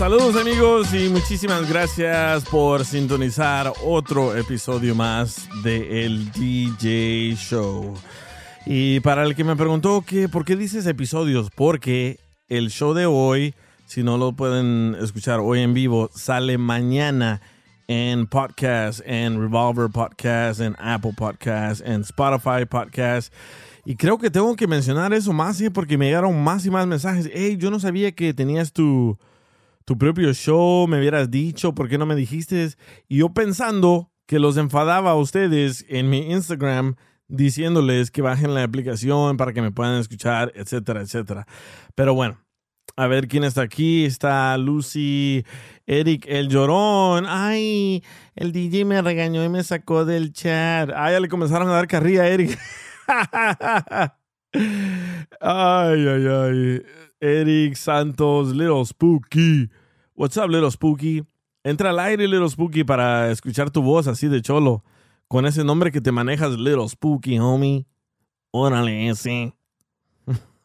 Saludos amigos y muchísimas gracias por sintonizar otro episodio más de El DJ Show. Y para el que me preguntó que por qué dices episodios, porque el show de hoy, si no lo pueden escuchar hoy en vivo, sale mañana en podcast, en Revolver Podcast, en Apple Podcast, en Spotify Podcast. Y creo que tengo que mencionar eso más, ¿eh? porque me llegaron más y más mensajes. Hey, yo no sabía que tenías tu tu propio show, me hubieras dicho, ¿por qué no me dijiste? Y yo pensando que los enfadaba a ustedes en mi Instagram diciéndoles que bajen la aplicación para que me puedan escuchar, etcétera, etcétera. Pero bueno, a ver quién está aquí. Está Lucy, Eric el llorón. Ay, el DJ me regañó y me sacó del chat. Ay, ya le comenzaron a dar carrilla a Eric. ay, ay, ay. Eric Santos, Little Spooky. What's up, Little Spooky? Entra al aire, Little Spooky, para escuchar tu voz así de cholo. Con ese nombre que te manejas, Little Spooky, homie. Órale, ese.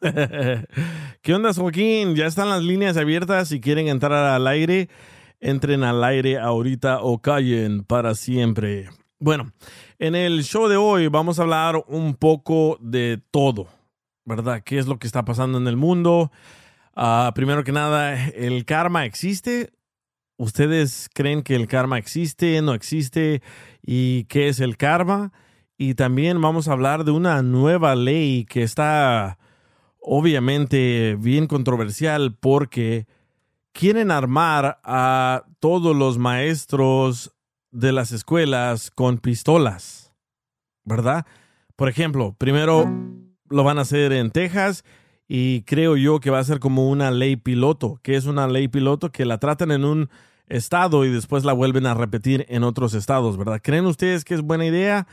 ¿Qué onda, Joaquín? Ya están las líneas abiertas. Si quieren entrar al aire, entren al aire ahorita o callen para siempre. Bueno, en el show de hoy vamos a hablar un poco de todo. ¿Verdad? ¿Qué es lo que está pasando en el mundo? Uh, primero que nada, ¿el karma existe? ¿Ustedes creen que el karma existe, no existe? ¿Y qué es el karma? Y también vamos a hablar de una nueva ley que está obviamente bien controversial porque quieren armar a todos los maestros de las escuelas con pistolas, ¿verdad? Por ejemplo, primero lo van a hacer en Texas y creo yo que va a ser como una ley piloto, que es una ley piloto que la tratan en un estado y después la vuelven a repetir en otros estados, ¿verdad? ¿Creen ustedes que es buena idea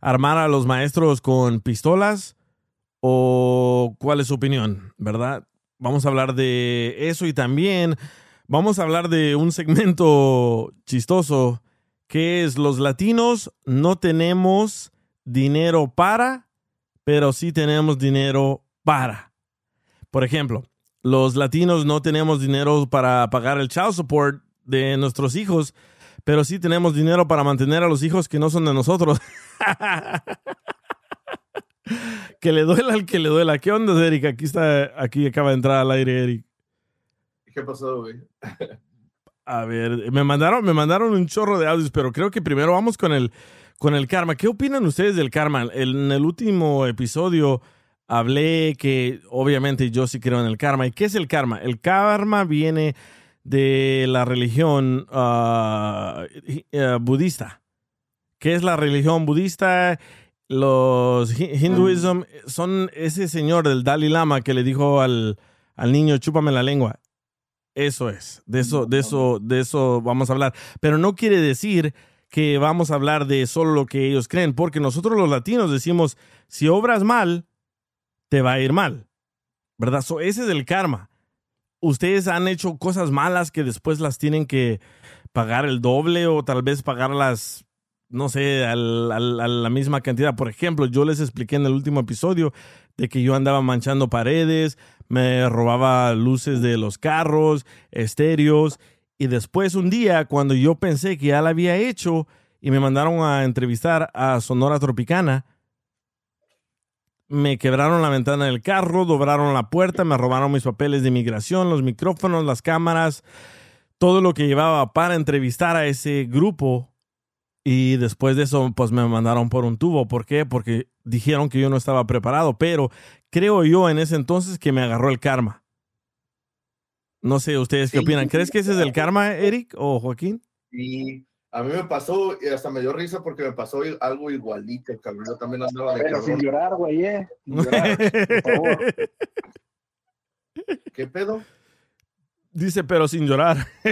armar a los maestros con pistolas? ¿O cuál es su opinión, verdad? Vamos a hablar de eso y también vamos a hablar de un segmento chistoso que es los latinos no tenemos dinero para pero sí tenemos dinero para. Por ejemplo, los latinos no tenemos dinero para pagar el child support de nuestros hijos, pero sí tenemos dinero para mantener a los hijos que no son de nosotros. que le duela al que le duela. ¿Qué onda, Eric? Aquí está, aquí acaba de entrar al aire, Eric. ¿Qué pasó, güey? a ver, me mandaron, me mandaron un chorro de audios, pero creo que primero vamos con el con el karma. ¿Qué opinan ustedes del karma? En el último episodio hablé que obviamente yo sí creo en el karma. ¿Y qué es el karma? El karma viene de la religión eh, budista. ¿Qué es la religión budista? Los hinduism son ese señor del Dalai Lama que le dijo al, al niño, chúpame la lengua. Eso es, de eso, de eso, de eso vamos a hablar. Pero no quiere decir que vamos a hablar de solo lo que ellos creen, porque nosotros los latinos decimos, si obras mal, te va a ir mal, ¿verdad? ese es el karma. Ustedes han hecho cosas malas que después las tienen que pagar el doble o tal vez pagarlas, no sé, a la misma cantidad. Por ejemplo, yo les expliqué en el último episodio de que yo andaba manchando paredes, me robaba luces de los carros, estéreos y después un día, cuando yo pensé que ya la había hecho y me mandaron a entrevistar a Sonora Tropicana, me quebraron la ventana del carro, dobraron la puerta, me robaron mis papeles de inmigración, los micrófonos, las cámaras, todo lo que llevaba para entrevistar a ese grupo. Y después de eso, pues me mandaron por un tubo. ¿Por qué? Porque dijeron que yo no estaba preparado. Pero creo yo en ese entonces que me agarró el karma. No sé, ¿ustedes qué opinan? ¿Crees que ese es el karma, Eric o Joaquín? Sí, A mí me pasó y hasta me dio risa porque me pasó algo igualito, cabrón. Yo también andaba de Pero sin llorar, güey, eh. Sin llorar, por favor. ¿Qué pedo? Dice, pero sin llorar.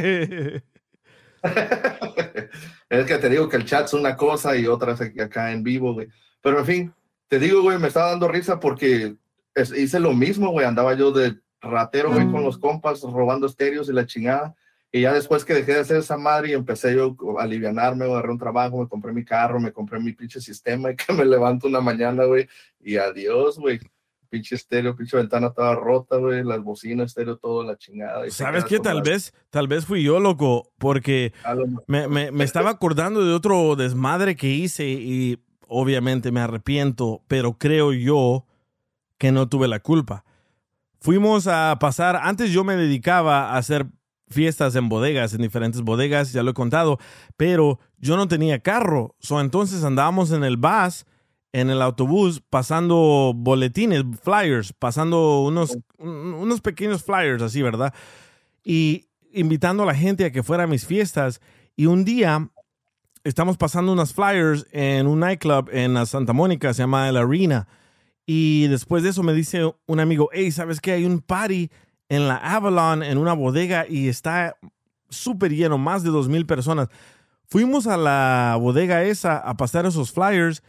es que te digo que el chat es una cosa y otra es acá en vivo, güey. Pero en fin, te digo, güey, me estaba dando risa porque es- hice lo mismo, güey. Andaba yo de ratero, güey, con los compas, robando estéreos y la chingada. Y ya después que dejé de hacer esa madre y empecé yo a alivianarme, agarré un trabajo, me compré mi carro, me compré mi pinche sistema y que me levanto una mañana, güey, y adiós, güey. Pinche estéreo, pinche ventana estaba rota, güey, las bocinas, estéreo, todo la chingada. y ¿Sabes qué? Tal las- vez, tal vez fui yo, loco, porque lo me, me- me estaba acordando de otro desmadre que hice y obviamente me arrepiento, pero creo yo que no tuve la culpa. Fuimos a pasar, antes yo me dedicaba a hacer fiestas en bodegas, en diferentes bodegas, ya lo he contado, pero yo no tenía carro, so, entonces andábamos en el bus, en el autobús, pasando boletines, flyers, pasando unos, un- unos pequeños flyers así, ¿verdad? Y invitando a la gente a que fuera a mis fiestas. Y un día estamos pasando unas flyers en un nightclub en Santa Mónica, se llama El Arena. Y después de eso me dice un amigo, hey, ¿sabes qué? Hay un party en la Avalon, en una bodega, y está súper lleno, más de dos mil personas. Fuimos a la bodega esa a pasar esos flyers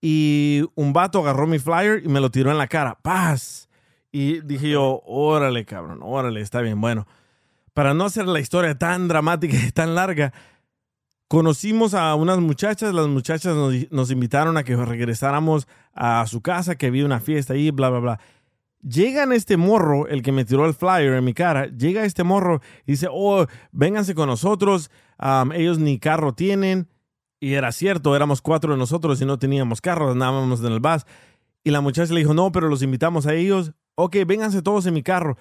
y un vato agarró mi flyer y me lo tiró en la cara. ¡Paz! Y dije yo, órale, cabrón, órale, está bien. Bueno, para no hacer la historia tan dramática y tan larga, conocimos a unas muchachas, las muchachas nos, invitaron a que regresáramos a su casa, que había una fiesta ahí, bla, bla, bla. Llegan este morro, el que me tiró el flyer en mi cara, llega este morro y dice, oh, vénganse con nosotros, ellos ni carro tienen. Y era cierto, éramos cuatro de nosotros y no teníamos carro, andábamos en el bus. Y la muchacha le dijo, no, pero los invitamos a ellos. Ok, vénganse todos en mi carro.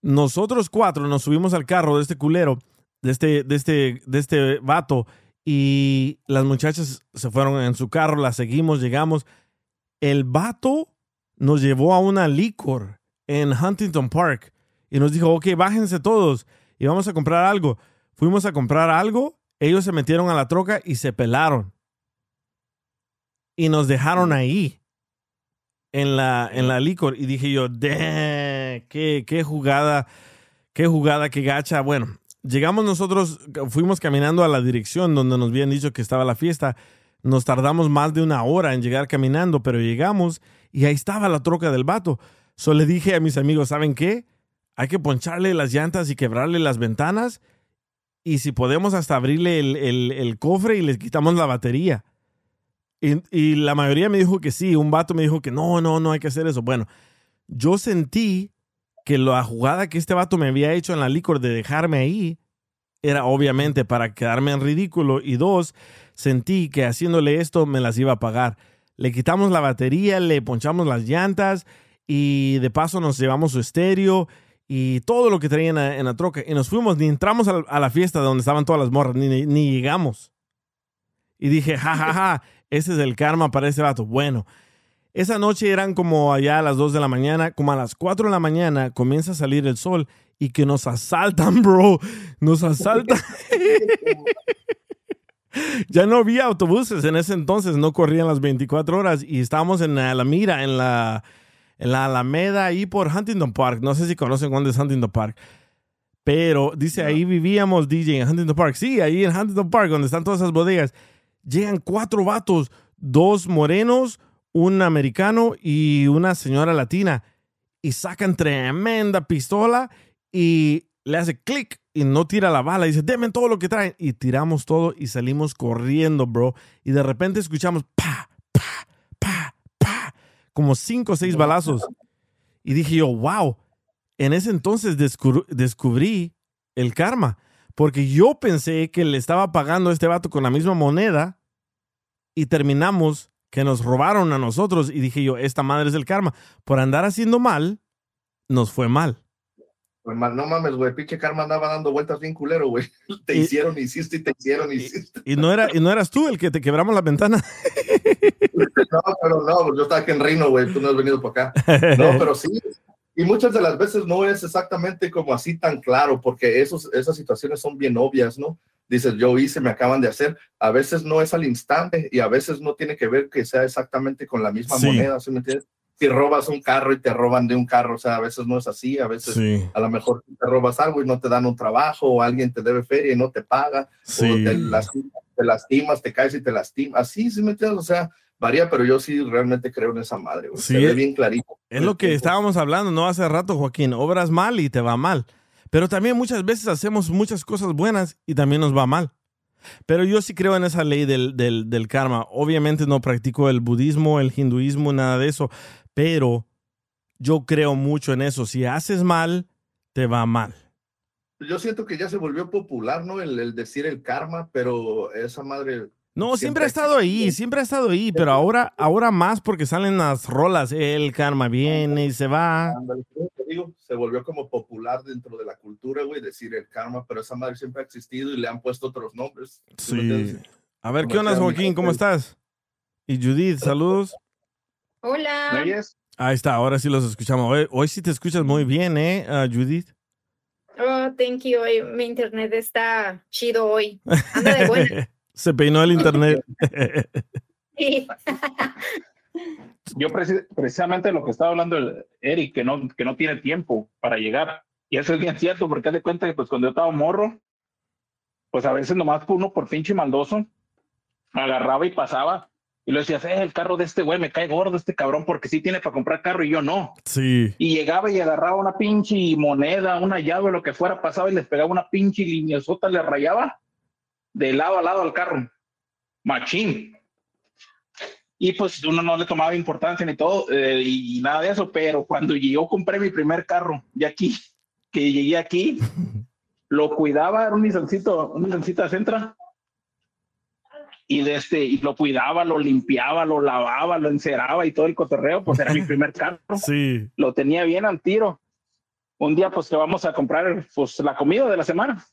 Nosotros cuatro nos subimos al carro de este culero, de este, de este, de este vato, y las muchachas se fueron en su carro, las seguimos, llegamos. El vato nos llevó a una licor en Huntington Park y nos dijo, ok, bájense todos y vamos a comprar algo. Fuimos a comprar algo, ellos se metieron a la troca y se pelaron. Y nos dejaron ahí en la, en la licor. Y dije yo, "Damn, qué, qué jugada, qué jugada, qué gacha. Bueno, llegamos nosotros, fuimos caminando a la dirección donde nos habían dicho que estaba la fiesta. Nos tardamos más de una hora en llegar caminando, pero llegamos y ahí estaba la troca del vato. So le dije a mis amigos, ¿saben qué? Hay que poncharle las llantas y quebrarle las ventanas. Y si podemos hasta abrirle el, el- el cofre y les quitamos la batería. Y, y la mayoría me dijo que sí. Un vato me dijo que no, no, no hay que hacer eso. Bueno, yo sentí que la jugada que este vato me había hecho en la licor de dejarme ahí era obviamente para quedarme en ridículo. Y dos, sentí que haciéndole esto me las iba a pagar. Le quitamos la batería, le ponchamos las llantas y de paso nos llevamos su estéreo y todo lo que traían en la, troca. Y nos fuimos, ni entramos a la, fiesta donde estaban todas las morras, ni, ni- llegamos. Y dije, ja, ja, ja, ese es el karma para ese vato. Bueno, esa noche eran como allá a las 2 de la mañana, como a las 4 de la mañana comienza a salir el sol y que nos asaltan, bro. Nos asaltan. ya no había autobuses en ese entonces, no corrían las 24 horas y estábamos en la, la mira, en la, en la Alameda, ahí por Huntington Park. No sé si conocen dónde es Huntington Park. Pero dice, ahí vivíamos, DJ, en Huntington Park. Sí, ahí en Huntington Park, donde están todas esas bodegas. Llegan cuatro vatos, dos morenos, un americano y una señora latina. Y sacan tremenda pistola y le hace clic y no tira la bala. Y dice, denme todo lo que traen. Y tiramos todo y salimos corriendo, bro. Y de repente escuchamos pa, pa, pa, pa, como cinco o seis balazos. Y dije yo, wow. En ese entonces descubr- descubrí el karma. Porque yo pensé que le estaba pagando a este vato con la misma moneda y terminamos que nos robaron a nosotros. Y dije yo, esta madre es el karma. Por andar haciendo mal, nos fue mal. Pues, mal, no mames, güey, pinche karma andaba dando vueltas bien culero, güey. Te Y- hicieron, hiciste y te hicieron, hiciste. Y no, era, y no eras tú el que te quebramos la ventana. No, pero no, yo estaba aquí en Rino, güey, tú no has venido para acá. No, pero sí. Y muchas de las veces no es exactamente como así tan claro, porque esos, esas situaciones son bien obvias, ¿no? dices, yo hice, me acaban de hacer. A veces no es al instante y a veces no tiene que ver que sea exactamente con la misma Sí. moneda, ¿sí me entiendes? Si robas un carro y te roban de un carro, o sea, a veces no es así, a veces Sí, a lo mejor te robas algo y no te dan un trabajo o alguien te debe feria y no te paga o sí. te lastimas, te lastimas, te caes y te lastimas. Así, ¿sí me entiendes? O sea, varía, pero yo sí realmente creo en esa madre. güey. Sí, Se ve es- bien clarito. Es lo que estábamos hablando, ¿no? Hace rato, Joaquín. Obras mal y te va mal. Pero también muchas veces hacemos muchas cosas buenas y también nos va mal. Pero yo sí creo en esa ley del, del, del karma. Obviamente no practico el budismo, el hinduismo, nada de eso. Pero yo creo mucho en eso. Si haces mal, te va mal. Yo siento que ya se volvió popular, ¿no? El, el decir el karma, pero esa madre. No, siempre, Siempre ha estado ahí, siempre ha estado ahí, pero ahora, ahora más porque salen las rolas. El karma viene y se va. ándale, te digo, se volvió como popular dentro de la cultura, güey, decir el karma, pero esa madre siempre ha existido y le han puesto otros nombres. ¿sí me? A ver, ¿qué onda, Joaquín? ¿Cómo estás? Y Judith, saludos. Hola. ¿Oyes? Ahí está, ahora sí los escuchamos. Hoy, hoy sí te escuchas muy bien, ¿eh, ah, Judith? Oh, thank you. Hoy mi internet está chido hoy. Anda de buena. Se peinó el internet. Sí. Yo preci- precisamente lo que estaba hablando el Eric, que no, que no tiene tiempo para llegar. Y eso es bien cierto, porque haz de cuenta que pues cuando yo estaba morro, pues a veces nomás uno por pinche maldoso, agarraba y pasaba. Y le decías, eh, el carro de este güey me cae gordo este cabrón porque sí tiene para comprar carro y yo no. Sí. Y llegaba y agarraba una pinche moneda, una llave, lo que fuera, pasaba y les pegaba una pinche lineazota, le rayaba de lado a lado al carro. Machín. Y pues uno no le tomaba importancia ni todo, eh, y, nada de eso, pero cuando yo compré mi primer carro, y aquí, que llegué aquí, lo cuidaba, era un Nissancito, un Nissancita Sentra, y, de este, y lo cuidaba, lo limpiaba, lo lavaba, lo enceraba y todo el cotorreo, pues era mi primer carro Sí. lo tenía bien al tiro. Un día, pues que vamos a comprar pues, la comida de la semana.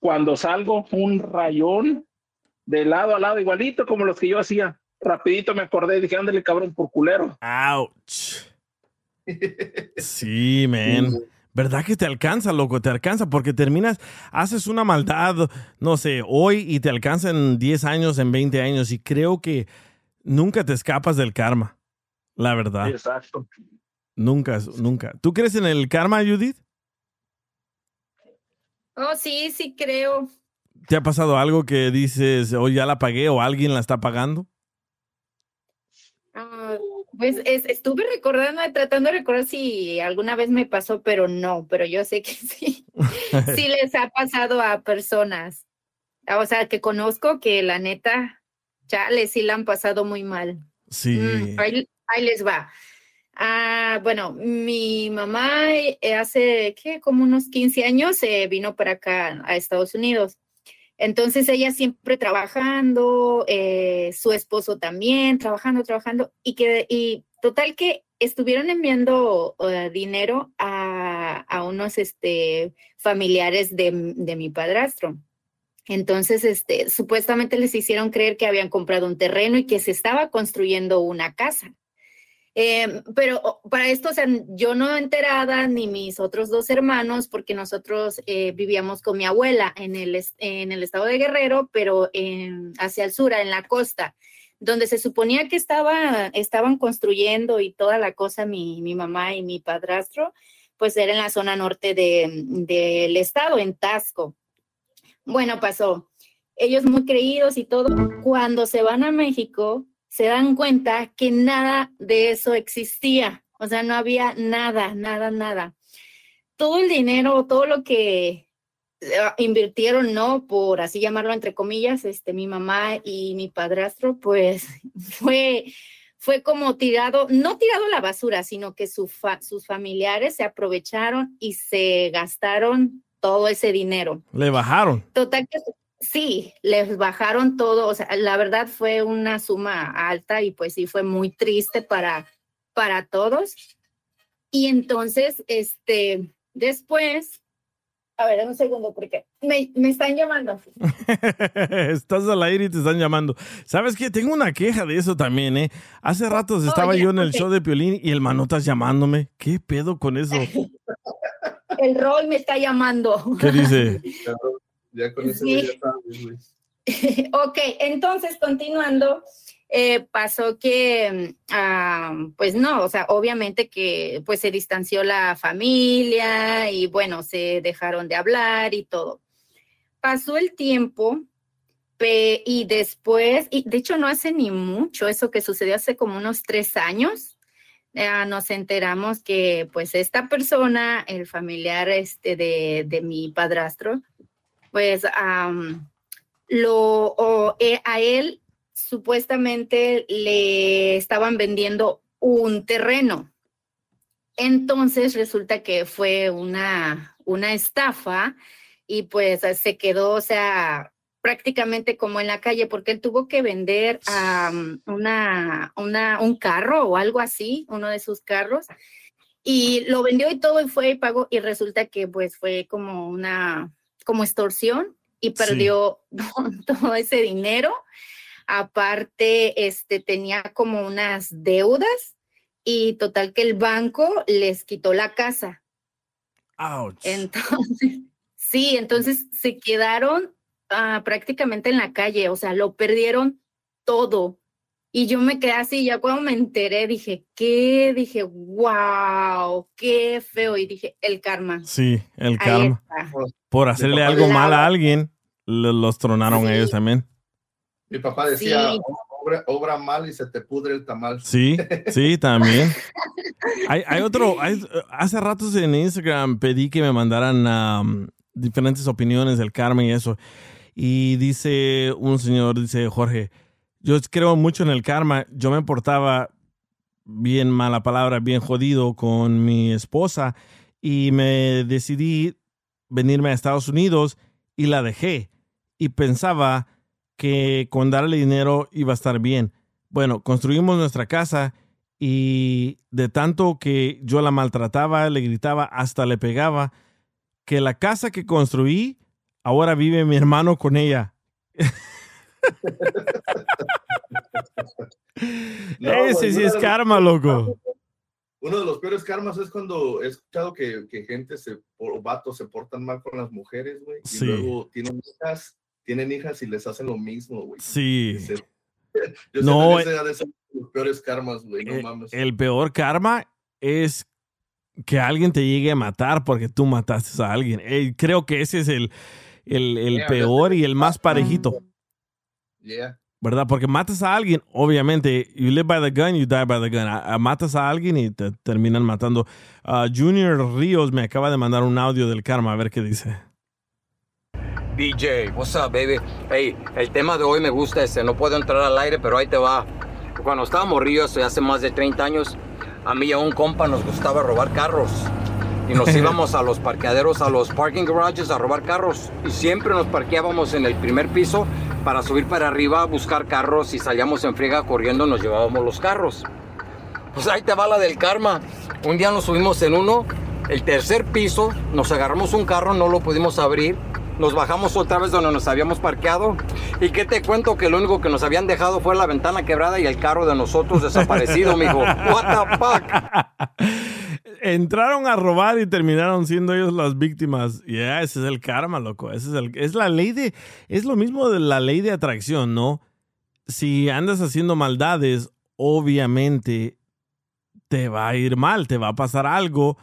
Cuando salgo, un rayón de lado a lado, igualito como los que yo hacía. Rapidito me acordé y dije, ándale, cabrón, por culero. Ouch. Sí, man. ¿Verdad que te alcanza, loco? Te alcanza porque terminas, haces una maldad, no sé, hoy y te alcanza en 10 años, en 20 años. Y creo que nunca te escapas del karma. La verdad. Exacto. Nunca, nunca. ¿Tú crees en el karma, Judith? Oh, sí, sí creo. ¿Te ha pasado algo que dices, hoy ya la pagué o alguien la está pagando? Ah, pues es- estuve recordando, tratando de recordar si alguna vez me pasó, pero no, pero yo sé que sí. Sí les ha pasado a personas. O sea, que conozco que la neta, chale, sí la han pasado muy mal. Sí. Mm, ahí, ahí les va. Ah, bueno, mi mamá eh, hace, ¿qué? Como unos 15 años se vino para acá a Estados Unidos. Entonces ella siempre trabajando, eh, su esposo también trabajando, trabajando, y que, y total que estuvieron enviando eh, dinero a, a unos este, familiares de, de mi padrastro. Entonces, este, supuestamente les hicieron creer que habían comprado un terreno y que se estaba construyendo una casa. Eh, pero para esto, o sea, yo no enterada ni mis otros dos hermanos, porque nosotros eh, vivíamos con mi abuela en el, en el estado de Guerrero, pero hacia el sur, en la costa, donde se suponía que estaba, estaban construyendo y toda la cosa, mi, mi mamá y mi padrastro, pues era en la zona norte de- del estado, en Tasco. Bueno, pasó. Ellos muy creídos y todo. Cuando se van a México, se dan cuenta que nada de eso existía. O sea, no había nada, nada, nada. Todo el dinero, todo lo que eh, invirtieron, ¿no? Por así llamarlo entre comillas, este, mi mamá y mi padrastro, pues fue, fue como tirado, no tirado a la basura, sino que su fa- sus familiares se aprovecharon y se gastaron todo ese dinero. Le bajaron. Total que sí, les bajaron todo, o sea, la verdad fue una suma alta y pues sí fue muy triste para, para todos. Y entonces, este, después, a ver, un segundo, porque me, me están llamando. Estás al aire y te están llamando. ¿Sabes qué? Tengo una queja de eso también, ¿eh? Hace ratos estaba yo en el show de Piolín y el manotas llamándome. ¿Qué pedo con eso? El rol me está llamando. ¿Qué dice? Ya con eso Sí. ya sabes, güey. ok, entonces continuando, eh, pasó que, mm, ah, pues no, o sea, obviamente que pues se distanció la familia y bueno, se dejaron de hablar y todo. Pasó el tiempo pe- y después, y de hecho no hace ni mucho, eso que sucedió hace como unos tres años, eh, nos enteramos que pues esta persona, el familiar este de, de mi padrastro, pues lo, o, eh, a él supuestamente le estaban vendiendo un terreno. Entonces resulta que fue una, una estafa y pues se quedó, o sea, prácticamente como en la calle porque él tuvo que vender una, una, un carro o algo así, uno de sus carros. Y lo vendió y todo y fue y pagó y resulta que pues fue como una, como extorsión y perdió todo ese dinero. Aparte, este tenía como unas deudas y total que el banco les quitó la casa. Ouch. Entonces, sí, entonces se quedaron ah, prácticamente en la calle, o sea, lo perdieron todo. Y yo me quedé así, ya cuando me enteré, dije, ¿qué? Dije, wow, qué feo. Y dije, el karma. Sí, el Ahí karma. está. Por hacerle algo mal a alguien, lo- los tronaron Sí. ellos también. Mi papá decía, Sí. obra, obra mal y se te pudre el tamal. Sí, sí, también. Hay, hay otro, hay- hace ratos en Instagram pedí que me mandaran um, diferentes opiniones del karma y eso. Y dice un señor, dice Jorge, yo creo mucho en el karma. Yo me portaba bien mala palabra, bien jodido con mi esposa y me decidí venirme a Estados Unidos y la dejé. Y pensaba que con darle dinero iba a estar bien. Bueno, construimos nuestra casa y de tanto que yo la maltrataba, le gritaba, hasta le pegaba, que la casa que construí, ahora vive mi hermano con ella. No, Ese sí es karma, loco. Uno de los peores karmas es cuando he escuchado que, que gente se, o vatos se portan mal con las mujeres, güey. Y Sí. luego tienen hijas, tienen hijas y les hacen lo mismo, güey. Sí. Y se- Yo No, ese ha de los peores karmas, güey. No Eh, mames. El peor karma es que alguien te llegue a matar porque tú mataste a alguien. Eh, creo que ese es el, el, el peor y el más parejito. Yeah. ¿verdad? Porque matas a alguien, obviamente, you live by the gun, you die by the gun. A- a- matas a alguien y te terminan matando. Ah, Junior Ríos me acaba de mandar un audio del karma, a ver qué dice. BJ, what's up, baby? Hey, el tema de hoy me gusta ese. No puedo entrar al aire, pero ahí te va. Cuando eso ya hace más de 30 años, a mí y a un compa nos gustaba robar carros. Y nos íbamos a los parqueaderos, a los parking garages a robar carros. Y siempre nos parqueábamos en el primer piso para subir para arriba a buscar carros y salíamos en friega corriendo, nos llevábamos los carros. Pues ahí te va la del karma. Un día nos subimos en uno, el tercer piso, nos agarramos un carro, no lo pudimos abrir. Nos bajamos otra vez donde nos habíamos parqueado. ¿Y qué te cuento? Que lo único que nos habían dejado fue la ventana quebrada y el carro de nosotros desaparecido, mijo. What the fuck? Entraron a robar y terminaron siendo ellos las víctimas. Ya, ese es el karma, loco. Ese es, el, es la ley de. Es lo mismo de la ley de atracción, ¿no? Si andas haciendo maldades, obviamente te va a ir mal, te va a pasar algo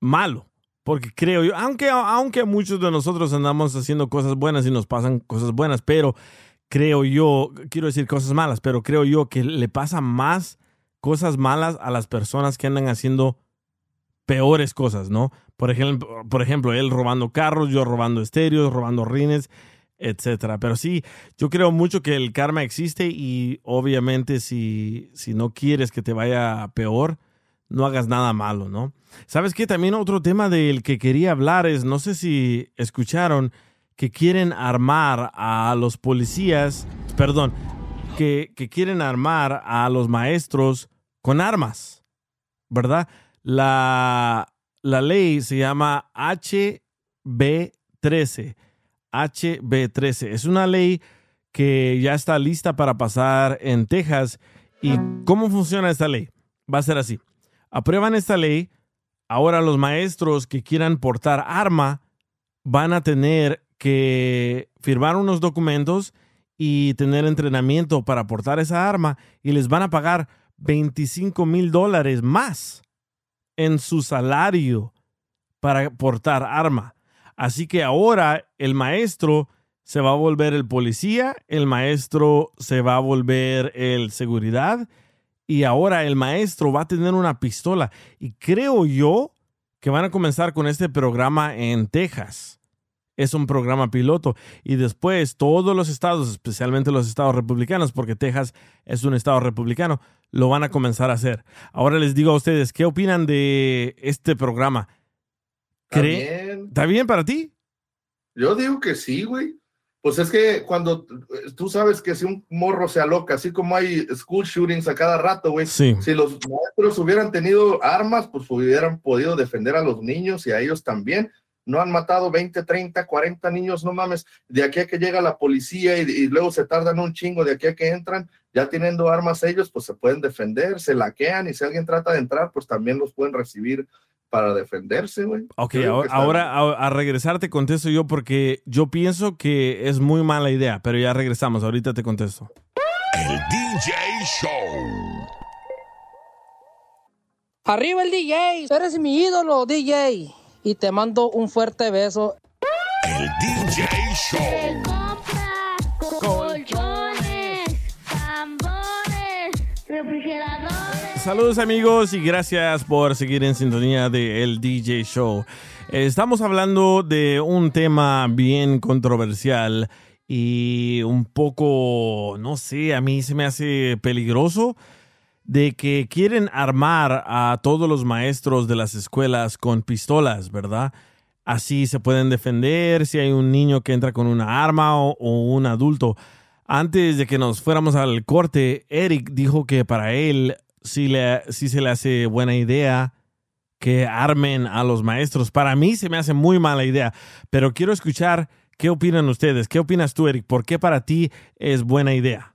malo. Porque creo yo, aunque, aunque muchos de nosotros andamos haciendo cosas buenas y nos pasan cosas buenas, pero creo yo, quiero decir cosas malas, pero creo yo que le pasa más cosas malas a las personas que andan haciendo peores cosas, ¿no? Por ejemplo, por ejemplo, él robando carros, yo robando estéreos, robando rines, etcétera. Pero sí, yo creo mucho que el karma existe y obviamente si, si no quieres que te vaya peor, no hagas nada malo, ¿no? ¿Sabes qué? También otro tema del que quería hablar es, no sé si escucharon, que quieren armar a los policías, perdón, que, que quieren armar a los maestros con armas, ¿verdad? La, la ley se llama HB13. HB13. Es una ley que ya está lista para pasar en Texas. ¿Y cómo funciona esta ley? Va a ser así. Aprueban esta ley. Ahora los maestros que quieran portar arma van a tener que firmar unos documentos y tener entrenamiento para portar esa arma y les van a pagar 25 mil dólares más en su salario para portar arma. Así que ahora el maestro se va a volver el policía, el maestro se va a volver el seguridad y ahora el maestro va a tener una pistola. Y creo yo que van a comenzar con este programa en Texas. Es un programa piloto. Y después todos los estados, especialmente los estados republicanos, porque Texas es un estado republicano, lo van a comenzar a hacer. Ahora les digo a ustedes, ¿qué opinan de este programa? ¿Está ¿Cree-? ¿Está bien para ti? Yo digo que sí, güey. Pues es que cuando eh, tú sabes que si un morro se aloca, así como hay school shootings a cada rato, güey, Sí. si los maestros hubieran tenido armas, pues hubieran podido defender a los niños y a ellos también. No han matado 20, 30, 40 niños, no mames. De aquí a que llega la policía y, y luego se tardan un chingo, de aquí a que entran, ya teniendo armas ellos, pues se pueden defender, se laquean y si alguien trata de entrar, pues también los pueden recibir para defenderse, güey. Ok, ahora, ahora a, a regresar te contesto yo porque yo pienso que es muy mala idea, pero ya regresamos, ahorita te contesto. El DJ Show. Arriba el DJ, eres mi ídolo, DJ. Y te mando un fuerte beso. El DJ Show. Saludos amigos y gracias por seguir en sintonía de El DJ Show. Estamos hablando de un tema bien controversial y un poco, no sé, a mí se me hace peligroso de que quieren armar a todos los maestros de las escuelas con pistolas, ¿verdad? Así se pueden defender si hay un niño que entra con una arma o, o un adulto. Antes de que nos fuéramos al corte, Eric dijo que para él sí, le, sí se le hace buena idea que armen a los maestros. Para mí se me hace muy mala idea, pero quiero escuchar qué opinan ustedes. ¿Qué opinas tú, Eric? ¿Por qué para ti es buena idea?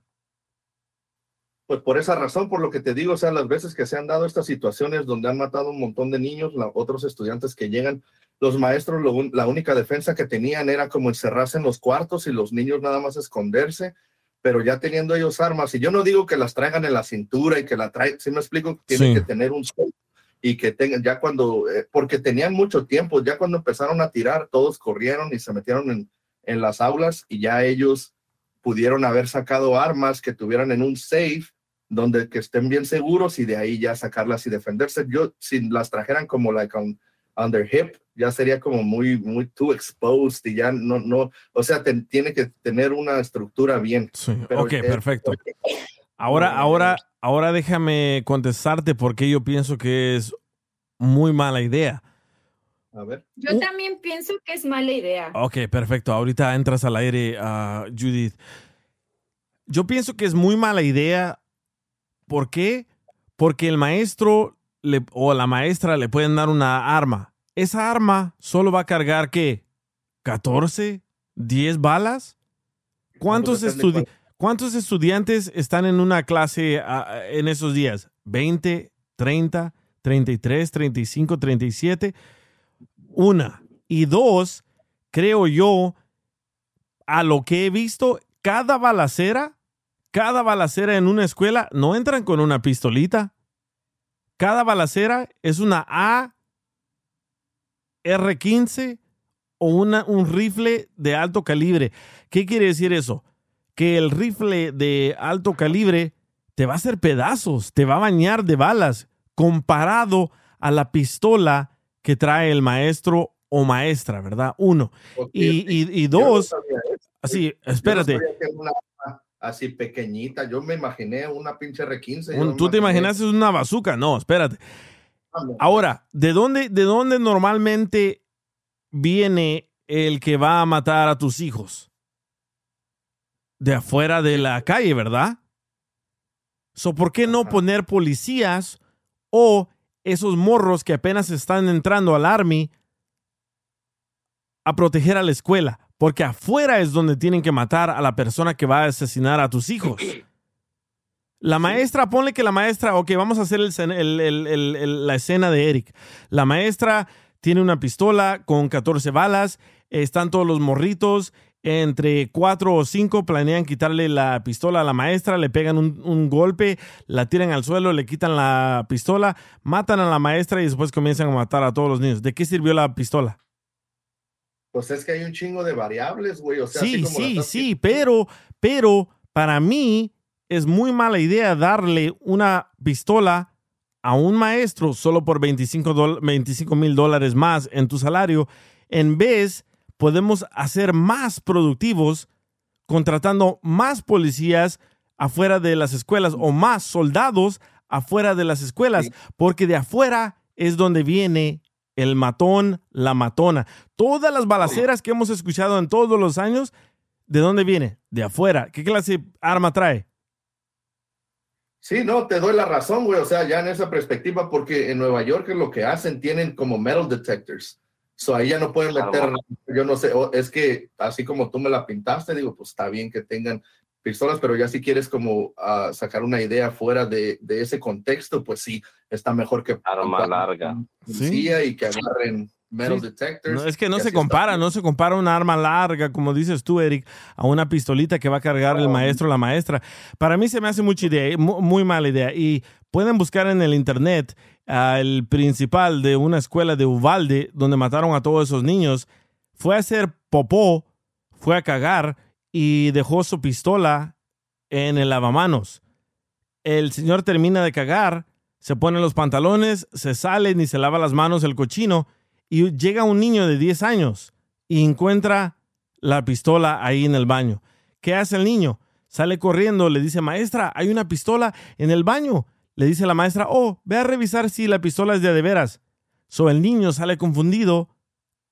Pues por esa razón, por lo que te digo, o sea, las veces que se han dado estas situaciones donde han matado un montón de niños, otros estudiantes que llegan, los maestros, la única defensa que tenían era como encerrarse en los cuartos y los niños nada más esconderse, pero ya teniendo ellos armas, y yo no digo que las traigan en la cintura y que la traigan, si me explico, tienen Sí. que tener un safe y que tengan, ya cuando, eh, porque tenían mucho tiempo, ya cuando empezaron a tirar, todos corrieron y se metieron en, en las aulas y ya ellos pudieron haber sacado armas que tuvieran en un safe donde que estén bien seguros y de ahí ya sacarlas y defenderse. Yo, si las trajeran como like on, on their hip, ya sería como muy, muy too exposed y ya no, no, o sea, te- tiene que tener una estructura bien. Sí, Pero, ok, perfecto. Ahora, ahora, ahora déjame contestarte por qué yo pienso que es muy mala idea. A ver. Yo Uh. también pienso que es mala idea. Ok, perfecto. Ahorita entras al aire, ah, Judith. Yo pienso que es muy mala idea. ¿Por qué? Porque el maestro le- o la maestra le pueden dar una arma. Esa arma solo va a cargar, ¿qué? ¿14? ¿10 balas? ¿Cuántos, estudi- ¿Cuántos estudiantes están en una clase ah, en esos días? ¿20, 30, 33, 35, 37? Una. Y dos, creo yo, a lo que he visto, cada balacera, cada balacera en una escuela no entran con una pistolita. Cada balacera es una AR-15 o una, un rifle de alto calibre. ¿Qué quiere decir eso? Que el rifle de alto calibre te va a hacer pedazos, te va a bañar de balas, comparado a la pistola que trae el maestro o maestra, ¿verdad? Uno. Y, y- y Yo no dos, así, Yo no espérate. sabía que era una así pequeñita. Yo me imaginé una pinche R15. yo Un- ¿Tú te imaginé- imaginaste una bazooka? No, espérate. Ah. Ahora, ¿de dónde, ¿de dónde normalmente viene el que va a matar a tus hijos? De afuera de la calle, ¿verdad? So, ¿Por qué no poner policías o esos morros que apenas están entrando al army a proteger a la escuela? Porque afuera es donde tienen que matar a la persona que va a asesinar a tus hijos. La maestra, ponle que la maestra, ok, vamos a hacer el el- el- la escena de Eric. La maestra tiene una pistola con 14 balas, están todos los morritos, entre cuatro o cinco planean quitarle la pistola a la maestra, le pegan un, un golpe, la tiran al suelo, le quitan la pistola, matan a la maestra y después comienzan a matar a todos los niños. ¿De qué sirvió la pistola? Pues es que hay un chingo de variables, güey. O sea, así Sí, como sí, sí, pero, pero para mí es muy mala idea darle una pistola a un maestro solo por 25 mil dólares más en tu salario. En vez, podemos hacer más productivos contratando más policías afuera de las escuelas o más soldados afuera de las escuelas, porque de afuera es donde viene el matón, la matona. Todas las balaceras que hemos escuchado en todos los años, ¿de dónde viene? De afuera. ¿Qué clase de arma trae? Sí, no, te doy la razón, güey. O sea, ya en esa perspectiva, porque en Nueva York es lo que hacen, tienen como metal detectors. So ahí ya no pueden meter, yo no sé, es que así como tú me la pintaste, digo, pues está bien que tengan pistolas, pero ya si quieres como ah, sacar una idea fuera de, de ese contexto, pues sí, está mejor que Arma larga. policía y que agarren metal Sí. detectors. No, es que no se está compara, no se compara una arma larga, como dices tú, Eric, a una pistolita que va a cargar el maestro o la maestra. Para mí se me hace mucha idea, mu- muy mala idea. Y pueden buscar en el internet al principal de una escuela de Uvalde, donde mataron a todos esos niños. Fue a hacer popó, fue a cagar y dejó su pistola en el lavamanos. El señor termina de cagar, se pone los pantalones, se sale ni se lava las manos el cochino y llega un niño de 10 años y encuentra la pistola ahí en el baño. ¿Qué hace el niño? Sale corriendo, le dice, maestra, hay una pistola en el baño. Le dice la maestra, oh, ve a revisar si la pistola es de de veras. So el niño sale confundido,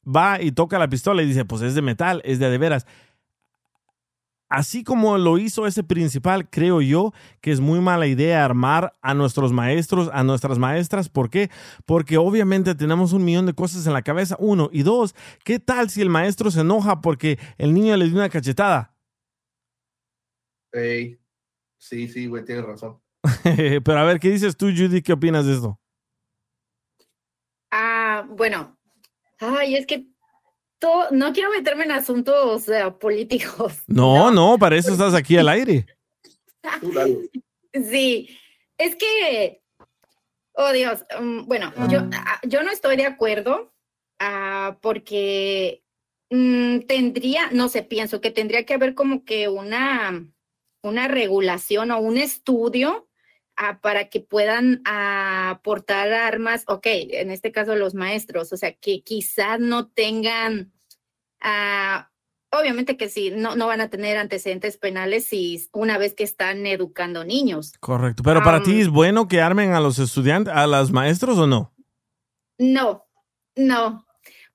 va y toca la pistola y dice, pues es de metal, es de de veras. Así como lo hizo ese principal, creo yo que es muy mala idea armar a nuestros maestros, a nuestras maestras. ¿Por qué? Porque obviamente tenemos un millón de cosas en la cabeza, uno. Y dos, ¿qué tal si el maestro se enoja porque el niño le dio una cachetada? Ey, sí, sí, güey, tienes razón. Pero a ver, ¿qué dices tú, Judy? ¿Qué opinas de esto? Ah, bueno, ay, es que no quiero meterme en asuntos eh, políticos. No, no, para eso estás aquí al aire. Sí, es que, oh Dios, mm, bueno, yo, ah, yo no estoy de acuerdo ah, porque mm, tendría, no sé, pienso que tendría que haber como que una, una regulación o un estudio ah, para que puedan ah, aportar armas, ok, en este caso los maestros, o sea, que quizás no tengan, ah, obviamente que sí, no, no van a tener antecedentes penales si una vez que están educando niños. Correcto. Pero para ti es bueno que armen a los estudiantes, a los maestros o no? No, no,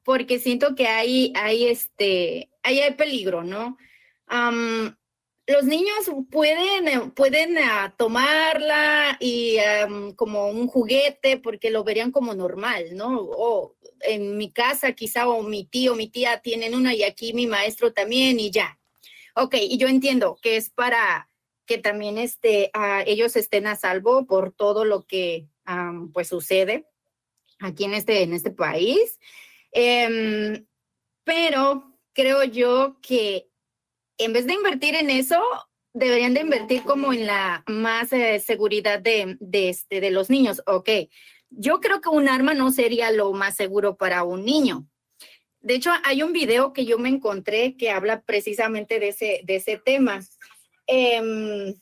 porque siento que hay, hay este, ahí hay peligro, ¿no? Am, los niños pueden, eh, pueden ah, tomarla y am, como un juguete porque lo verían como normal, ¿no? O en mi casa quizá o mi tío, mi tía tienen una y aquí mi maestro también y ya. Ok, y yo entiendo que es para que también este, ah, ellos estén a salvo por todo lo que pues sucede aquí en este, en este país. Em, pero creo yo que en vez de invertir en eso, deberían de invertir como en la más eh, seguridad de, de, este, de los niños. Ok, yo creo que un arma no sería lo más seguro para un niño. De hecho, hay un video que yo me encontré que habla precisamente de ese, de ese tema. Em,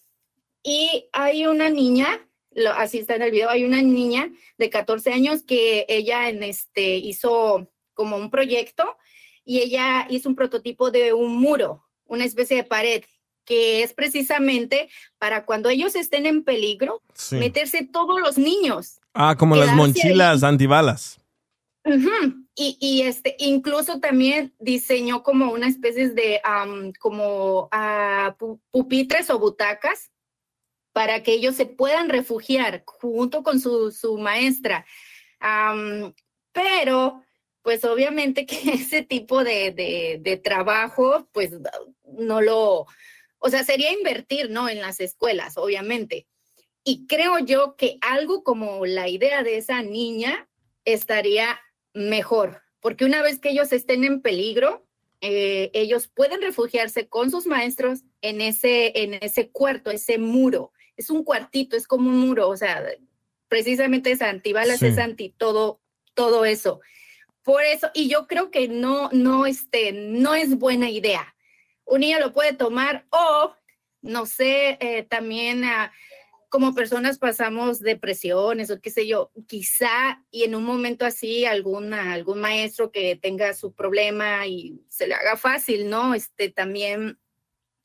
y hay una niña, así está en el video, hay una niña de 14 años que ella este, hizo como un proyecto y ella hizo un prototipo de un muro, una especie de pared, que es precisamente para cuando ellos estén en peligro, Sí. meterse todos los niños. Ah, como las mochilas antibalas. Y, y este, incluso también diseñó como una especie de, como ah, pu- pupitres o butacas para que ellos se puedan refugiar junto con su, su maestra. Pero, pues obviamente que ese tipo de, de, de trabajo, pues no lo, o sea, sería invertir, ¿no? En las escuelas, obviamente. Y creo yo que algo como la idea de esa niña estaría mejor, porque una vez que ellos estén en peligro, eh, ellos pueden refugiarse con sus maestros en ese, en ese cuarto, ese muro. Es un cuartito, es como un muro, o sea, precisamente es antibalas, Sí. es anti todo, todo eso. Por eso, y yo creo que no, no, este, no es buena idea. Un niño lo puede tomar o, no sé, eh, también ah, como personas pasamos depresiones o qué sé yo, quizá y en un momento así alguna, algún maestro que tenga su problema y se le haga fácil, ¿no? Este también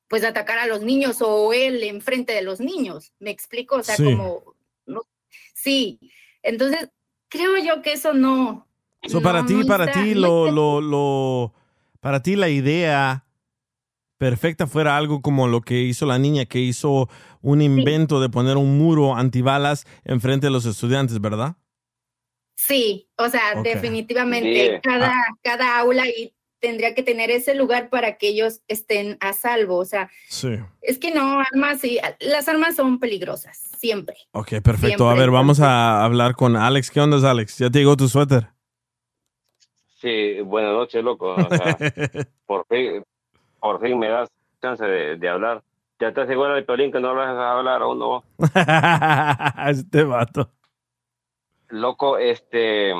pues atacar a los niños o él enfrente de los niños, ¿me explico? O sea, Sí. como, no- sí, entonces creo yo que eso no. So, para no- ti, no para ti, lo, lo, lo, para ti la idea perfecta fuera algo como lo que hizo la niña, que hizo un invento de poner un muro antibalas enfrente de los estudiantes, ¿verdad? Sí, o sea, Ok. definitivamente Sí. cada, Ah. cada aula y tendría que tener ese lugar para que ellos estén a salvo. O sea, Sí. es que no, armas sí, las armas son peligrosas, siempre. Ok, perfecto. A Siempre, ver, vamos a hablar con Alex. ¿Qué onda, Alex? ¿Ya te llegó tu suéter? Sí, buenas noches, loco. O sea, por fin, por fin me das chance de, de hablar. Ya estás seguro del Piolín que no lo dejas hablar a uno. este vato. Loco, este.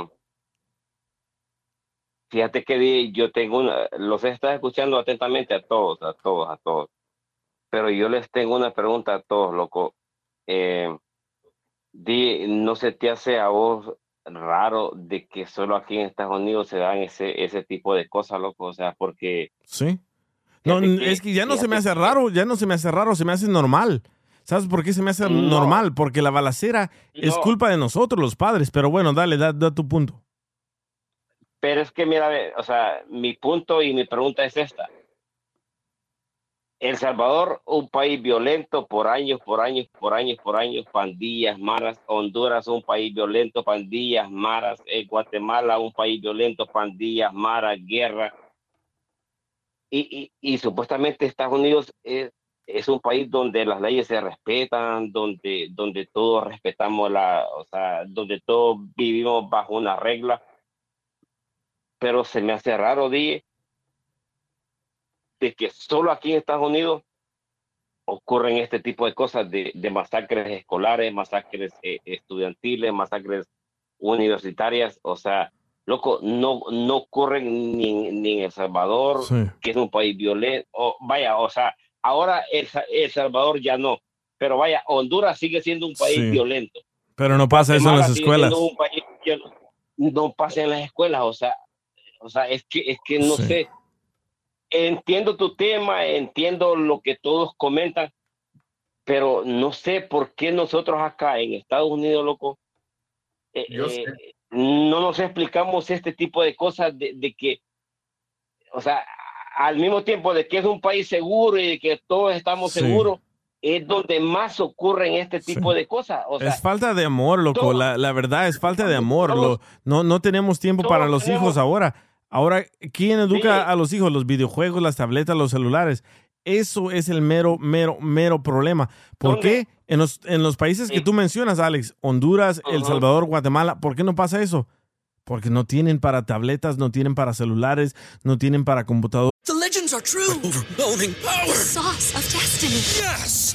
Fíjate que di- yo tengo una. Los estás escuchando atentamente a todos, a todos, a todos. Pero yo les tengo una pregunta a todos, loco. Eh, di, ¿no se te hace a vos raro de que solo aquí en Estados Unidos se dan ese, ese tipo de cosas, loco? O sea, porque. Sí. No, que- es que ya no se me hace raro, ya no se me hace raro, se me hace normal. ¿Sabes por qué se me hace No. normal? Porque la balacera es culpa de nosotros, los padres. Pero bueno, dale, da, da tu punto. Pero es que, mira, o sea, mi punto y mi pregunta es esta. El Salvador, un país violento por años, por años, por años, por años, pandillas, maras. Honduras, un país violento, pandillas, maras. Eh, Guatemala, un país violento, pandillas, maras, guerra. Y, y, y supuestamente Estados Unidos es, es un país donde las leyes se respetan, donde, donde todos respetamos la, o sea, donde todos vivimos bajo una regla pero se me hace raro, Di, de que solo aquí en Estados Unidos ocurren este tipo de cosas de, de masacres escolares, masacres eh, estudiantiles, masacres universitarias, o sea, loco, no, no ocurren ni, ni en El Salvador, Sí. que es un país violento, o vaya, o sea, ahora El, El Salvador ya no, pero vaya, Honduras sigue siendo un país Sí. violento. Pero no pasa eso en las escuelas. un país no pasa en las escuelas, o sea, o sea, es que, es que no Sí. sé. Entiendo tu tema, entiendo lo que todos comentan, pero no sé por qué nosotros acá en Estados Unidos, loco, eh, eh, no nos explicamos este tipo de cosas de, de que, o sea, al mismo tiempo de que es un país seguro y de que todos estamos Sí. seguros, es donde más ocurren este tipo de cosas. O sea, es falta de amor, loco. todos- La, la verdad es falta de amor. todos- Lo- no, no tenemos tiempo para los tenemos- hijos ahora. Ahora, ¿quién educa Sí. a los hijos? Los videojuegos, las tabletas, los celulares. Eso es el mero, mero, mero problema. ¿Por ¿Dónde? qué en los, en los países que tú mencionas, Alex, Honduras, El. Salvador, Guatemala, ¿por qué no pasa eso? Porque no tienen para tabletas, no tienen para celulares, no tienen para computadoras. The legends are true. Overwhelming power! Sauce of destiny. Yes!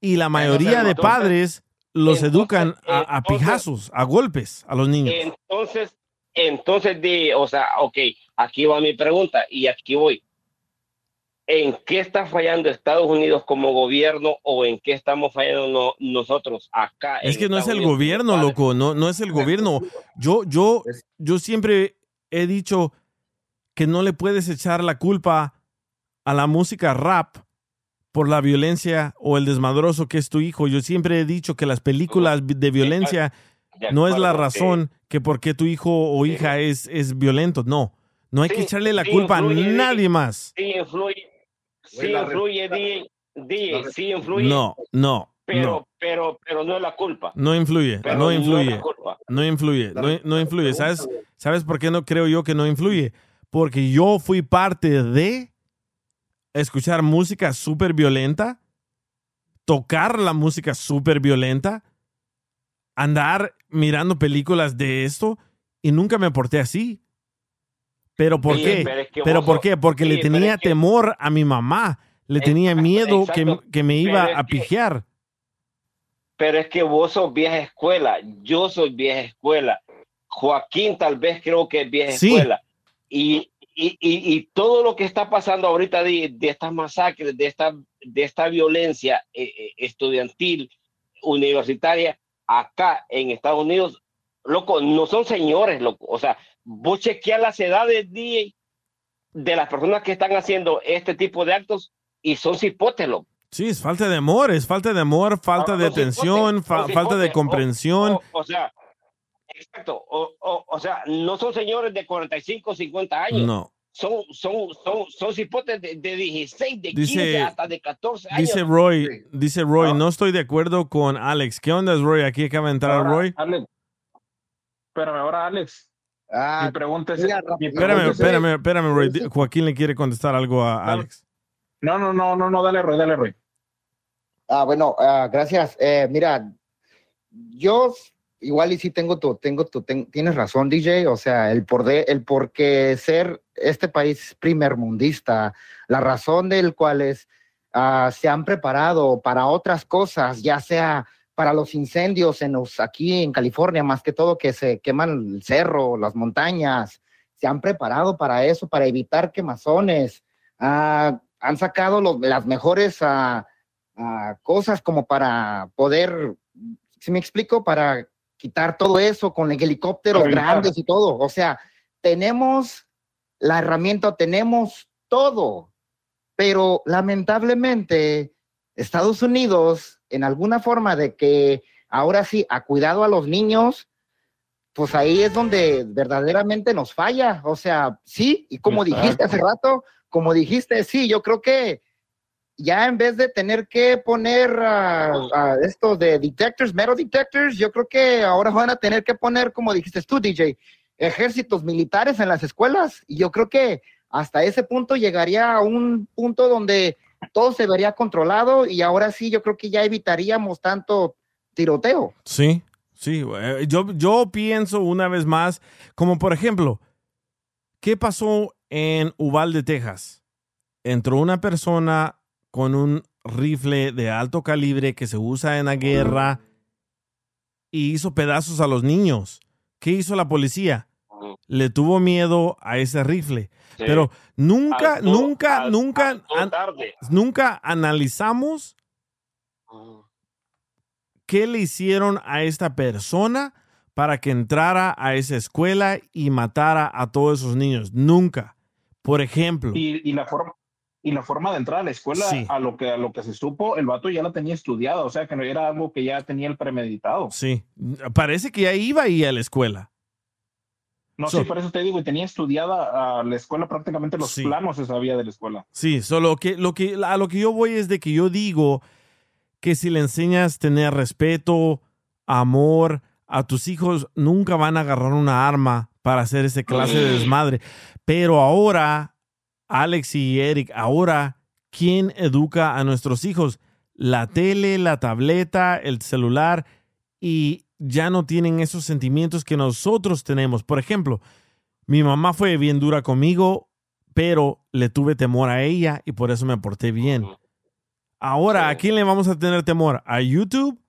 Y la mayoría de padres los educan a, a pijazos, a golpes a los niños. Entonces, entonces, di, o sea, ok, aquí va mi pregunta y aquí voy. ¿En qué está fallando Estados Unidos como gobierno o en qué estamos fallando no- nosotros acá? Es que no es el Unidos? gobierno, loco, no, no es el gobierno. Yo, yo, yo siempre he dicho que no le puedes echar la culpa a la música rap por la violencia o el desmadroso que es tu hijo. Yo siempre he dicho que las películas de violencia no es la razón que por qué tu hijo o hija es, es violento. No, no hay que echarle la culpa a nadie más. Sí influye, sí influye, sí influye. No, no, pero, no. pero, pero no es la culpa. No influye, Pero no influye, no influye, no, no influye. ¿Sabes, ¿Sabes por qué no creo yo que no influye? Porque yo fui parte de escuchar música súper violenta, tocar la música súper violenta, andar mirando películas de esto y nunca me porté así. ¿Pero por Sí, qué? pero es que ¿Pero vos por qué? Porque le sí, tenía es que- temor a mi mamá, le tenía Exacto, miedo que, exacto. que me iba Pero a pijear. Pero es que vos sos vieja escuela, yo soy vieja escuela. Joaquín tal vez creo que es vieja Sí. escuela. Y, y, y, y todo lo que está pasando ahorita de, de estas masacres, de esta, de esta violencia eh, eh, estudiantil, universitaria, acá en Estados Unidos, loco, no son señores, loco. O sea, vos chequeas las edades de, de las personas que están haciendo este tipo de actos y son cipotes, loco. Sí, es falta de amor, es falta de amor, falta de atención, fa- falta de cipotes, o- comprensión. O, o sea, exacto. O, o, o sea, no son señores de 45, 50 años. No. Son, son, son, son cipotes de, de 16, de Dice- 15, hasta de 14 años. Dice Roy, dice Roy, no estoy de acuerdo con Alex. ¿Qué onda, Roy? Aquí acaba de entrar Ahora, Roy. Alex. Espérame, ahora, Alex. mi pregunta es. mira, mi Espérame, es- espérame, espérame, Roy. Joaquín le quiere contestar algo a Alex. No, no, no, no, no, dale, Roy, dale, Roy. Ah, bueno, ah, gracias. Eh, mira, yo igual y sí tengo tu, tengo tu, ten- tienes razón, DJ. O sea, el por el por qué ser este país primer mundista, la razón del cual es ah, se han preparado para otras cosas, ya sea para los incendios en los, aquí en California, más que todo que se queman el cerro, las montañas, se han preparado para eso, para evitar quemazones. Ah, han sacado las mejores ah, cosas como para poder, si me explico, para quitar todo eso con helicópteros evitar. grandes y todo. O sea, tenemos la herramienta, tenemos todo, pero lamentablemente Estados Unidos, en alguna forma de que ahora sí ha cuidado a los niños, pues ahí es donde verdaderamente nos falla. O sea, sí, y como dijiste hace rato, como dijiste, sí, yo creo que ya en vez de tener que poner ah, ah, estos de detectors, metal detectors, yo creo que ahora van a tener que poner, como dijiste tú, DJ, ejércitos militares en las escuelas. Y yo creo que hasta ese punto llegaría a un punto donde todo se vería controlado y ahora sí, yo creo que ya evitaríamos tanto tiroteo. Sí, sí. eh, Yo, yo pienso una vez más, como por ejemplo, ¿qué pasó en Uvalde, Texas? Entró una persona con un rifle de alto calibre que se usa en la guerra y hizo pedazos a los niños. ¿Qué hizo la policía? Le tuvo miedo a ese rifle. Sí. Pero nunca, nunca, nunca, an- nunca analizamos qué le hicieron a esta persona para que entrara a esa escuela y matara a todos esos niños. Nunca. Por ejemplo, Y, y la forma y la forma de entrar a la escuela, Sí. a lo que a lo que se supo, el vato ya la tenía estudiada, o sea que no era algo que ya tenía el premeditado. sí, parece que ya iba ahí a la escuela. No, So- sí, por eso te digo, y tenía estudiada a la escuela prácticamente los Sí. planos se sabía de la escuela. Sí, solo que lo que a lo que yo voy es de que yo digo que si le enseñas tener respeto, amor a tus hijos, nunca van a agarrar una arma para hacer ese clase de desmadre. Pero ahora, Alex y Eric, ahora, ¿quién educa a nuestros hijos? La tele, la tableta, el celular y ya no tienen esos sentimientos que nosotros tenemos. Por ejemplo, mi mamá fue bien dura conmigo, pero le tuve temor a ella y por eso me porté bien. Ahora, ¿a quién le vamos a tener temor? ¿A YouTube?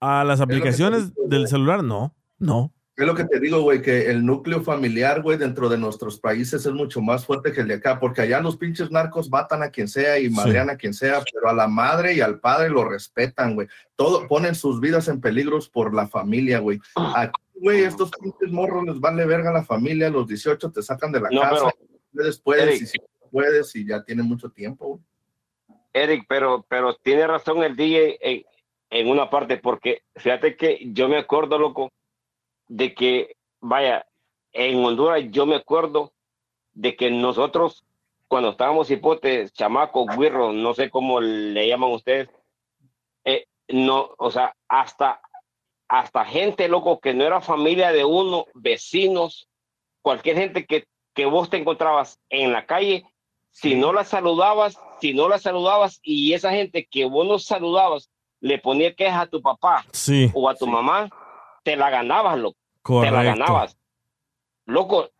¿A las aplicaciones del celular? No, no. Es lo que te digo, güey, que el núcleo familiar, güey, dentro de nuestros países es mucho más fuerte que el de acá, porque allá los pinches narcos matan a quien sea y madrean a quien sea, pero a la madre y al padre lo respetan, güey. Todo, ponen sus vidas en peligros por la familia, güey. Aquí, güey, estos pinches morros les vale verga a la familia, a los 18 te sacan de la No, casa, pero- puedes, puedes, Eric. y si no puedes, y ya tienen mucho tiempo, güey. Eric, pero, pero tiene razón el DJ en, en una parte, porque fíjate que yo me acuerdo, loco, de que, vaya, en Honduras yo me acuerdo de que nosotros, cuando estábamos hipotes, chamacos, guirros, no sé cómo le llaman ustedes, eh, no, o sea, hasta, hasta gente, loco, que no era familia de uno, vecinos, cualquier gente que, que vos te encontrabas en la calle, si no la saludabas, si no la saludabas y esa gente que vos no saludabas le ponía queja a tu papá Sí. o a tu mamá, te la ganabas, loco. Te la Correcto. ganabas. Loco,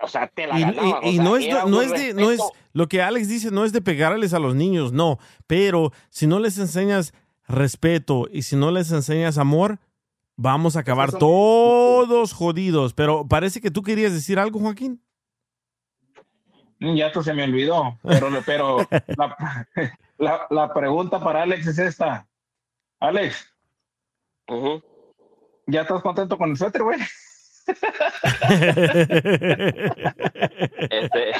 o sea, te la Y, ganabas. y- y sea, no es, no es de, no es, lo que Alex dice no es de pegarles a los niños, no, pero si no les enseñas respeto y si no les enseñas amor, vamos a acabar eso- todos jodidos. Pero parece que tú querías decir algo, Joaquín. Mm, Ya esto se me olvidó, pero, pero la, la- la pregunta para Alex es esta. Alex, Ujú. ¿Ya estás contento con el suéter, güey? Este,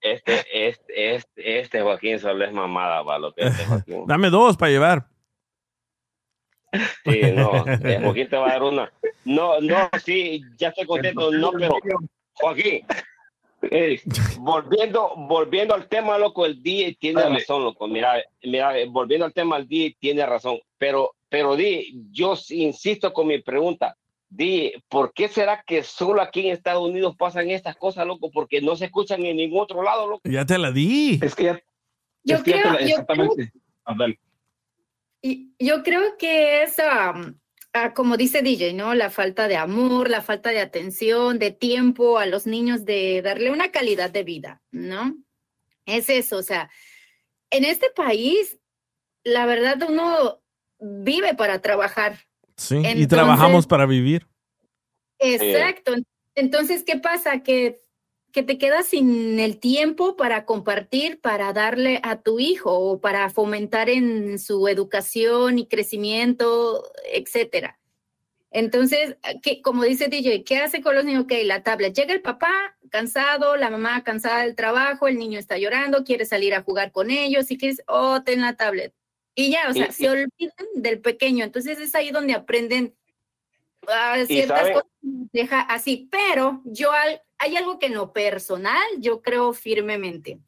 este, este, este, este Joaquín solo es mamada, va, lo que este Joaquín. Dame dos para llevar. Sí, no, eh, Joaquín te va a dar una. No, no, sí, ya estoy contento, no, pero Joaquín, eh, volviendo, volviendo al tema, loco, el DJ tiene Dale. razón, loco. Mira, mira, eh, volviendo al tema, el DJ tiene razón, pero, pero Di, yo insisto con mi pregunta. Di, ¿por qué será que solo aquí en Estados Unidos pasan estas cosas, loco? Porque no se escuchan en ningún otro lado, loco. Ya te la di. Es que ya. Yo es que ya te creo- la- yo exactamente. Ah. Y yo creo que es, am, ah, como dice DJ, ¿no? La falta de amor, la falta de atención, de tiempo a los niños, de darle una calidad de vida, ¿no? Es eso, o sea, en este país, la verdad, uno vive para trabajar. Sí, y trabajamos para vivir. Exacto. Entonces, ¿qué pasa? Que, que te quedas sin el tiempo para compartir, para darle a tu hijo o para fomentar en su educación y crecimiento, etcétera. Entonces, que, como dice DJ, ¿qué hace con los niños? Ok, la tablet. Llega el papá cansado, la mamá cansada del trabajo, el niño está llorando, quiere salir a jugar con ellos, y quieres, oh, ten la tablet. Y ya, o sea, Y- se olvidan del pequeño. Entonces es ahí donde aprenden ah, Y ciertas sabe- cosas deja así, pero yo al- hay algo que en lo personal yo creo firmemente.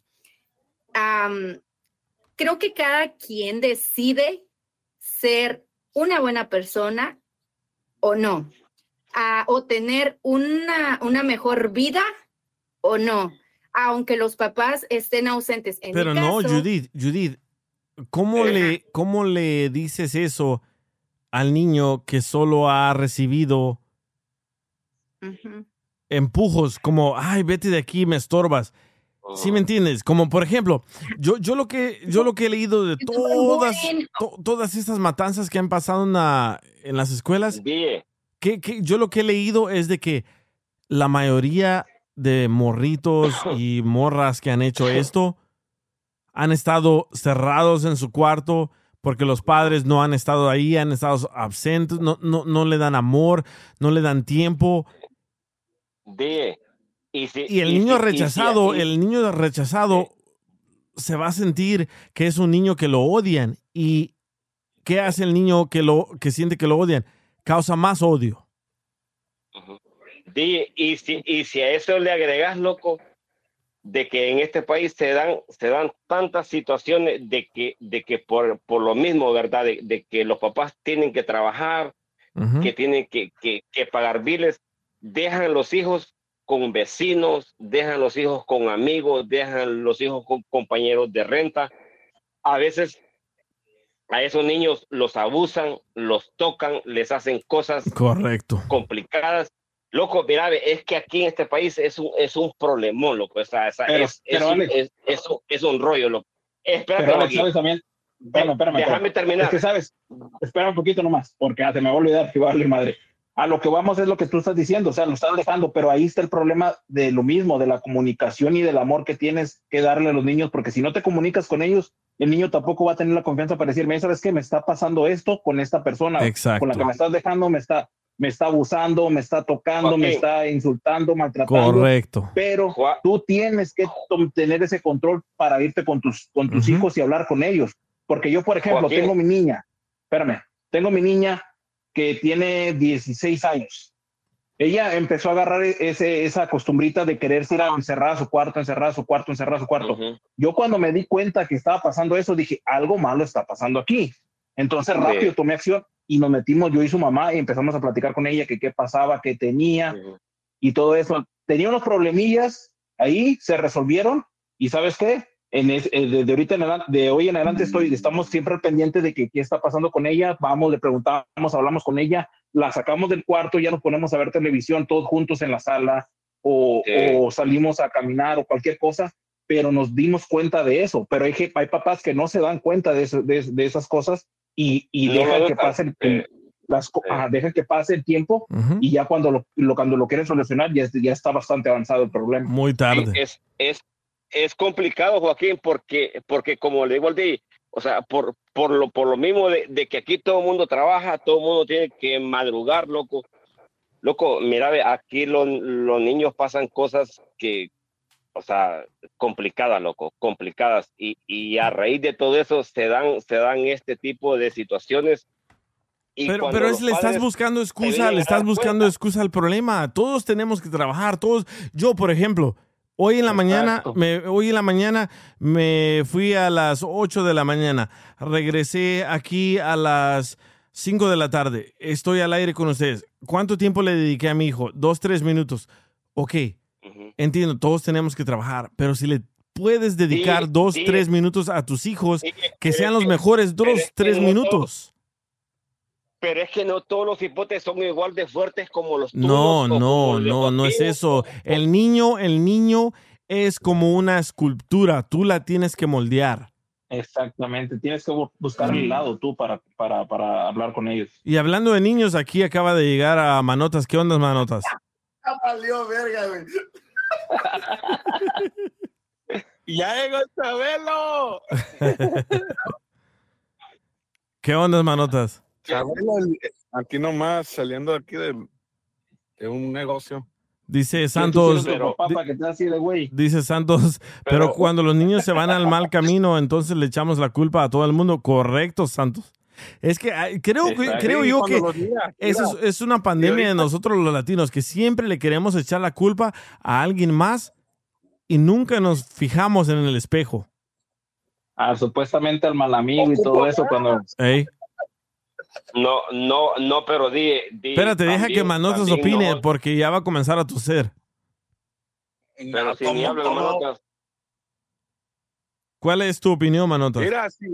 Creo que cada quien decide ser una buena persona o no, a- o tener una, una mejor vida o no, aunque los papás estén ausentes. En mi Pero no, Judith, Judith, ¿cómo le, ¿cómo le dices eso al niño que solo ha recibido empujos como, ay, vete de aquí, me estorbas? ¿Sí me entiendes? Como por ejemplo, yo, yo, lo, que, yo lo que he leído de todas, to- todas estas matanzas que han pasado en, la- en las escuelas, que, que yo lo que he leído es de que la mayoría de morritos y morras que han hecho esto han estado cerrados en su cuarto porque los padres no han estado ahí, han estado absentes, no, no, no le dan amor, no le dan tiempo. die. Y, si- Y el y niño si- y si rechazado, el niño rechazado se va a sentir que es un niño que lo odian. ¿Y qué hace el niño que, lo, que siente que lo odian? Causa más odio. Di- y, si, y si a eso le agregas, loco, de que en este país se dan, se dan tantas situaciones de que, de que por, por lo mismo, ¿verdad? De, de que los papás tienen que trabajar, que tienen que, que, que pagar biles, dejan los hijos con vecinos, dejan los hijos con amigos, dejan los hijos con compañeros de renta. A veces a esos niños los abusan, los tocan, les hacen cosas Correcto. complicadas. Loco, mira, es que aquí en este país es un, es un problemón, loco. O sea, esa- Pero- es, pero, es, un, Alex. es, es un- es un rollo, loco. Espérate, Pero Alex, sabes también. Espérame, espérame. Déjame espérame. terminar. Es que sabes, espera un poquito nomás, porque ah, se me va a olvidar que va a valer madre. A lo que vamos es lo que tú estás diciendo, o sea, lo estás dejando, pero ahí está el problema de lo mismo, de la comunicación y del amor que tienes que darle a los niños, porque si no te comunicas con ellos, el niño tampoco va a tener la confianza para decirme, ¿sabes qué? Me está pasando esto con esta persona, Exacto. con la que me estás dejando, me está, me está abusando, me está tocando, me está insultando, maltratando Correcto. pero tú tienes que tener ese control para irte con tus, con tus hijos y hablar con ellos. Porque yo, por ejemplo, Joaquín. tengo mi niña, espérame, tengo mi niña que tiene 16 años. Ella empezó a agarrar ese, esa costumbrita de quererse ir a encerrar a su cuarto, encerrar a su cuarto, encerrar a su cuarto. Yo cuando me di cuenta que estaba pasando eso, dije, algo malo está pasando aquí. Entonces rápido tomé acción y nos metimos yo y su mamá y empezamos a platicar con ella que qué pasaba, qué tenía y todo eso. Tenía unos problemillas ahí, se resolvieron y ¿sabes qué? En es- eh, de, de ahorita en adelante, de hoy en adelante estoy, estamos siempre al pendiente de que qué está pasando con ella, vamos, le preguntamos, hablamos con ella, la sacamos del cuarto, ya nos ponemos a ver televisión todos juntos en la sala o, o salimos a caminar o cualquier cosa, pero nos dimos cuenta de eso, pero hay, hay papás que no se dan cuenta de, eso- de, de esas cosas y, y No lo que pase el, sí. las, co- ajá, dejan que pase el tiempo y ya cuando lo, lo- cuando lo quieren solucionar ya, ya está bastante avanzado el problema. Muy tarde. Es, es, es complicado, Joaquín, porque, porque como le digo al Di, o sea, por, por, lo, por lo mismo de, de que aquí todo el mundo trabaja, todo el mundo tiene que madrugar, loco. Loco, mira, ve, aquí lo- los niños pasan cosas que, o sea, complicadas, loco, complicadas. Y, y a raíz de todo eso se dan, se dan este tipo de situaciones. Y Pero, pero es, le estás buscando excusa, le estás buscando cuenta, excusa al problema. Todos tenemos que trabajar, todos. Yo, por ejemplo, hoy en la mañana, me, hoy en la mañana me fui a las 8 de la mañana, regresé aquí a las 5 de la tarde, estoy al aire con ustedes. ¿Cuánto tiempo le dediqué a mi hijo? Dos, tres minutos. Ok, entiendo, todos tenemos que trabajar, pero si le puedes dedicar Sí, dos, sí. tres minutos a tus hijos, que sean los mejores dos, pero es que tres no minutos. Pero es que no todos los hipotes son igual de fuertes como los tuyos. No, no, no, no es eso. El niño, el niño es como una escultura, tú la tienes que moldear. Exactamente, tienes que bu- buscar el lado tú para, para, para hablar con ellos. Y hablando de niños, aquí acaba de llegar a Manotas. ¿Qué onda, Manotas? Valió verga, güey. ¡Ya llegó Chabelo! ¿Qué onda, Manotas? Chabelo, el- aquí nomás, saliendo de aquí de, de un negocio. Dice Santos, Pero, papá, que te así de güey. dice Santos, pero, cuando los niños se van al mal camino, entonces le echamos la culpa a todo el mundo. Correcto, Santos. Es que creo, que- Exacto. creo yo que es, es una pandemia de nosotros los latinos, que siempre le queremos echar la culpa a alguien más y nunca nos fijamos en el espejo. Ah, supuestamente al mal amigo y todo eso cuando... Ey. No, no, no, pero di. di Espérate, deja que Manotas opine, no- porque ya va a comenzar a toser. pero si ni Manotas. ¿Cuál es tu opinión, Manotas? Mira, sí.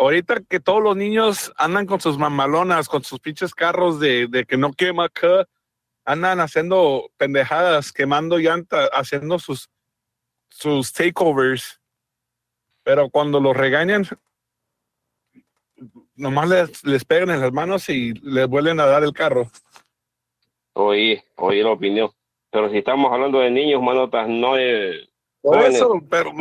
Ahorita que todos los niños andan con sus mamalonas, con sus pinches carros de, de que no quema acá, andan haciendo pendejadas, quemando llanta, haciendo sus, sus takeovers. Pero cuando los regañan, nomás les, les pegan en las manos y les vuelven a dar el carro. Oí, oí la opinión. Pero si estamos hablando de niños, Manotas, no de. Por eso, pero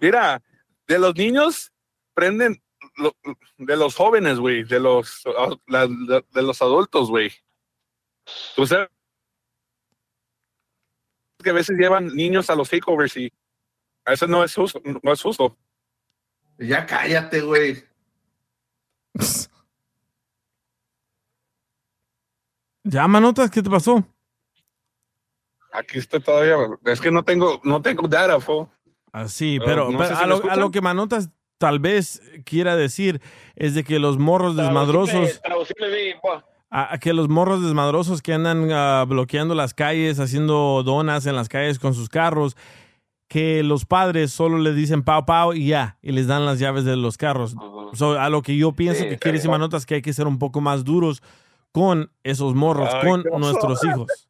mira, de los niños prenden lo- de los jóvenes, güey, de los ah, la- de, de los adultos, güey. Tú sabes que a veces llevan niños a los takeovers y a veces no es justo, no es justo. Ya cállate, güey. ¿Ya, Manotas? ¿Qué te pasó? Aquí estoy todavía. Es que no tengo, no tengo data, fo. Así, Ah, pero, no pero si a, lo que Manotas tal vez quiera decir es de que los morros desmadrosos, a, que los morros desmadrosos que andan ah, bloqueando las calles, haciendo donas en las calles con sus carros, que los padres solo les dicen pau pau y ya, y les dan las llaves de los carros. So, a lo que yo pienso Sí, que quiere decir. Manotas que hay que ser un poco más duros con esos morros, Ay, con nuestros hijos.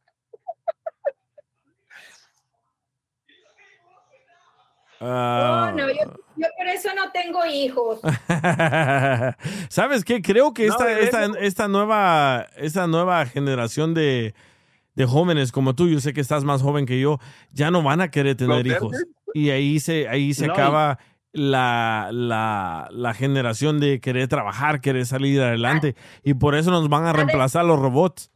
Ah, No, no, yo, yo por eso no tengo hijos. ¿Sabes qué? Creo que esta, esta, eso- esta nueva, esta nueva generación de, de jóvenes como tú, yo sé que estás más joven que yo, ya no van a querer tener hijos. verdes. Y ahí se, ahí se No, y- acaba la, la, la generación de querer trabajar, querer salir adelante. Y por eso nos van a reemplazar los robots.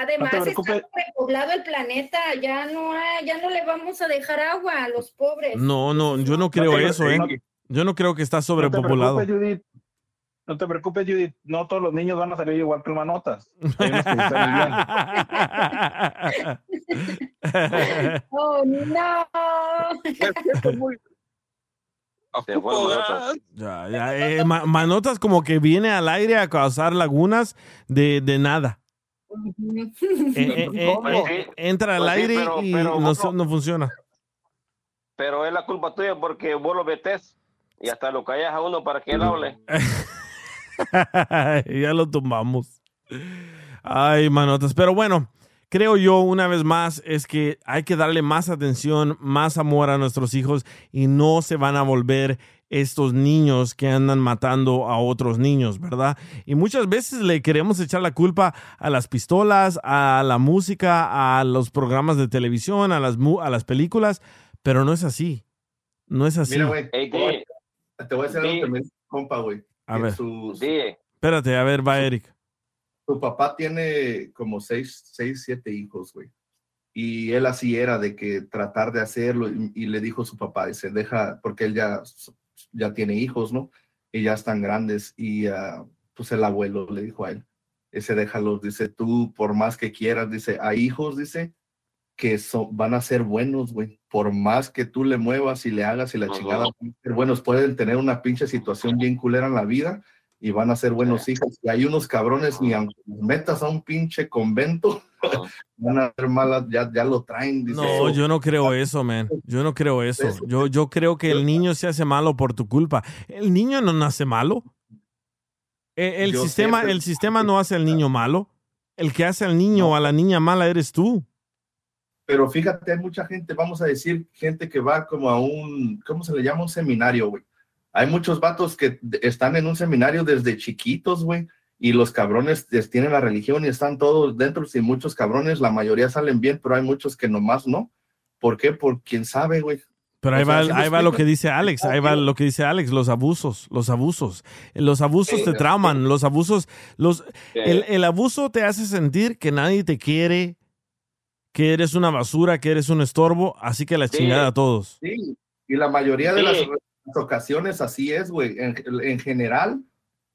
Además, No está repoblado el planeta, ya no hay- ya no le vamos a dejar agua a los pobres. No, no, yo no creo eso, ¿eh? Yo no creo que está No te sobrepopulado. preocupes, Judith. No te preocupes, Judith. No todos los niños van a salir igual que manotas. Oh, no. Ya, ya, eh, Ma- Manotas como que viene al aire a causar lagunas de, de nada. Eh, eh, eh, Pues sí. entra al Pues sí, aire pero- y pero no, funciona. Pero es la culpa tuya porque vos lo metes y hasta lo callas a uno para que él hable. ya lo tumbamos. Ay, manotas. Pero bueno, creo yo una vez más es que hay que darle más atención, más amor a nuestros hijos y no se van a volver estos niños que andan matando a otros niños, ¿verdad? Y muchas veces le queremos echar la culpa a las pistolas, a la música, a los programas de televisión, a las, mu- a las películas, pero no es así. No es así. Mira, güey. Ey, te voy- a decir algo di. que me dice un compa, güey. A ver. Su, su- di. Espérate, a ver, va Eric. su papá tiene como seis, seis, siete hijos, güey. Y él así era de que tratar de hacerlo y, y le dijo a su papá, dice, deja, porque él ya, ya tiene hijos, ¿no? Y ya están grandes. Y ah, pues el abuelo le dijo a él, ese déjalos, dice, tú por más que quieras, dice, hay hijos, dice, que son, van a ser buenos, güey. Por más que tú le muevas y le hagas y la chingada, van a ser buenos, pueden tener una pinche situación bien culera en la vida y van a ser buenos hijos. Y hay unos cabrones, ni aunque los metas a un pinche convento, van a ser malas, ya, ya lo traen. Dice, No, "So, yo no creo eso, man. Yo no creo eso. Yo, yo creo que el niño se hace malo por tu culpa. El niño no nace malo. E- El, sistema, el sistema no hace al niño malo. El que hace al niño o a la niña mala eres tú. Pero fíjate, hay mucha gente, vamos a decir, gente que va como a un, ¿cómo se le llama? Un seminario, güey. Hay muchos vatos que están en un seminario desde chiquitos, güey, y los cabrones es- tienen la religión y están todos dentro, y muchos cabrones, la mayoría salen bien, pero hay muchos que nomás no. ¿Por qué? Por quién sabe, güey. Pero O ahí sea, va, ¿sí me ahí va lo que dice Alex, ahí va lo que dice Alex, los abusos, los abusos. Los abusos te trauman, los abusos, los, el, el abuso te hace sentir que nadie te quiere, que eres una basura, que eres un estorbo, así que la Sí. chingada a todos. Sí, y la mayoría de Sí. las ocasiones así es, güey. En, en general,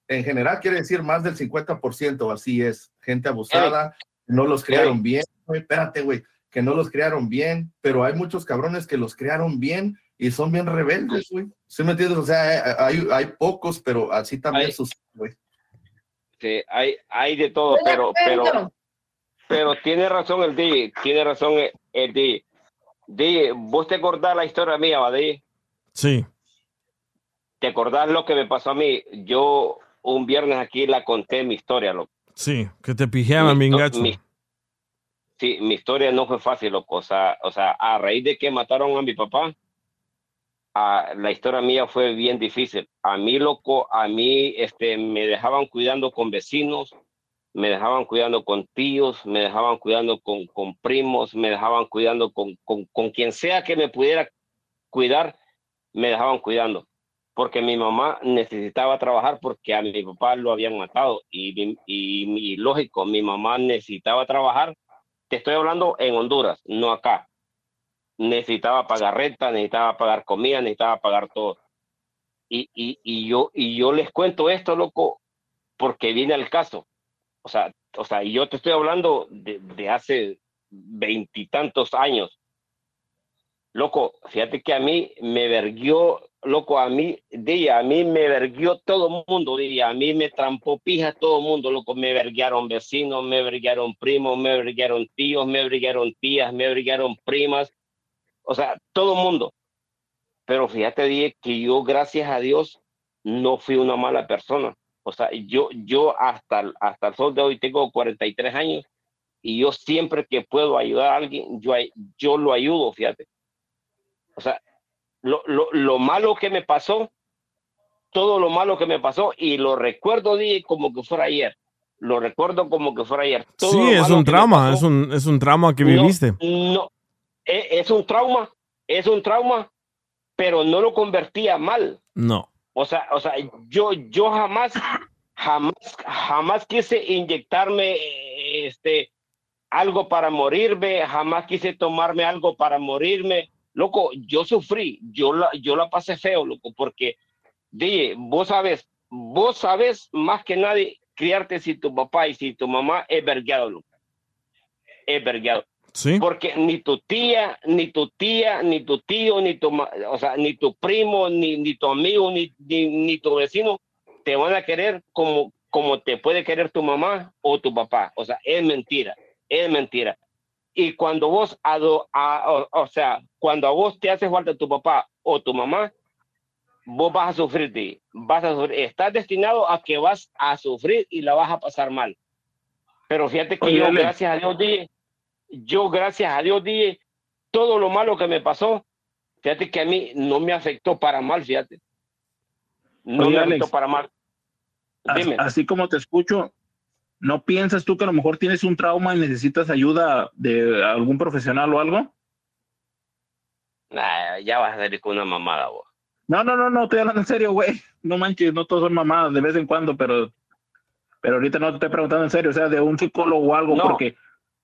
en general quiere decir más del 50% así es. Gente abusada, no los criaron bien. Güey, espérate, güey, que no los criaron bien, pero hay muchos cabrones que los criaron bien y son bien rebeldes, güey. ¿Sí me entiendes? O sea, hay, hay pocos, pero así también Hay- sucede, güey. Sí, hay, hay de todo, pero, pero, pero tiene razón el D, tiene razón el, el D. D, vos te acordás la historia mía, ¿va, D? Sí. ¿Te acordás lo que me pasó a mí? Yo un viernes aquí la conté mi historia, loco. Sí, que te pijeaban bien gacho. mi- sí, mi historia no fue fácil, loco. O sea, o sea, a raíz de que mataron a mi papá, a- la historia mía fue bien difícil. A mí, loco, a mí este, me dejaban cuidando con vecinos, me dejaban cuidando con tíos, me dejaban cuidando con, con primos, me dejaban cuidando con, con, con quien sea que me pudiera cuidar, me dejaban cuidando. Porque mi mamá necesitaba trabajar porque a mi papá lo habían matado. Y, y, lógico, mi mamá necesitaba trabajar. Te estoy hablando en Honduras, no acá. Necesitaba pagar renta, necesitaba pagar comida, necesitaba pagar todo. Y, y, y yo, y yo les cuento esto, loco, porque viene al caso. O sea, o sea, yo te estoy hablando de, de hace veintitantos años. Loco, fíjate que a mí me verguió, loco, a mí, día, a mí me verguió todo el mundo, día, a mí me trampó pija todo el mundo, loco, me verguiaron vecinos, me verguiaron primos, me verguiaron tíos, me verguiaron tías, me verguiaron primas, o sea, todo el mundo. Pero fíjate, dije que yo, gracias a Dios, no fui una mala persona. O sea, yo, yo hasta, hasta el sol de hoy tengo 43 años y yo siempre que puedo ayudar a alguien, yo, yo lo ayudo, fíjate. O sea, lo, lo, lo malo que me pasó, todo lo malo que me pasó, y lo recuerdo como que fuera ayer. Lo recuerdo como que fuera ayer. Todo Sí, es un trauma, pasó, es un, es un trauma que no, viviste. No, e- es un trauma, es un trauma, pero no lo convertía mal. No. O sea, o sea, yo, yo jamás, jamás, jamás quise inyectarme este algo para morirme, jamás quise tomarme algo para morirme. Loco, yo sufrí, yo la, yo la pasé feo, loco, porque dije, vos sabes, vos sabes más que nadie criarte si tu papá y si tu mamá es vergueado, loco. Es vergueado. Sí. Porque ni tu tía, ni tu tía, ni tu tío, ni tu, o sea, ni tu primo, ni, ni tu amigo, ni, ni, ni tu vecino te van a querer como, como te puede querer tu mamá o tu papá. O sea, es mentira, es mentira. Y cuando vos, ado- a- o, o sea, cuando a vos te hace falta tu papá o tu mamá, vos vas a sufrir, de, vas a sufrir. Estás destinado a que vas a sufrir y la vas a pasar mal. Pero fíjate que Oye, yo, gracias a Dios, dije, yo, gracias a Dios, dije, todo lo malo que me pasó, fíjate que a mí no me afectó para mal, fíjate. No Oye, me Alex. afectó para mal. Dime. Así como te escucho, ¿no piensas tú que a lo mejor tienes un trauma y necesitas ayuda de algún profesional o algo? Nah, ya vas a salir con una mamada, vos. No, no, no, no, estoy hablando en serio, güey. No manches, no todos son mamadas de vez en cuando, pero, pero ahorita no te estoy preguntando en serio, o sea, de un psicólogo o algo, No. porque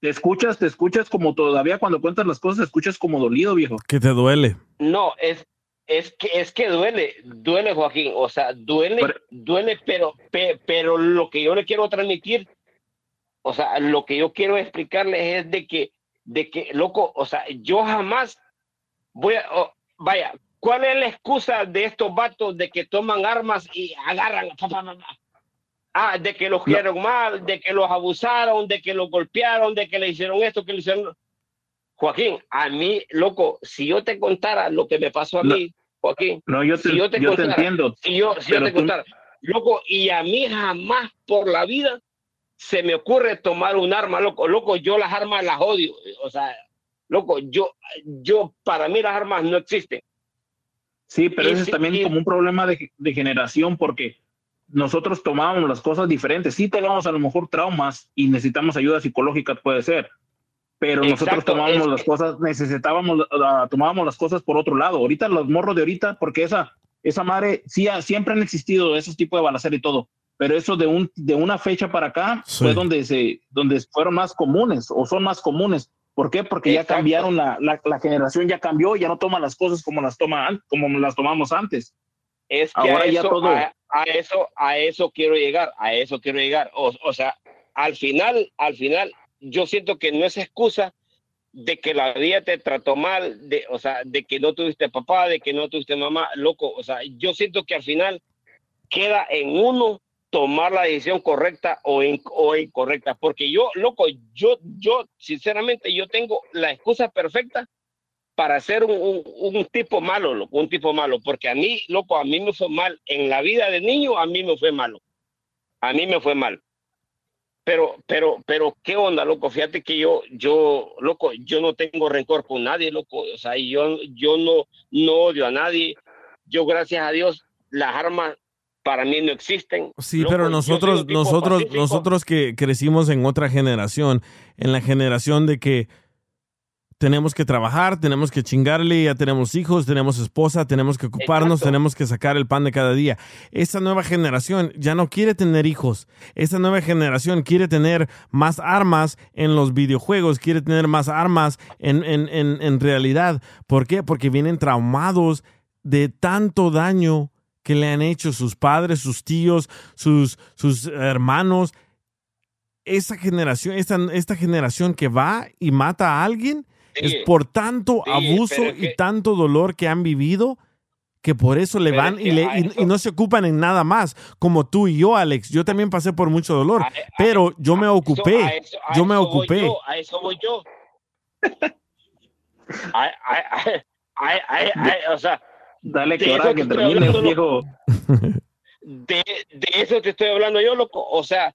te escuchas, te escuchas como todavía cuando cuentas las cosas, te escuchas como dolido, viejo. Que te duele. No, es, es que es que duele, duele, Joaquín. O sea, duele, duele, pero, pe- pero lo que yo le quiero transmitir, o sea, lo que yo quiero explicarles es de que, de que, loco, o sea, yo jamás voy a, oh, vaya, ¿cuál es la excusa de estos vatos de que toman armas y agarran? Ah, de que los quieren mal, de que los abusaron, de que los golpearon, de que le hicieron esto, que le hicieron. Joaquín, a mí, loco, si yo te contara lo que me pasó a No. mí, Joaquín, No, yo te, si yo te, yo te contara, entiendo. si yo, si yo te tú- loco, y a mí jamás por la vida se me ocurre tomar un arma, loco, loco, yo las armas las odio, o sea, loco, yo, yo, para mí las armas no existen. Sí, pero Y ese es sí, también y- como un problema de, de generación porque nosotros tomábamos las cosas diferentes. Sí tenemos a lo mejor traumas y necesitamos ayuda psicológica, puede ser, pero nosotros Exacto, tomábamos es las que- cosas, necesitábamos, ah, tomábamos las cosas por otro lado. Ahorita los morros de ahorita, porque esa, esa madre, sí, ha- siempre han existido esos tipos de balacera y todo, pero eso de, un, de una fecha para acá Sí. fue donde, se, donde fueron más comunes o son más comunes. ¿Por qué? Porque ya Exacto. cambiaron, la, la, la generación ya cambió, ya no toman las cosas como las, toma, como las tomamos antes. Es que Ahora a, ya eso, todo- a, a eso, a eso quiero llegar, a eso quiero llegar. O, o sea, al final, al final, yo siento que no es excusa de que la vida te trató mal, de, o sea, de que no tuviste papá, de que no tuviste mamá, loco. O sea, yo siento que al final queda en uno tomar la decisión correcta o, in- o incorrecta. Porque yo, loco, yo, yo, sinceramente, yo tengo la excusa perfecta para ser un, un- tipo malo, loco, un tipo malo, porque a mí, loco, a mí me fue mal. En la vida de niño, a mí me fue malo. A mí me fue mal. Pero, pero, pero, ¿qué onda, loco? Fíjate que yo, yo, loco, yo no tengo rencor con nadie, loco. O sea, yo, yo no, no odio a nadie. Yo, gracias a Dios, las armas para mí no existen. Sí, Loco, pero nosotros, nosotros, pacífico. nosotros que crecimos en otra generación, en la generación de que tenemos que trabajar, tenemos que chingarle, ya tenemos hijos, tenemos esposa, tenemos que ocuparnos, Exacto. tenemos que sacar el pan de cada día. Esta nueva generación ya no quiere tener hijos. Esta nueva generación quiere tener más armas en los videojuegos, quiere tener más armas en, en, en, en realidad. ¿Por qué? Porque vienen traumados de tanto daño que le han hecho sus padres, sus tíos, sus, sus hermanos esa generación, esta, esta generación que va y mata a alguien, es por tanto sí, abuso y tanto dolor que han vivido que por eso le van es y, le- y- no se ocupan en nada más, como tú y yo, Alex. Yo también pasé por mucho dolor, pero yo me ocupé, a eso- a yo me ocupé. yo, a eso voy yo. O sea, Dale que ahora que termine, viejo. de, de eso te estoy hablando yo, loco. O sea,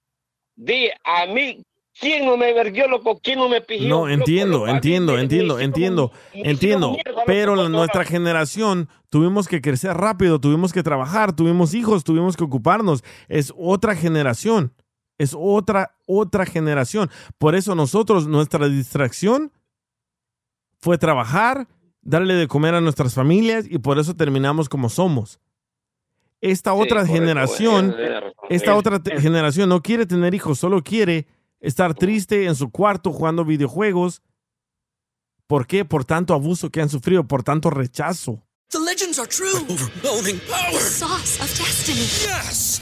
de a mí, ¿quién no me verguió, loco? ¿Quién no me pidió? No, entiendo, entiendo, entiendo, entiendo, entiendo. mierda, Pero nuestra generación tuvimos que crecer rápido, tuvimos que trabajar, tuvimos hijos, tuvimos que ocuparnos. Es otra generación. Es otra, otra generación. Por eso nosotros, nuestra distracción fue trabajar, darle de comer a nuestras familias y por eso terminamos como somos. Esta otra generación, razón. esta Es- otra generación no quiere tener hijos, solo quiere estar triste en su cuarto jugando videojuegos. ¿Por qué? Por tanto abuso que han sufrido, por tanto rechazo. The legends are true. overwhelming power. Sauce of destiny. Yes!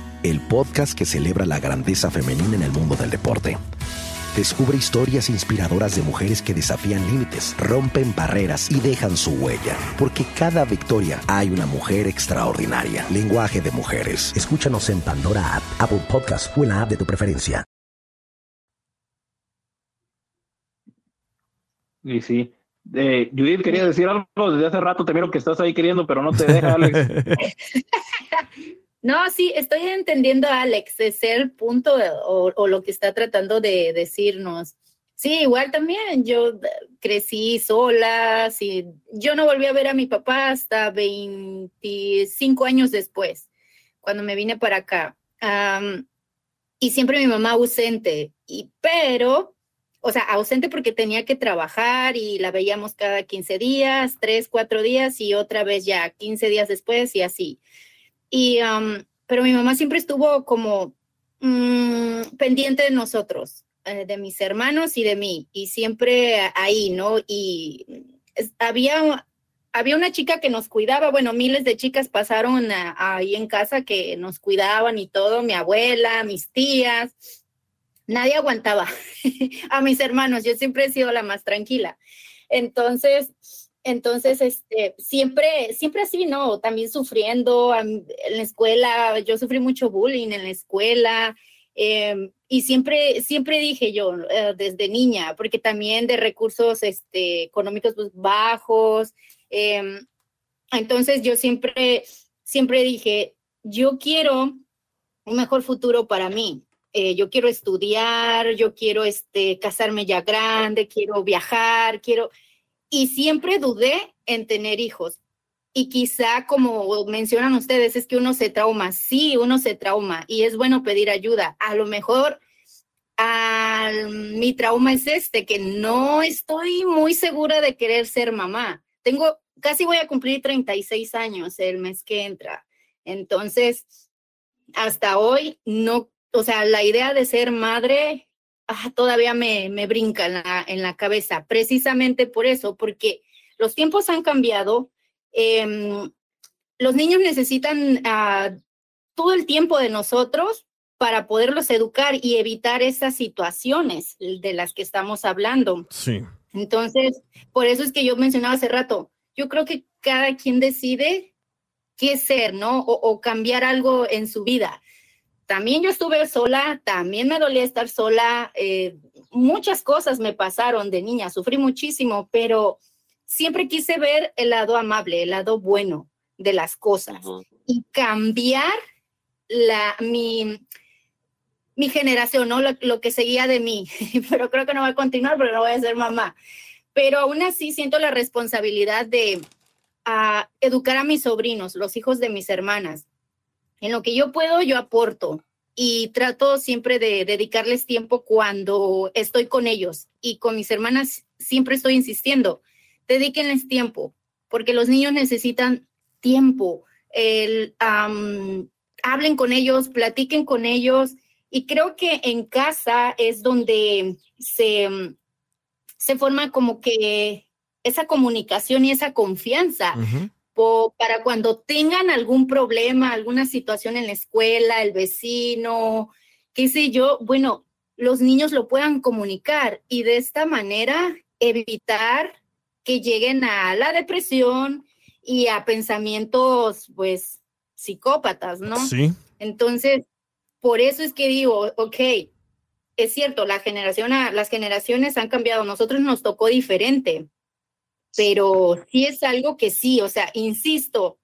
el podcast que celebra la grandeza femenina en el mundo del deporte. Descubre historias inspiradoras de mujeres que desafían límites, rompen barreras y dejan su huella, porque cada victoria hay una mujer extraordinaria. Lenguaje de Mujeres. Escúchanos en Pandora App, Apple Podcast o en la app de tu preferencia. Y sí. Eh, Judith quería decir algo desde hace rato, te miro que estás ahí queriendo, pero no te deja, Alex. No, sí, estoy entendiendo Alex, es el punto de- o, lo que está tratando de decirnos. Sí, igual también yo eh, crecí sola, sí, yo no volví a ver a mi papá hasta 25 años después, cuando me vine para acá. Y siempre mi mamá ausente, y, pero, o sea, ausente porque tenía que trabajar y la veíamos cada 15 días, 3, 4 días y otra vez ya 15 días después y así. Y, pero mi mamá siempre estuvo como mm, pendiente de nosotros, eh, de mis hermanos y de mí, y siempre ahí, ¿no? Y había, había una chica que nos cuidaba, bueno, miles de chicas pasaron ahí en casa que nos cuidaban y todo, mi abuela, mis tías, nadie aguantaba a mis hermanos, yo siempre he sido la más tranquila. Entonces, entonces, este, siempre, siempre así, ¿no? También sufriendo en la escuela, yo sufrí mucho bullying en la escuela, em, y siempre, siempre dije yo, eh, desde niña, porque también de recursos este, económicos pues, bajos, em, entonces yo siempre, siempre dije, yo quiero un mejor futuro para mí. Eh, yo quiero estudiar, yo quiero este, casarme ya grande, quiero viajar, quiero... Y siempre dudé en tener hijos. Y quizá, como mencionan ustedes, es que uno se trauma. Sí, uno se trauma y es bueno pedir ayuda. A lo mejor al- mi trauma es este, que no estoy muy segura de querer ser mamá. Tengo, casi voy a cumplir 36 años el mes que entra. Entonces, hasta hoy no, o sea, la idea de ser madre ah, todavía me, me brinca en la, en la cabeza, precisamente por eso, porque los tiempos han cambiado. em, los niños necesitan ah, todo el tiempo de nosotros para poderlos educar y evitar esas situaciones de las que estamos hablando. Sí. Entonces, por eso es que yo mencionaba hace rato, yo creo que cada quien decide qué ser, ¿no? O, o cambiar algo en su vida. También yo estuve sola, también me dolía estar sola, eh, muchas cosas me pasaron de niña, sufrí muchísimo, pero siempre quise ver el lado amable, el lado bueno de las cosas y cambiar la, mi, mi generación, ¿no? Lo, lo que seguía de mí, pero creo que no va a continuar porque no voy a ser mamá. Pero aún así siento la responsabilidad de ah, educar a mis sobrinos, los hijos de mis hermanas. En lo que yo puedo, yo aporto. y trato siempre de dedicarles tiempo cuando estoy con ellos y con mis hermanas siempre estoy insistiendo, dedíquenles tiempo, porque los niños necesitan tiempo, el, hablen con ellos, platiquen con ellos y creo que en casa es donde se, se forma como que esa comunicación y esa confianza para cuando tengan algún problema, alguna situación en la escuela, el vecino, qué sé yo, bueno, los niños lo puedan comunicar y de esta manera evitar que lleguen a la depresión y a pensamientos, pues, psicópatas, ¿no? Sí. Entonces, por eso es que digo, ok, es cierto, la generación, las generaciones han cambiado, nosotros nos tocó diferente, pero sí es algo que sí, o sea, insisto,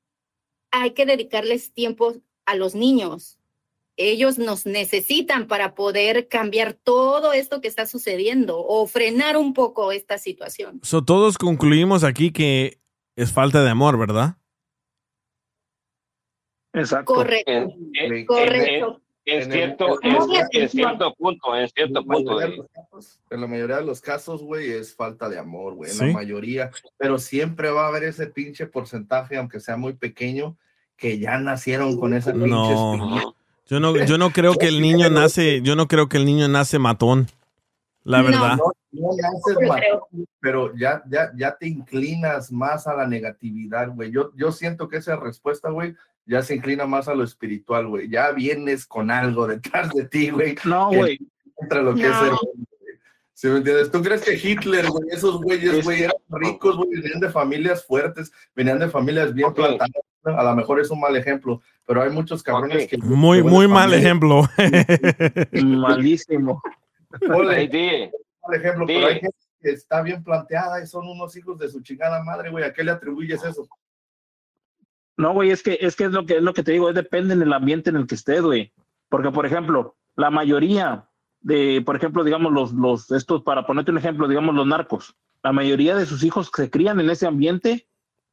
hay que dedicarles tiempo a los niños. Ellos nos necesitan para poder cambiar todo esto que está sucediendo o frenar un poco esta situación. So, todos concluimos aquí que es falta de amor, ¿verdad? Exacto. Correcto. En, en- Correcto. En cierto, el- cierto punto, en cierto punto. mayoría de de- los casos- en la mayoría de los casos, güey, es falta de amor, güey, en Sí. la mayoría. Pero siempre va a haber ese pinche porcentaje, aunque sea muy pequeño, que ya nacieron con esa pinche No. Yo no, yo no creo que el niño nace, yo no creo que el niño nace matón. La No. verdad. No, no Yo matón, pero ya, ya, ya te inclinas más a la negatividad, güey. Yo, yo siento que esa respuesta, güey, ya se inclina más a lo espiritual, güey. Ya vienes con algo detrás de ti, güey. No, güey. Contra lo que es No. hombre, güey. ¿Sí me entiendes? ¿Tú crees que Hitler, güey, esos güeyes, güey, eran ricos, güey, venían de familias fuertes, venían de familias bien plantadas? A lo mejor es un mal ejemplo, pero hay muchos cabrones que... Muy, que muy mal familias- ejemplo. Malísimo. Ponle, Hey, por ejemplo, Sí. pero hay gente que está bien planteada y son unos hijos de su chingada madre, güey. ¿A qué le atribuyes eso? No, güey, es que es que es lo que es lo que te digo, es depende del ambiente en el que estés, güey. Porque, por ejemplo, la mayoría de, por ejemplo, digamos, los, los, estos, para ponerte un ejemplo, digamos, los narcos, la mayoría de sus hijos que se crían en ese ambiente,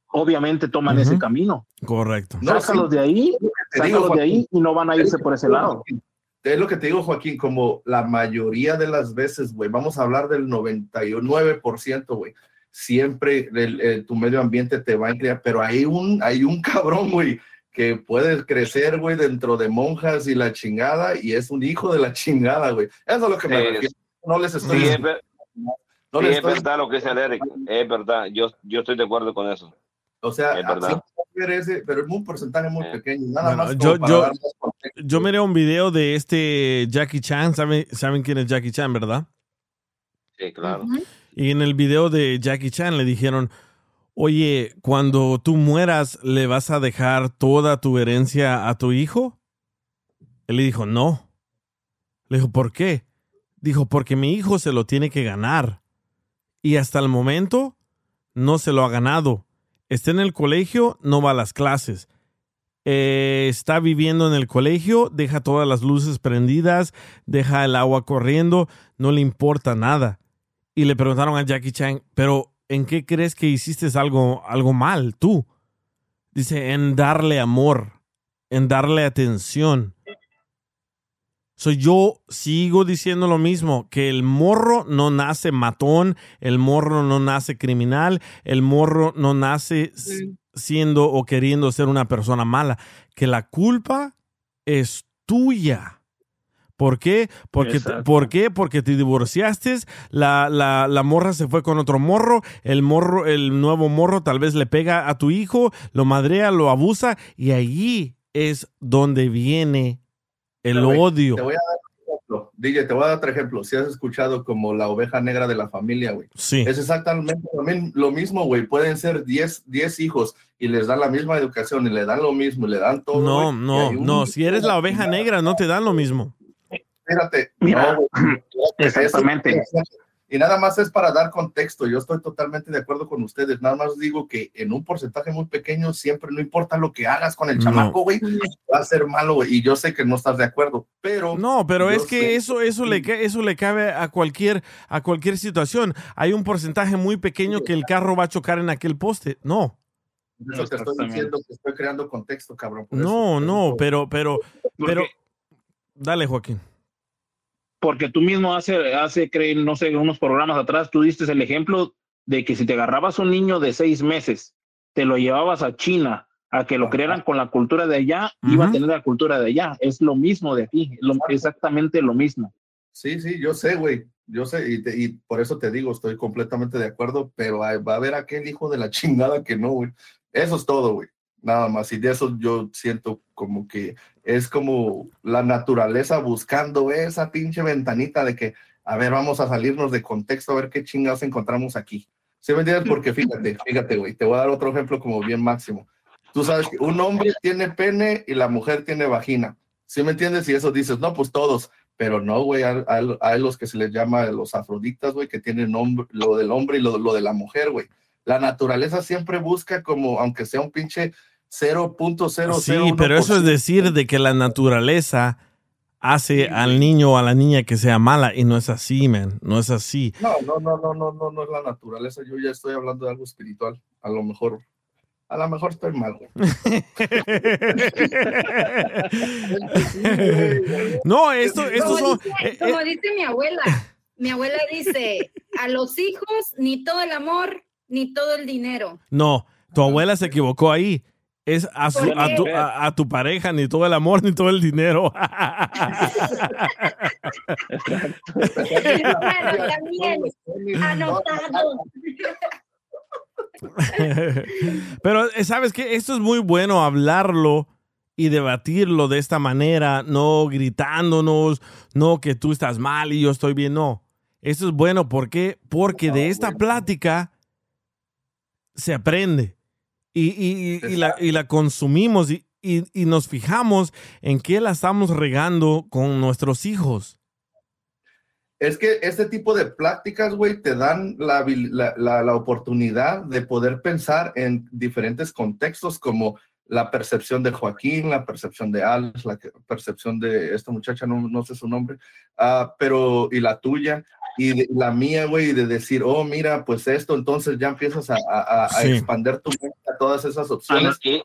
obviamente toman Ujú. ese camino. Correcto. No, sácalos sí. de ahí, Te digo, sácalos de ahí Joaquín. y no van a irse por ese lado. Es lo que te digo, Joaquín, como la mayoría de las veces, güey, vamos a hablar del 99%, güey. Siempre el- el- tu medio ambiente te va a inclinar, pero hay un, hay un cabrón, güey, que puede crecer, güey, dentro de monjas y la chingada, y es un hijo de la chingada, güey. Eso es lo que me Sí, refiero. No les estoy Sí, es, ver- no sí, les es estoy verdad lo que dice Derek. Es verdad. Yo, yo estoy de acuerdo con eso. O sea, Es verdad. ese, pero es un porcentaje muy Eh. pequeño. Nada Bueno, más yo- para yo- dar más contexto. Yo miré un video de este Jackie Chan. ¿Saben, saben quién es Jackie Chan, verdad? Sí, claro. Y en el video de Jackie Chan le dijeron, oye, cuando tú mueras, ¿le vas a dejar toda tu herencia a tu hijo? Él le dijo, no. Le dijo, ¿por qué? Dijo, porque mi hijo se lo tiene que ganar. Y hasta el momento no se lo ha ganado. Está en el colegio, no va a las clases. Eh, está viviendo en el colegio, deja todas las luces prendidas, deja el agua corriendo, no le importa nada. Y le preguntaron a Jackie Chan, pero ¿en qué crees que hiciste algo, algo mal tú? Dice, en darle amor, en darle atención. So, yo sigo diciendo lo mismo, que el morro no nace matón, el morro no nace criminal, el morro no nace s- siendo o queriendo ser una persona mala, que la culpa es tuya. ¿Por qué? Porque. ¿Por qué? Porque te divorciaste, la, la, la morra se fue con otro morro, el morro, el nuevo morro tal vez le pega a tu hijo, lo madrea, lo abusa, y allí es donde viene el odio. Te voy a dar un ejemplo. DJ, te voy a dar otro ejemplo. Si has escuchado como la oveja negra de la familia, güey. Sí. Es exactamente también lo mismo, güey. Pueden ser 10 10 hijos y les dan la misma educación y le dan lo mismo y le dan todo. No, no, no. Si eres la oveja negra, no te dan lo mismo. Espérate. Mira, no, güey. exactamente. Y nada más es para dar contexto. Yo estoy totalmente de acuerdo con ustedes. Nada más digo que en un porcentaje muy pequeño, siempre, no importa lo que hagas con el No. chamaco, güey, va a ser malo. güey. Y yo sé que no estás de acuerdo, pero. No, pero es que sé- eso, eso, le, eso le cabe a cualquier, a cualquier situación. Hay un porcentaje muy pequeño que el carro va a chocar en aquel poste. No, Por Eso te estoy Exactamente. diciendo que estoy creando contexto, cabrón. por no, no, pero, pero, pero, Dale, Joaquín. Porque tú mismo hace, hace, creen, no sé, unos programas atrás, tú diste el ejemplo de que si te agarrabas un niño de seis meses, te lo llevabas a China a que lo crearan con la cultura de allá, iba a tener la cultura de allá. Es lo mismo de aquí, lo- exactamente lo mismo. Sí, sí, yo sé, güey. Yo sé, y, te- y por eso te digo, estoy completamente de acuerdo, pero va a haber aquel hijo de la chingada que no, güey. Eso es todo, güey. Nada más. Y de eso yo siento como que es como la naturaleza buscando esa pinche ventanita de que, a ver, vamos a salirnos de contexto, a ver qué chingados encontramos aquí. ¿Sí me entiendes? Porque fíjate, fíjate, güey. Te voy a dar otro ejemplo como bien máximo. Tú sabes que un hombre tiene pene y la mujer tiene vagina. ¿Sí me entiendes? Y eso dices, no, pues todos. Pero no, güey, hay, hay- hay los que se les llama los afroditas, güey, que tienen hombre, lo del hombre y lo, lo de la mujer, güey. La naturaleza siempre busca como, aunque sea un pinche 0.001%. Sí, pero eso es decir de que la naturaleza hace al niño o a la niña que sea mala y no es así, man. No es así. No, no, no, no, no, no, no es la naturaleza. Yo ya estoy hablando de algo espiritual. A lo mejor, a lo mejor estoy mal. No, esto, esto como, son. dice, eh, como eh, dice mi abuela, mi abuela dice, a los hijos ni todo el amor, ni todo el dinero. no, tu abuela se equivocó ahí. Es a, tu, a- tu pareja, ni todo el amor, ni todo el dinero. Pero sabes que esto es muy bueno hablarlo y debatirlo de esta manera, no gritándonos, no que tú estás mal y yo estoy bien, no. Esto es bueno ¿por qué? porque de esta plática se aprende y, y- y- la, y la consumimos y, y- y nos fijamos en qué la estamos regando con nuestros hijos. Es que este tipo de pláticas, güey, te dan la, la, la- oportunidad de poder pensar en diferentes contextos como la percepción de Joaquín, la percepción de Alex, la percepción de esta muchacha, no, no sé su nombre, ah, pero y la tuya y de- la mía, güey, de decir, oh, mira, pues esto, entonces ya empiezas a, a, a- Sí. expander tu mente a todas esas opciones. Y,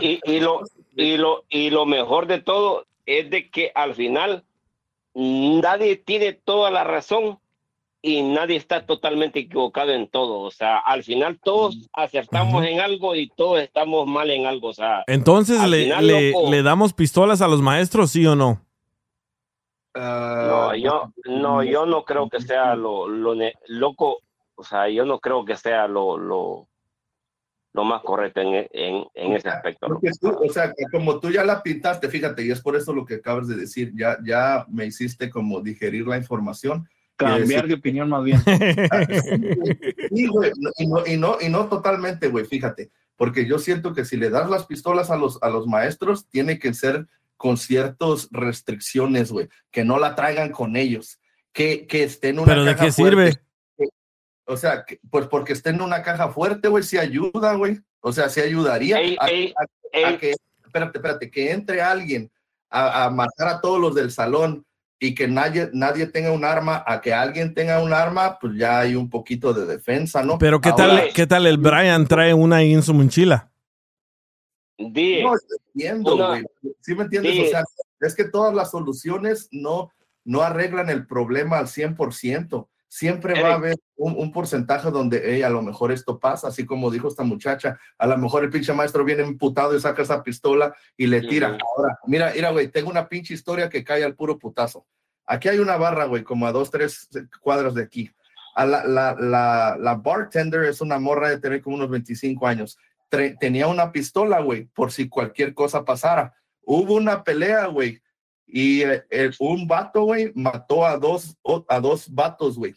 Y, y lo, y, lo, y lo mejor de todo es de que al final nadie tiene toda la razón y nadie está totalmente equivocado en todo. O sea, al final todos acertamos en algo y todos estamos mal en algo. O sea, Entonces, al ¿le, final, le- loco, le damos pistolas a los maestros, sí o no? No, yo no, yo no creo que sea lo, lo ne- loco, o sea, yo no creo que sea lo, lo, lo más correcto en, en, en ese aspecto. tú, o sea, como tú ya la pintaste, fíjate, y es por eso lo que acabas de decir, ya, ya me hiciste como digerir la información. y Cambiar decir- de opinión más bien. Sí, güey, y, no, y, no, y no totalmente, güey, fíjate, porque yo siento que si le das las pistolas a los, a los maestros, tiene que ser con ciertas restricciones, güey, que no la traigan con ellos, que, que esté en una ¿Pero de caja qué fuerte. sirve? O sea, que- pues porque esté en una caja fuerte, güey, sí ayuda, güey. O sea, sí ayudaría Ey, a, ey, a- a que, espérate, espérate, que entre alguien a, a matar a todos los del salón y que nadie, nadie tenga un arma, a que alguien tenga un arma, pues ya hay un poquito de defensa, ¿no? Pero ¿qué tal, ¿qué tal el Brian trae una ahí en su mochila? Di- No, entiendo, güey. ¿Sí me entiendes? Sí. O sea, es que todas las soluciones no, no arreglan el problema al 100%. Siempre va a Eric. haber un, un porcentaje donde "Ey, a lo mejor esto pasa, así como dijo esta muchacha, a lo mejor el pinche maestro viene emputado y saca esa pistola y le tira. Ujú. Ahora, mira, mira, güey, tengo una pinche historia que cae al puro putazo. Aquí hay una barra, güey, como a dos, tres cuadras de aquí. A la, la, la, la bartender es una morra de tener como unos 25 años. Tenía una pistola, güey, por si cualquier cosa pasara. Hubo una pelea, güey, y eh, un vato, güey, mató a dos, a dos vatos, güey.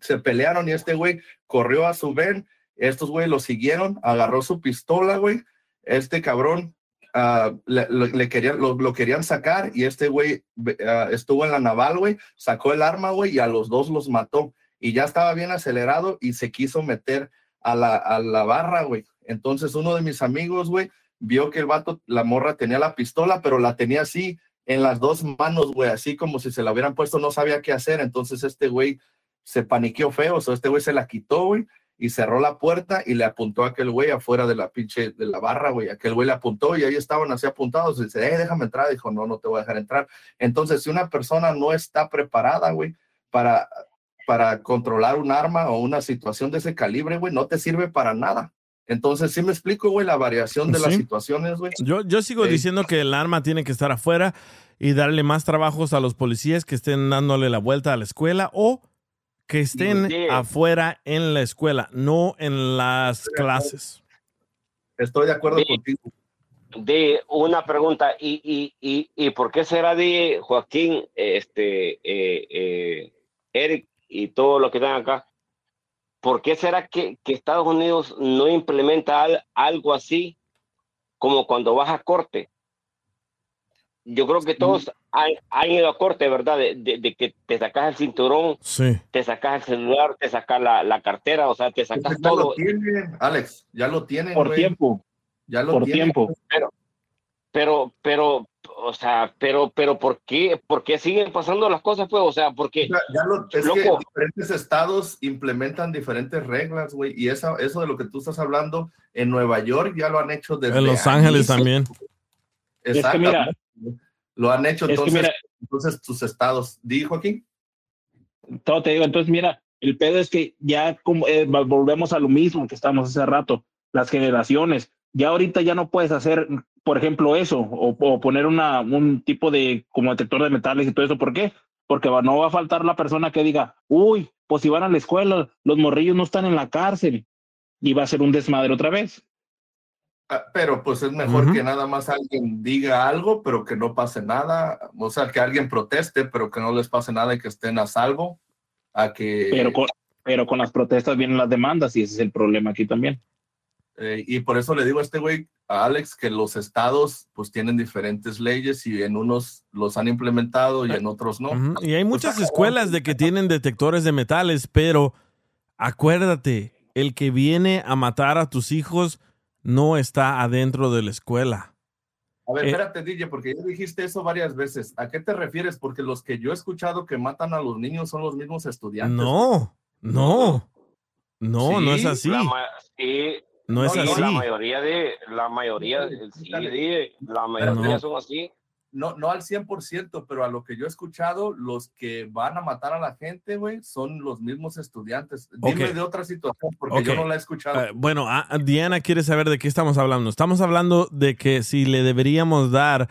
Se pelearon y este güey corrió a su ven. Estos güey lo siguieron, agarró su pistola, güey. Este cabrón ah, le, querían, lo, querían sacar y este güey ah, estuvo en la naval, güey, sacó el arma, güey, y a los dos los mató. Y ya estaba bien acelerado y se quiso meter a la, a la barra, güey. Entonces uno de mis amigos, güey, vio que el vato, la morra tenía la pistola, pero la tenía así en las dos manos, güey, así como si se la hubieran puesto, no sabía qué hacer. Entonces este güey se paniqueó feo, o sea, este güey se la quitó, güey, y cerró la puerta y le apuntó a aquel güey afuera de la pinche, de la barra, güey. Aquel güey le apuntó y ahí estaban así apuntados. Y dice, eh, déjame entrar. Dijo, no, no te voy a dejar entrar. Entonces, si una persona no está preparada, güey, para, para controlar un arma o una situación de ese calibre, güey, no te sirve para nada. Entonces, sí me explico, güey, la variación de las situaciones, güey. Yo, yo sigo Sí. diciendo que el arma tiene que estar afuera y darle más trabajos a los policías que estén dándole la vuelta a la escuela o que estén Sí. afuera en la escuela, no en las clases. Estoy de acuerdo Sí. contigo. De una pregunta, ¿y, y, y, y por qué será de Joaquín, este, eh, eh, Eric y todo lo que están acá? ¿Por qué será que, que Estados Unidos no implementa al- algo así como cuando vas a corte? Yo creo que todos han, han ido a corte, ¿verdad? De, de- de que te sacas el cinturón, Sí. te sacas el celular, te sacas la, la cartera, o sea, te sacas Pues ya lo todo. tienen, Alex, ya lo tienen. Por güey. tiempo. Ya lo Por tienen. tiempo. pero, pero, pero, o sea, pero, pero, ¿por qué, por qué siguen pasando las cosas, pues? O sea, porque, Ya, ya lo, es Loco. que diferentes estados implementan diferentes reglas, güey, y esa, eso de lo que tú estás hablando, en Nueva York ya lo han hecho desde En Los Ángeles años. también. Es que mira, Exactamente. Lo han hecho entonces, mira- entonces tus estados. ¿Dijo aquí? todo te digo, entonces mira, el pedo es que ya como, eh, vol- volvemos a lo mismo que estábamos hace rato, las generaciones. Ya ahorita ya no puedes hacer, por ejemplo, eso, o, o poner una, un tipo de como detector de metales y todo eso. ¿Por qué? Porque va- no va a faltar la persona que diga, uy, pues si van a la escuela, los morrillos no están en la cárcel. Y va a ser un desmadre otra vez. Ah, Pero pues es mejor que nada más alguien diga algo, pero que no pase nada. O sea, que alguien proteste, pero que no les pase nada y que estén a salvo. A que, Pero con, pero con las protestas vienen las demandas y ese es el problema aquí también. Eh, y por eso le digo a este güey, a Alex, que los estados pues tienen diferentes leyes y en unos los han implementado y en otros no. Y hay muchas escuelas de que tienen detectores de metales, pero acuérdate, el que viene a matar a tus hijos no está adentro de la escuela. A ver, Eh, espérate, DJ, porque ya dijiste eso varias veces. ¿A qué te refieres? Porque los que yo he escuchado que matan a los niños son los mismos estudiantes. No, no, no, no es Sí, así. la sí, No es sí, así. La mayoría de, la mayoría, sí, la mayoría No. son así. No, no al 100%, pero a lo que yo he escuchado, los que van a matar a la gente, güey, son los mismos estudiantes. Dime de otra situación, porque yo no la he escuchado. Eh, bueno, ah, Diana quiere saber de qué estamos hablando. Estamos hablando de que si le deberíamos dar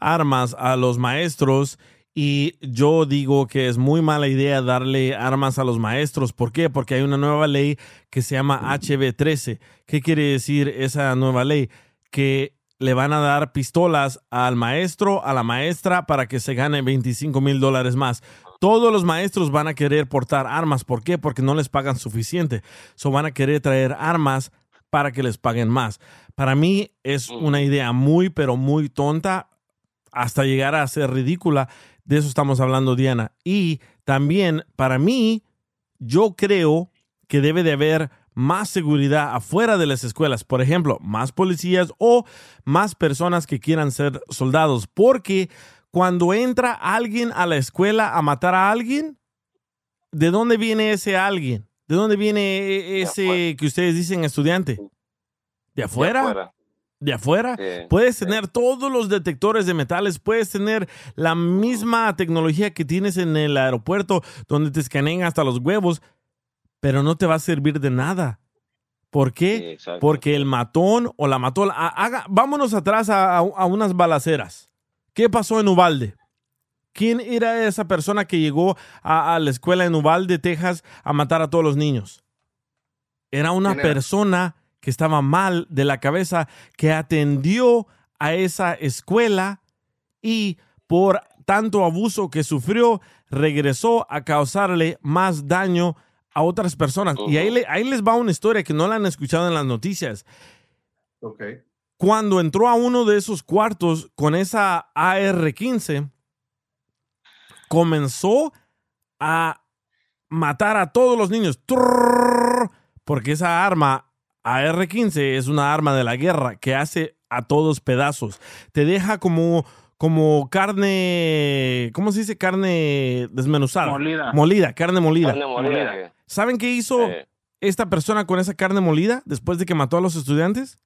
armas a los maestros y yo digo que es muy mala idea darle armas a los maestros. ¿Por qué? Porque hay una nueva ley que se llama HB13. ¿Qué quiere decir esa nueva ley? Que le van a dar pistolas al maestro, a la maestra, para que se gane 25 mil dólares más. Todos los maestros van a querer portar armas. ¿Por qué? Porque no les pagan suficiente. So van a querer traer armas para que les paguen más. Para mí es una idea muy, pero muy tonta hasta llegar a ser ridícula. De eso estamos hablando, Diana. Y también, para mí, yo creo que debe de haber más seguridad afuera de las escuelas. Por ejemplo, más policías o más personas que quieran ser soldados. Porque cuando entra alguien a la escuela a matar a alguien, ¿de dónde viene ese alguien? ¿De dónde viene e- ese que ustedes dicen estudiante? ¿De afuera? afuera. ¿De afuera? Sí, Puedes tener todos los detectores de metales, puedes tener la misma tecnología que tienes en el aeropuerto donde te escanean hasta los huevos, pero no te va a servir de nada. ¿Por qué? Sí. Porque el matón o la matón... ha- haga- vámonos atrás a, a- a unas balaceras. ¿Qué pasó en Ubalde? ¿Quién era esa persona que llegó a, a la escuela en Uvalde, Texas, a matar a todos los niños? Era una persona que estaba mal de la cabeza, que atendió a esa escuela y por tanto abuso que sufrió, regresó a causarle más daño a otras personas. Y ahí, le- ahí les va una historia que no la han escuchado en las noticias. Ok. Cuando entró a uno de esos cuartos con esa AR-15, comenzó a matar a todos los niños. Porque esa arma AR-15 es una arma de la guerra que hace a todos pedazos. Te deja como, como carne, ¿cómo se dice? Carne desmenuzada. Molida. Molida, carne molida. Carne molida. ¿Saben qué hizo? Sí. esta persona con esa carne molida después de que mató a los estudiantes?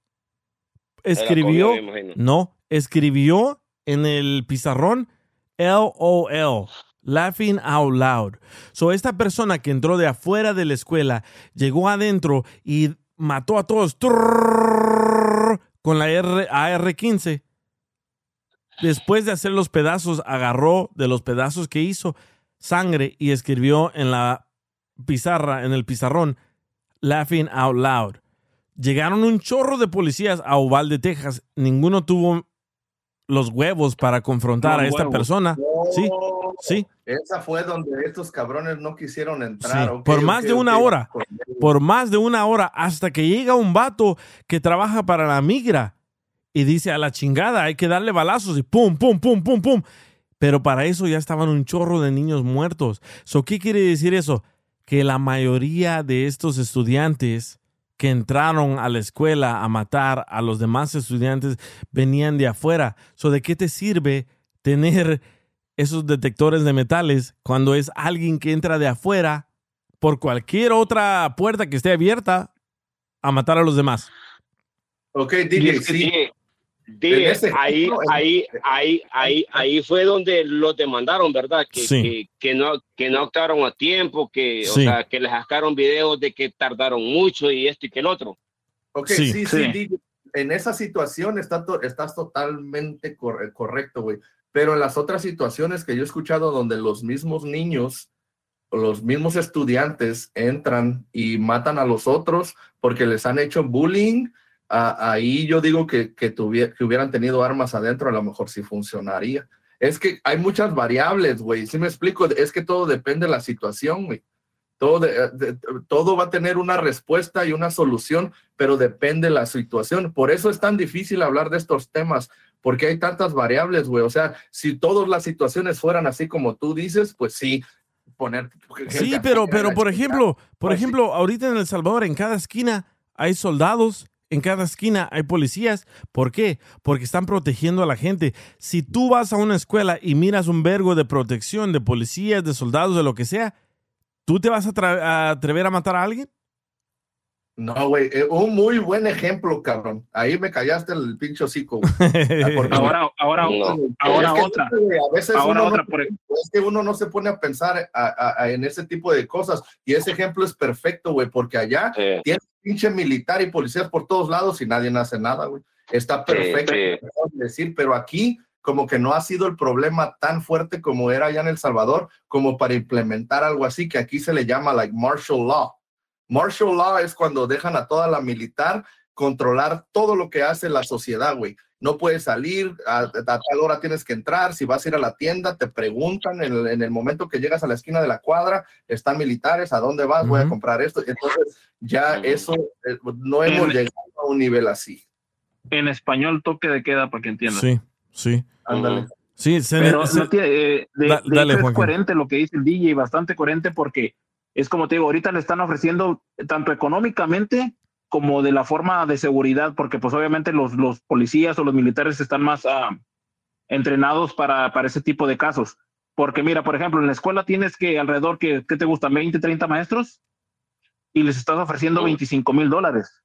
Escribió, no, escribió en el pizarrón LOL, laughing out loud. So esta persona que entró de afuera de la escuela llegó adentro y mató a todos con la R- AR-15. Después de hacer los pedazos, agarró de los pedazos que hizo sangre y escribió en la pizarra, en el pizarrón, laughing out loud. Llegaron un chorro de policías a Uvalde, Texas. Ninguno tuvo los huevos para confrontar Los a esta huevos. persona. Sí, Oh, sí. Esa fue donde estos cabrones no quisieron entrar. Sí, por más de una hora, por más de una hora, hasta que llega un vato que trabaja para la migra y dice a la chingada, hay que darle balazos y pum, pum, pum, pum, pum. Pero para eso ya estaban un chorro de niños muertos. So, ¿Qué quiere decir eso? Que la mayoría de estos estudiantes que entraron a la escuela a matar a los demás estudiantes venían de afuera. So, ¿De qué te sirve tener esos detectores de metales cuando es alguien que entra de afuera por cualquier otra puerta que esté abierta a matar a los demás? Ok, DJ, es que, sí. Ese ahí, ahí, ahí, ahí, ahí fue donde los demandaron, ¿verdad? Que, Sí. que, que no, que no actuaron a tiempo, que, o Sí. sea, que les sacaron videos de que tardaron mucho y esto y que el otro. Ok, Sí. sí, sí. DJ. En esa situación está to- estás totalmente cor- correcto, güey. Pero en las otras situaciones que yo he escuchado donde los mismos niños o los mismos estudiantes entran y matan a los otros porque les han hecho bullying, ahí yo digo que, que, hubieran tenido armas adentro, a lo mejor sí funcionaría. Es que hay muchas variables, güey. Si me explico, es que todo depende de la situación, güey. Todo, de- de- todo va a tener una respuesta y una solución, pero depende de la situación. Por eso es tan difícil hablar de estos temas, porque hay tantas variables, güey. O sea, si todas las situaciones fueran así como tú dices, pues sí, poner... Sí, pero, pero por ejemplo, por Pues ejemplo, ahorita en El Salvador, en cada esquina hay soldados, en cada esquina hay policías. ¿Por qué? Porque están protegiendo a la gente. Si tú vas a una escuela y miras un vergo de protección, de policías, de soldados, de lo que sea, ¿tú te vas a, a atrever a matar a alguien? No, güey, eh, un muy buen ejemplo, cabrón. Ahí me callaste el pinche hocico. Ahora, ahora, No. ahora Es que, otra. a veces Ahora uno otra, no- por- es que uno no se pone a pensar a- a- a- en ese tipo de cosas. Y ese ejemplo es perfecto, güey, porque allá Sí. tiene pinche militar y policías por todos lados y nadie hace nada, güey. Está perfecto sí. decir, pero aquí como que no ha sido el problema tan fuerte como era allá en El Salvador, como para implementar algo así, que aquí se le llama like martial law. Martial law es cuando dejan a toda la militar controlar todo lo que hace la sociedad, güey. No puedes salir, a, a tal hora tienes que entrar, si vas a ir a la tienda, te preguntan en el, en el momento que llegas a la esquina de la cuadra, están militares, ¿a dónde vas? Voy a comprar esto. Entonces, ya eso, eh, no hemos En- llegado a un nivel así. En español, toque de queda para que entiendan. Sí, sí. Ándale. Sí, se- Pero se- no eh, de, Da- de dale, hecho es coherente lo que dice el DJ, bastante coherente porque es como te digo, ahorita le están ofreciendo tanto económicamente como de la forma de seguridad, porque pues obviamente los, los policías o los militares están más ah, entrenados para, para ese tipo de casos. Porque mira, por ejemplo, en la escuela tienes que alrededor, que, ¿qué te gustan? 20, 30 maestros y les estás ofreciendo 25 mil dólares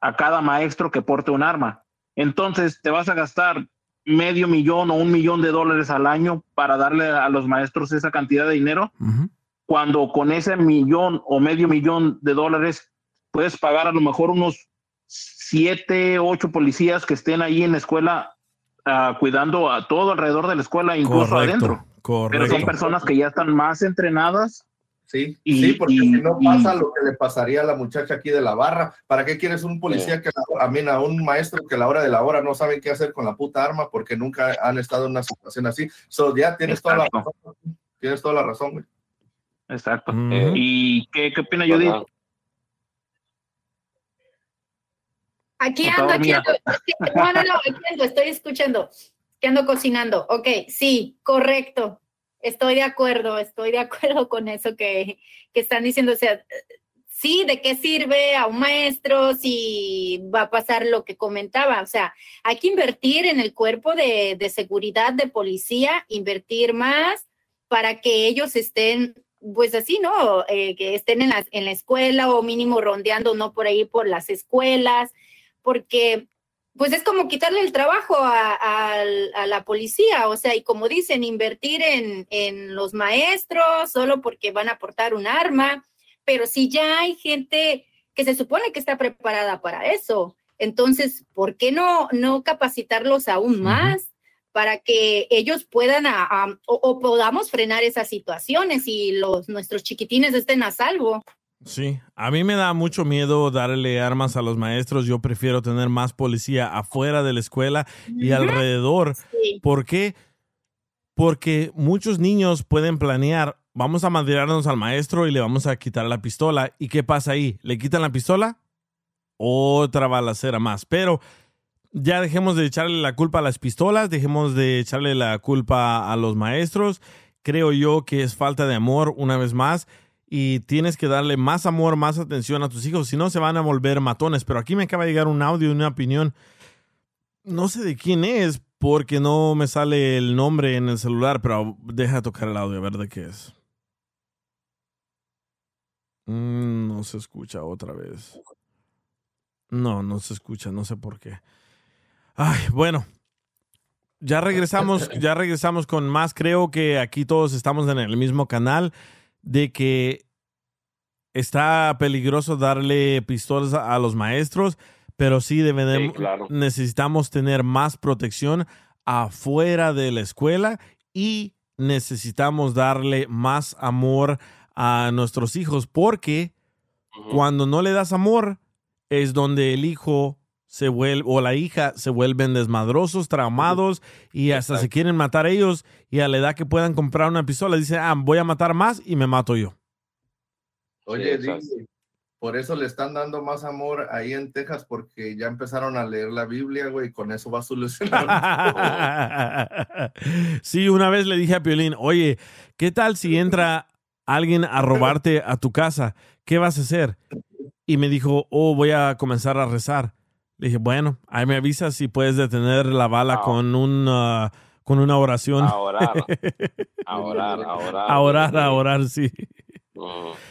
a cada maestro que porte un arma. Entonces te vas a gastar medio millón o un millón de dólares al año para darle a los maestros esa cantidad de dinero. Cuando con ese millón o medio millón de dólares puedes pagar a lo mejor unos siete, ocho policías que estén ahí en la escuela ah, cuidando a todo alrededor de la escuela, incluso adentro. Pero correcto. son personas que ya están más entrenadas. Sí, Y- sí, porque y- si no y- pasa lo que le pasaría a la muchacha aquí de la barra. ¿Para qué quieres un policía que, la- a mí, a un maestro que a la hora de la hora no saben qué hacer con la puta arma porque nunca han estado en una situación así? So, ya tienes toda la razón. Tienes toda la razón, güey. Exacto. Ujú. ¿Y qué, qué opina Judith? Ajá. Aquí ando, aquí ando. No, no, no, aquí ando, estoy escuchando. Que ando cocinando. Ok, sí, correcto. Estoy de acuerdo, estoy de acuerdo con eso que, que están diciendo. O sea, sí, ¿de qué sirve a un maestro si va a pasar lo que comentaba? O sea, hay que invertir en el cuerpo de, de seguridad de policía, invertir más para que ellos estén pues así, ¿no? Eh, que estén en la, en la escuela o mínimo rondeando, ¿no? Por ahí por las escuelas, porque pues es como quitarle el trabajo a, a- a la policía, o sea, y como dicen, invertir en, en los maestros solo porque van a portar un arma, pero si ya hay gente que se supone que está preparada para eso, entonces, ¿por qué no, no capacitarlos aún más? Para que ellos puedan a- a- o, o podamos frenar esas situaciones y los nuestros chiquitines estén a salvo. Sí, a mí me da mucho miedo darle armas a los maestros. Yo prefiero tener más policía afuera de la escuela y alrededor. Sí. ¿Por qué? Porque muchos niños pueden planear, vamos a madrearnos al maestro y le vamos a quitar la pistola. ¿Y qué pasa ahí? ¿Le quitan la pistola? Otra balacera más. Pero ya dejemos de echarle la culpa a las pistolas, dejemos de echarle la culpa a los maestros. Creo yo que es falta de amor una vez más y tienes que darle más amor, más atención a tus hijos, si no se van a volver matones. Pero aquí me acaba de llegar un audio, una opinión. No sé de quién es porque no me sale el nombre en el celular, pero deja tocar el audio a ver de qué es. Mm, no se escucha otra vez. No, no se escucha, no sé por qué. Ay, bueno. Ya regresamos, ya regresamos con más. Creo que aquí todos estamos en el mismo canal de que está peligroso darle pistolas a los maestros, pero sí debemos, Sí, claro. necesitamos tener más protección afuera de la escuela y necesitamos darle más amor a nuestros hijos porque cuando no le das amor es donde el hijo se vuelve o la hija se vuelven desmadrosos, traumados y hasta se quieren matar ellos y a la edad que puedan comprar una pistola dicen, ah, voy a matar más y me mato yo. Oye, DJ, por eso le están dando más amor ahí en Texas, porque ya empezaron a leer la Biblia, güey, y con eso va a solucionar. sí, una vez le dije a Piolín, oye, ¿qué tal si entra alguien a robarte a tu casa? ¿Qué vas a hacer? Y me dijo, oh, voy a comenzar a rezar. Le dije, bueno, ahí me avisas si puedes detener la bala con, un, ah, con una oración. A orar. A orar, a orar. a orar, a orar, sí.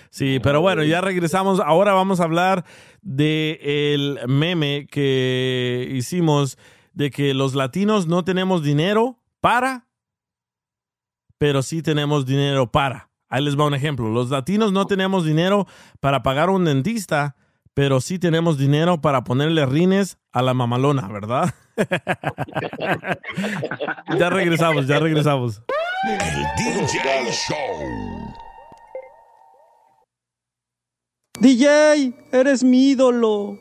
Sí, pero bueno, ya regresamos. Ahora vamos a hablar de el meme que hicimos de que los latinos no tenemos dinero para, pero sí tenemos dinero para. Ahí les va un ejemplo. Los latinos no tenemos dinero para pagar un dentista, pero sí tenemos dinero para ponerle rines a la mamalona, ¿verdad? ya regresamos, ya regresamos. El DJ Show. DJ, eres mi ídolo.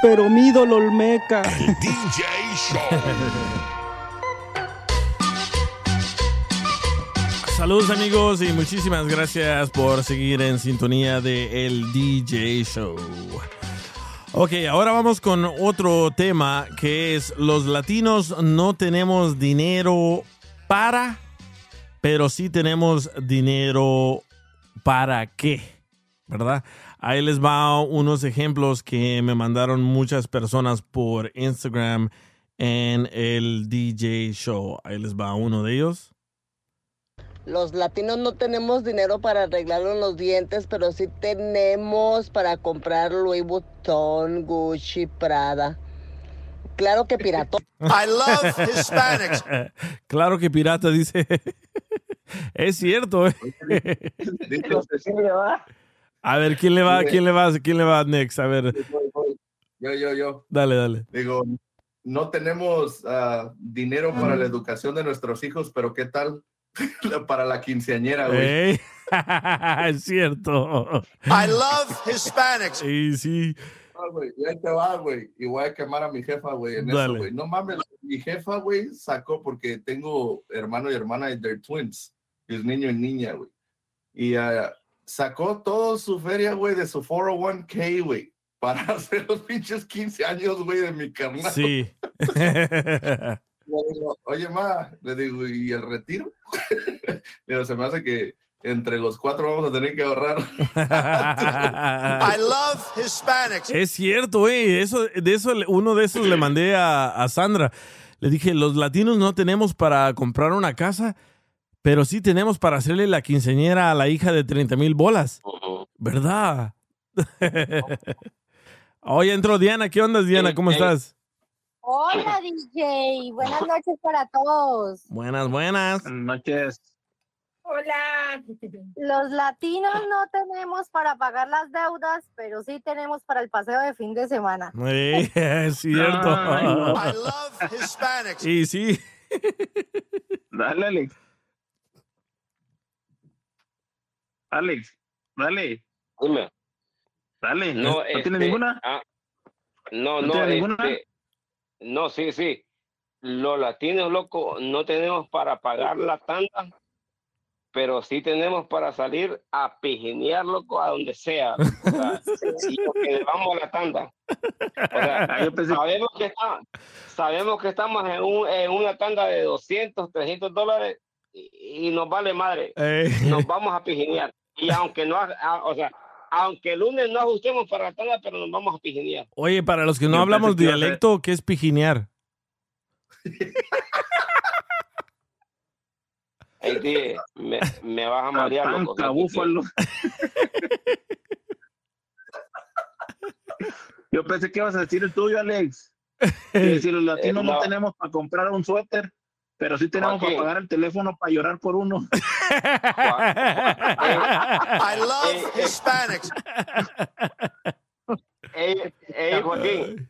Pero mi ídolo Olmeca. El DJ Show. Saludos amigos y muchísimas gracias por seguir en sintonía de El DJ Show. Ok, ahora vamos con otro tema que es los latinos no tenemos dinero para, pero sí tenemos dinero para qué, ¿verdad? Ahí les va unos ejemplos que me mandaron muchas personas por Instagram en el DJ Show. Ahí les va uno de ellos. Los latinos no tenemos dinero para arreglarnos los dientes, pero sí tenemos para comprar Louis Vuitton, Gucci, Prada. Claro que piratón. I love Hispanics. claro que pirata dice. es cierto. ¿eh? A ver, ¿quién le va? ¿Quién le va? ¿Quién le va next? A ver, Yo, yo, yo. dale, dale. Digo, no tenemos ah, dinero para la educación de nuestros hijos, pero ¿qué tal para la quinceañera, güey? Ey, es cierto. I love Hispanics. Sí, sí. Ah, güey, y ahí te va, güey. Y voy a quemar a mi jefa, güey, en Dale. eso, güey. No mames, mi jefa, güey, sacó porque tengo hermano y hermana y they're twins. Es niño y niña, güey. Y ah, sacó toda su feria, güey, de su 401k, güey, para hacer los pinches 15 años, güey, de mi carnal. Sí. Digo, Oye, ma, le digo, ¿y el retiro? le digo, se me hace que entre los cuatro vamos a tener que ahorrar. I love Hispanics. Es cierto, eh. Eso, de eso, uno de esos le mandé a, a Sandra. Le dije, los latinos no tenemos para comprar una casa, pero sí tenemos para hacerle la quinceñera a la hija de 30 mil bolas. ¿Verdad? Oye, entró Diana. ¿Qué onda, Diana? ¿Cómo estás? Hola, DJ. Buenas noches para todos. Buenas, buenas. Buenas noches. Hola. Los latinos no tenemos para pagar las deudas, pero sí tenemos para el paseo de fin de semana. Sí, es cierto. Ay, no. Y sí. Dale, Alex. Alex, dale. Dime. Dale. No, ¿No este, tienes ninguna? ah, no, ¿No no, tienes ninguna? No, sí, sí. Los latinos, loco, no tenemos para pagar la tanda, pero sí tenemos para salir a pijinear, loco, a donde sea. O sea, y lo que le vamos a la tanda. O sea, sabemos que, está- sabemos que estamos en, un- en una tanda de 200, 300 dólares y, y nos vale madre. Eh. Nos vamos a pijinear. Y aunque no, o sea, aunque el lunes no ajustemos para la tanda, pero nos vamos a pijinear. Oye, para los que no Yo hablamos dialecto, ¿qué es pijinear? Ey, tío, me, me vas a marear, loco. Búfalo. Yo pensé que ibas a decir el tuyo, Alex. Que si los latinos Eh, no no. tenemos para comprar un suéter, pero sí tenemos para pagar el teléfono para llorar por uno. I love Hispanics. Ey, ey, Joaquín,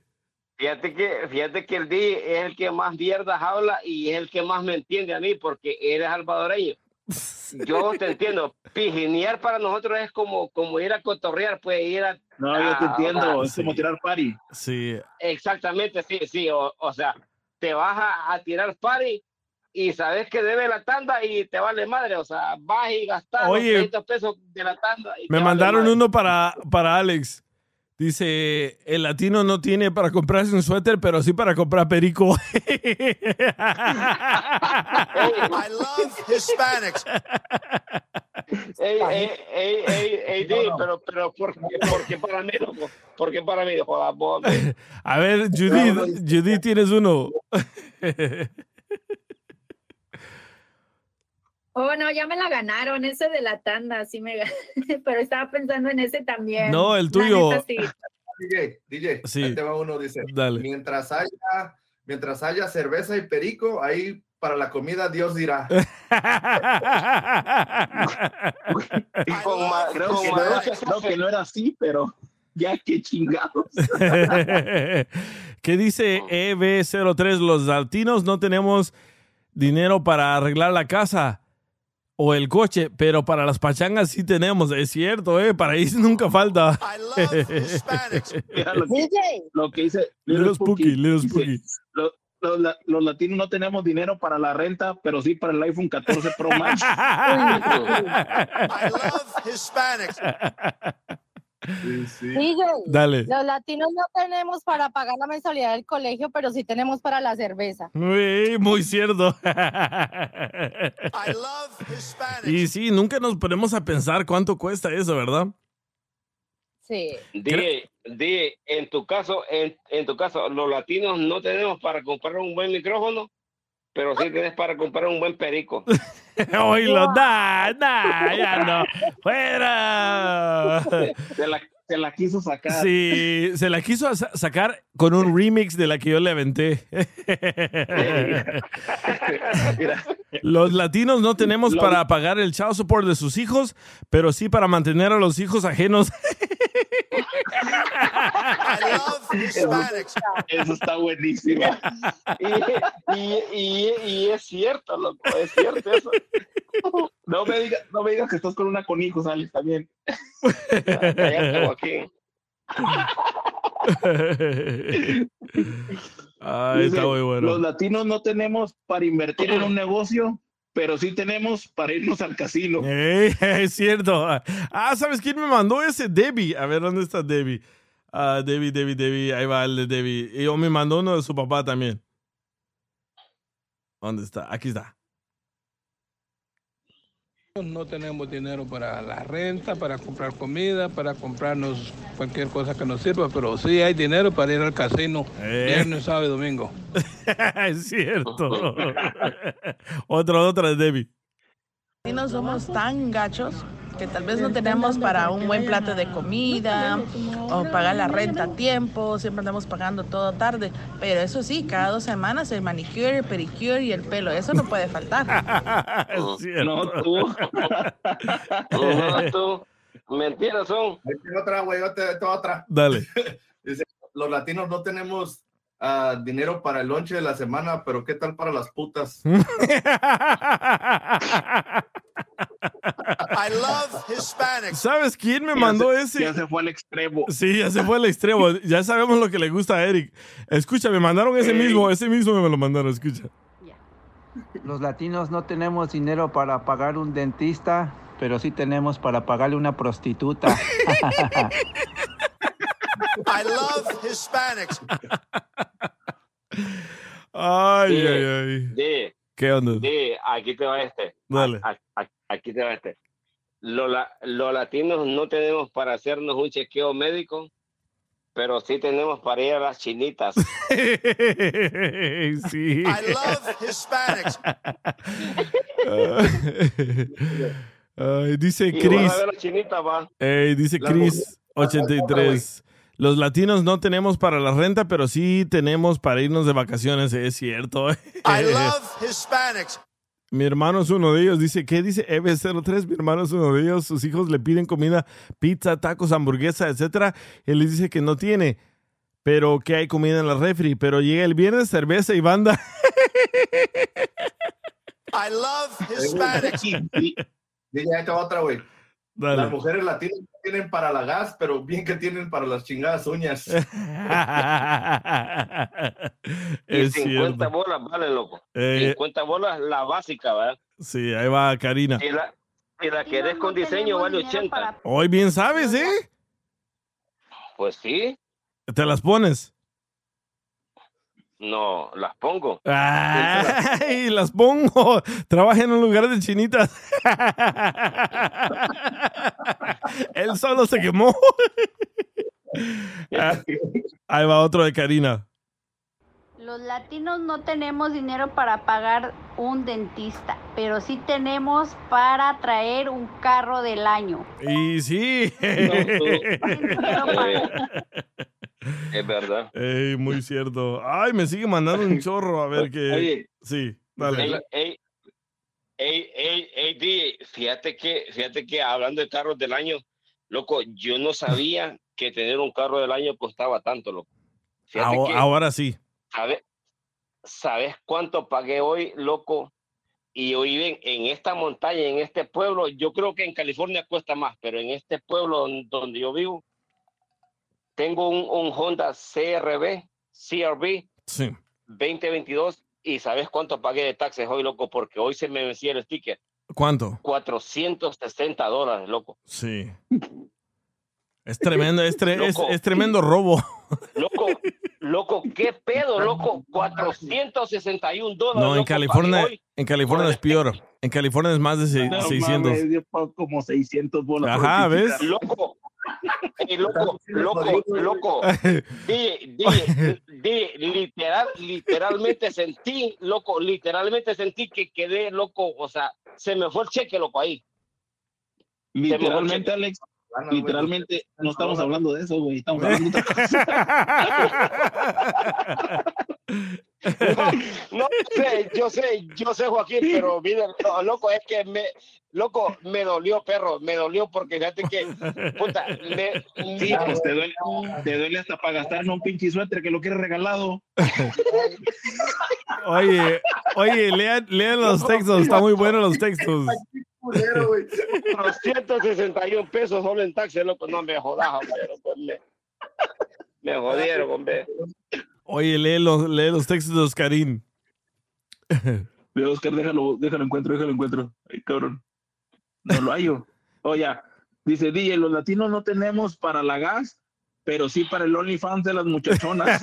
fíjate que, fíjate que el D es el que más mierdas habla y es el que más me entiende a mí porque eres salvadoreño. Yo te entiendo. Pijinear para nosotros es como, como ir a cotorrear, pues ir a. No, yo te a- entiendo. a- Es como tirar party. Sí. Exactamente, sí, sí. O, o sea, te vas a, a tirar party y sabes que debe la tanda y te vale madre. O sea, vas y gastas Oye. los 30 pesos de la tanda. Y Me vale mandaron madre. uno para, para Alex. Dice, el latino no tiene para comprarse un suéter, pero sí para comprar perico. I love Hispanics. Ey, ey, ey, ey, ey, di, pero, pero, ¿por qué, por qué para mí, loco? ¿Por qué para mí? Joda, vos. A ver, Judith, Judith, tienes uno. Oh, no, ya me la ganaron, ese de la tanda, sí me pero estaba pensando en ese también. No, el tuyo. neta, sí. DJ, DJ, Sí. ahí te va uno, dice, Dale. mientras haya, mientras haya cerveza y perico, ahí para la comida Dios dirá. Con ma- Creo, con que no, era- creo que no era así, pero ya qué chingados. ¿Qué dice EB03? Los latinos no tenemos dinero para arreglar la casa o el coche, pero para las pachangas sí tenemos. Es cierto, ¿eh? Para ahí nunca falta. Mira lo que, DJ. lo que dice Little Spooky, Little Dice, Spooky. "Lo- los, la- los latinos no tenemos dinero para la renta, pero sí para el iPhone 14 Pro Max. I love Hispanics. DJ. Dale. Los latinos no tenemos para pagar la mensualidad del colegio, pero sí tenemos para la cerveza. Muy, muy cierto. I love Hispanics. Y sí, nunca nos ponemos a pensar cuánto cuesta eso, ¿verdad? Sí. Di, di, en tu caso, en, en tu caso, los latinos no tenemos para comprar un buen micrófono, pero sí tienes para comprar un buen perico. Oílo, da, da, ya no. ¡Fuera! Se la, se la quiso sacar. Sí, se la quiso sa- sacar con un remix de la que yo le aventé. Los latinos no tenemos para pagar el child support de sus hijos, pero sí para mantener a los hijos ajenos. I love Hispanics. Eso está buenísimo. Y, y, y, y es cierto, loco, es cierto eso. No me digas no me digas que estás con una con hijos, Alex, también. Cállate, Joaquín. Ay, Dice, está muy Los latinos no tenemos para invertir en un negocio, pero sí tenemos para irnos al casino. Ey, es cierto. Ah, ¿sabes quién me mandó ese? Debbie. A ver, ¿dónde está Debbie? Ah, Debbie, Debbie, Debbie. Ahí va el de Debbie. Y me mandó uno de su papá también. ¿Dónde está? Aquí está. No tenemos dinero para la renta, para comprar comida, para comprarnos cualquier cosa que nos sirva, pero sí hay dinero para ir al casino Eh. viernes, sábado y domingo. es cierto. otro, otra de Debbie. latinos somos tan gachos que tal vez no tenemos para un buen plato de comida o pagar la renta a tiempo, siempre andamos pagando todo tarde, pero eso sí, cada dos semanas el manicure, el pedicure y el pelo, eso no puede faltar. No, tú. No, tú. Mentiras son. Otra, güey, otra. Dale. Dice, los latinos no tenemos ah, dinero para el lonche de la semana, pero ¿qué tal para las putas? I love Hispanics. ¿Sabes quién me mandó ese? Ya se fue al extremo. Sí, ya se fue al extremo. Ya sabemos lo que le gusta a Eric. Escucha, me mandaron ese mismo, ese mismo me lo mandaron, escucha. Los latinos no tenemos dinero para pagar un dentista, pero sí tenemos para pagarle una prostituta. I love Hispanics. Ay, Sí, ay, ay. sí, ¿Qué onda? sí, aquí te va este. Dale. A- a- aquí te va este. Los, los latinos no tenemos para hacernos un chequeo médico, pero sí tenemos para ir a las chinitas. sí. I love Hispanics. Ay, dice Chris. a ver las chinitas, dice La Chris mujer- 83. Los latinos no tenemos para la renta, pero sí tenemos para irnos de vacaciones, es cierto. I love Hispanics. Mi hermano es uno de ellos. Dice, ¿qué dice EV03? Mi hermano es uno de ellos. Sus hijos le piden comida, pizza, tacos, hamburguesa, etcétera. Él les dice que no tiene, pero que hay comida en la refri. Pero llega el viernes, cerveza y banda. I love Hispanics. Otra, güey. Dale. Las mujeres latinas tienen para la gas, pero bien que tienen para las chingadas uñas. Y es 50 cierto. bolas vale, loco. Eh, 50 bolas la básica, ¿verdad? Sí, ahí va Karina. Y la, y la querés con diseño vale 80. Hoy bien sabes, ¿eh? Pues sí, Te las pones. No, las pongo. Ay, las pongo. Trabaja en un lugar de chinitas. Él solo se quemó. Ah, Ahí va otro de Karina. Los latinos no tenemos dinero para pagar un dentista, pero sí tenemos para traer un carro del año. Y sí. Es verdad. Ey, muy cierto. Ay, me sigue mandando un chorro. A ver qué. Oye. Sí, dale. Ey, ey, ey, ey, ey, DJ, fíjate que, fíjate que hablando de carros del año, loco, yo no sabía que tener un carro del año costaba tanto, loco. Que- Ahora sí. ¿Sabes, ¿Sabes cuánto pagué hoy, loco? Y hoy ven en esta montaña, en este pueblo, yo creo que en California cuesta más, pero en este pueblo don- donde yo vivo, tengo un, un Honda CRB, CRB Sí. 2022 y ¿sabes cuánto pagué de taxes hoy, loco? Porque hoy se me vencía el sticker. ¿Cuánto? 460 dólares, loco. Sí. Es tremendo, es, tre- es tremendo robo. Loco, loco, ¿qué pedo, loco? 461 dólares. No, en loco, California, hoy. en California es peor. En California es más de se- No 600. mames, dio pa- como 600 bolas. Ajá. ¿ves? Loco, loco, loco, loco. Di, di, di, literal, literalmente sentí, loco, literalmente sentí que quedé loco, o sea, se me fue el cheque, loco, ahí. Literalmente, Alex. Literalmente, no estamos hablando de eso, güey. Estamos hablando de otra cosa. No sé, yo sé, yo sé, Joaquín, pero mira, no, loco, es que me, loco, me dolió, perro, me dolió porque fíjate que, puta, me, Sí, pues te duele, te duele hasta para gastar un pinche suéter que lo quieres regalado. Oye, oye, lean, lean los textos, están muy buenos los textos. 261 pesos solo en taxi, loco, no me jodas, hombre, me jodieron, hombre. Oye, lee los, lee los textos de Oscarín. De Oscar, déjalo, déjalo encuentro, déjalo encuentro. Ay, cabrón. No lo hallo. Oye, dice DJ, los latinos no tenemos para la gas, pero sí para el OnlyFans de las muchachonas.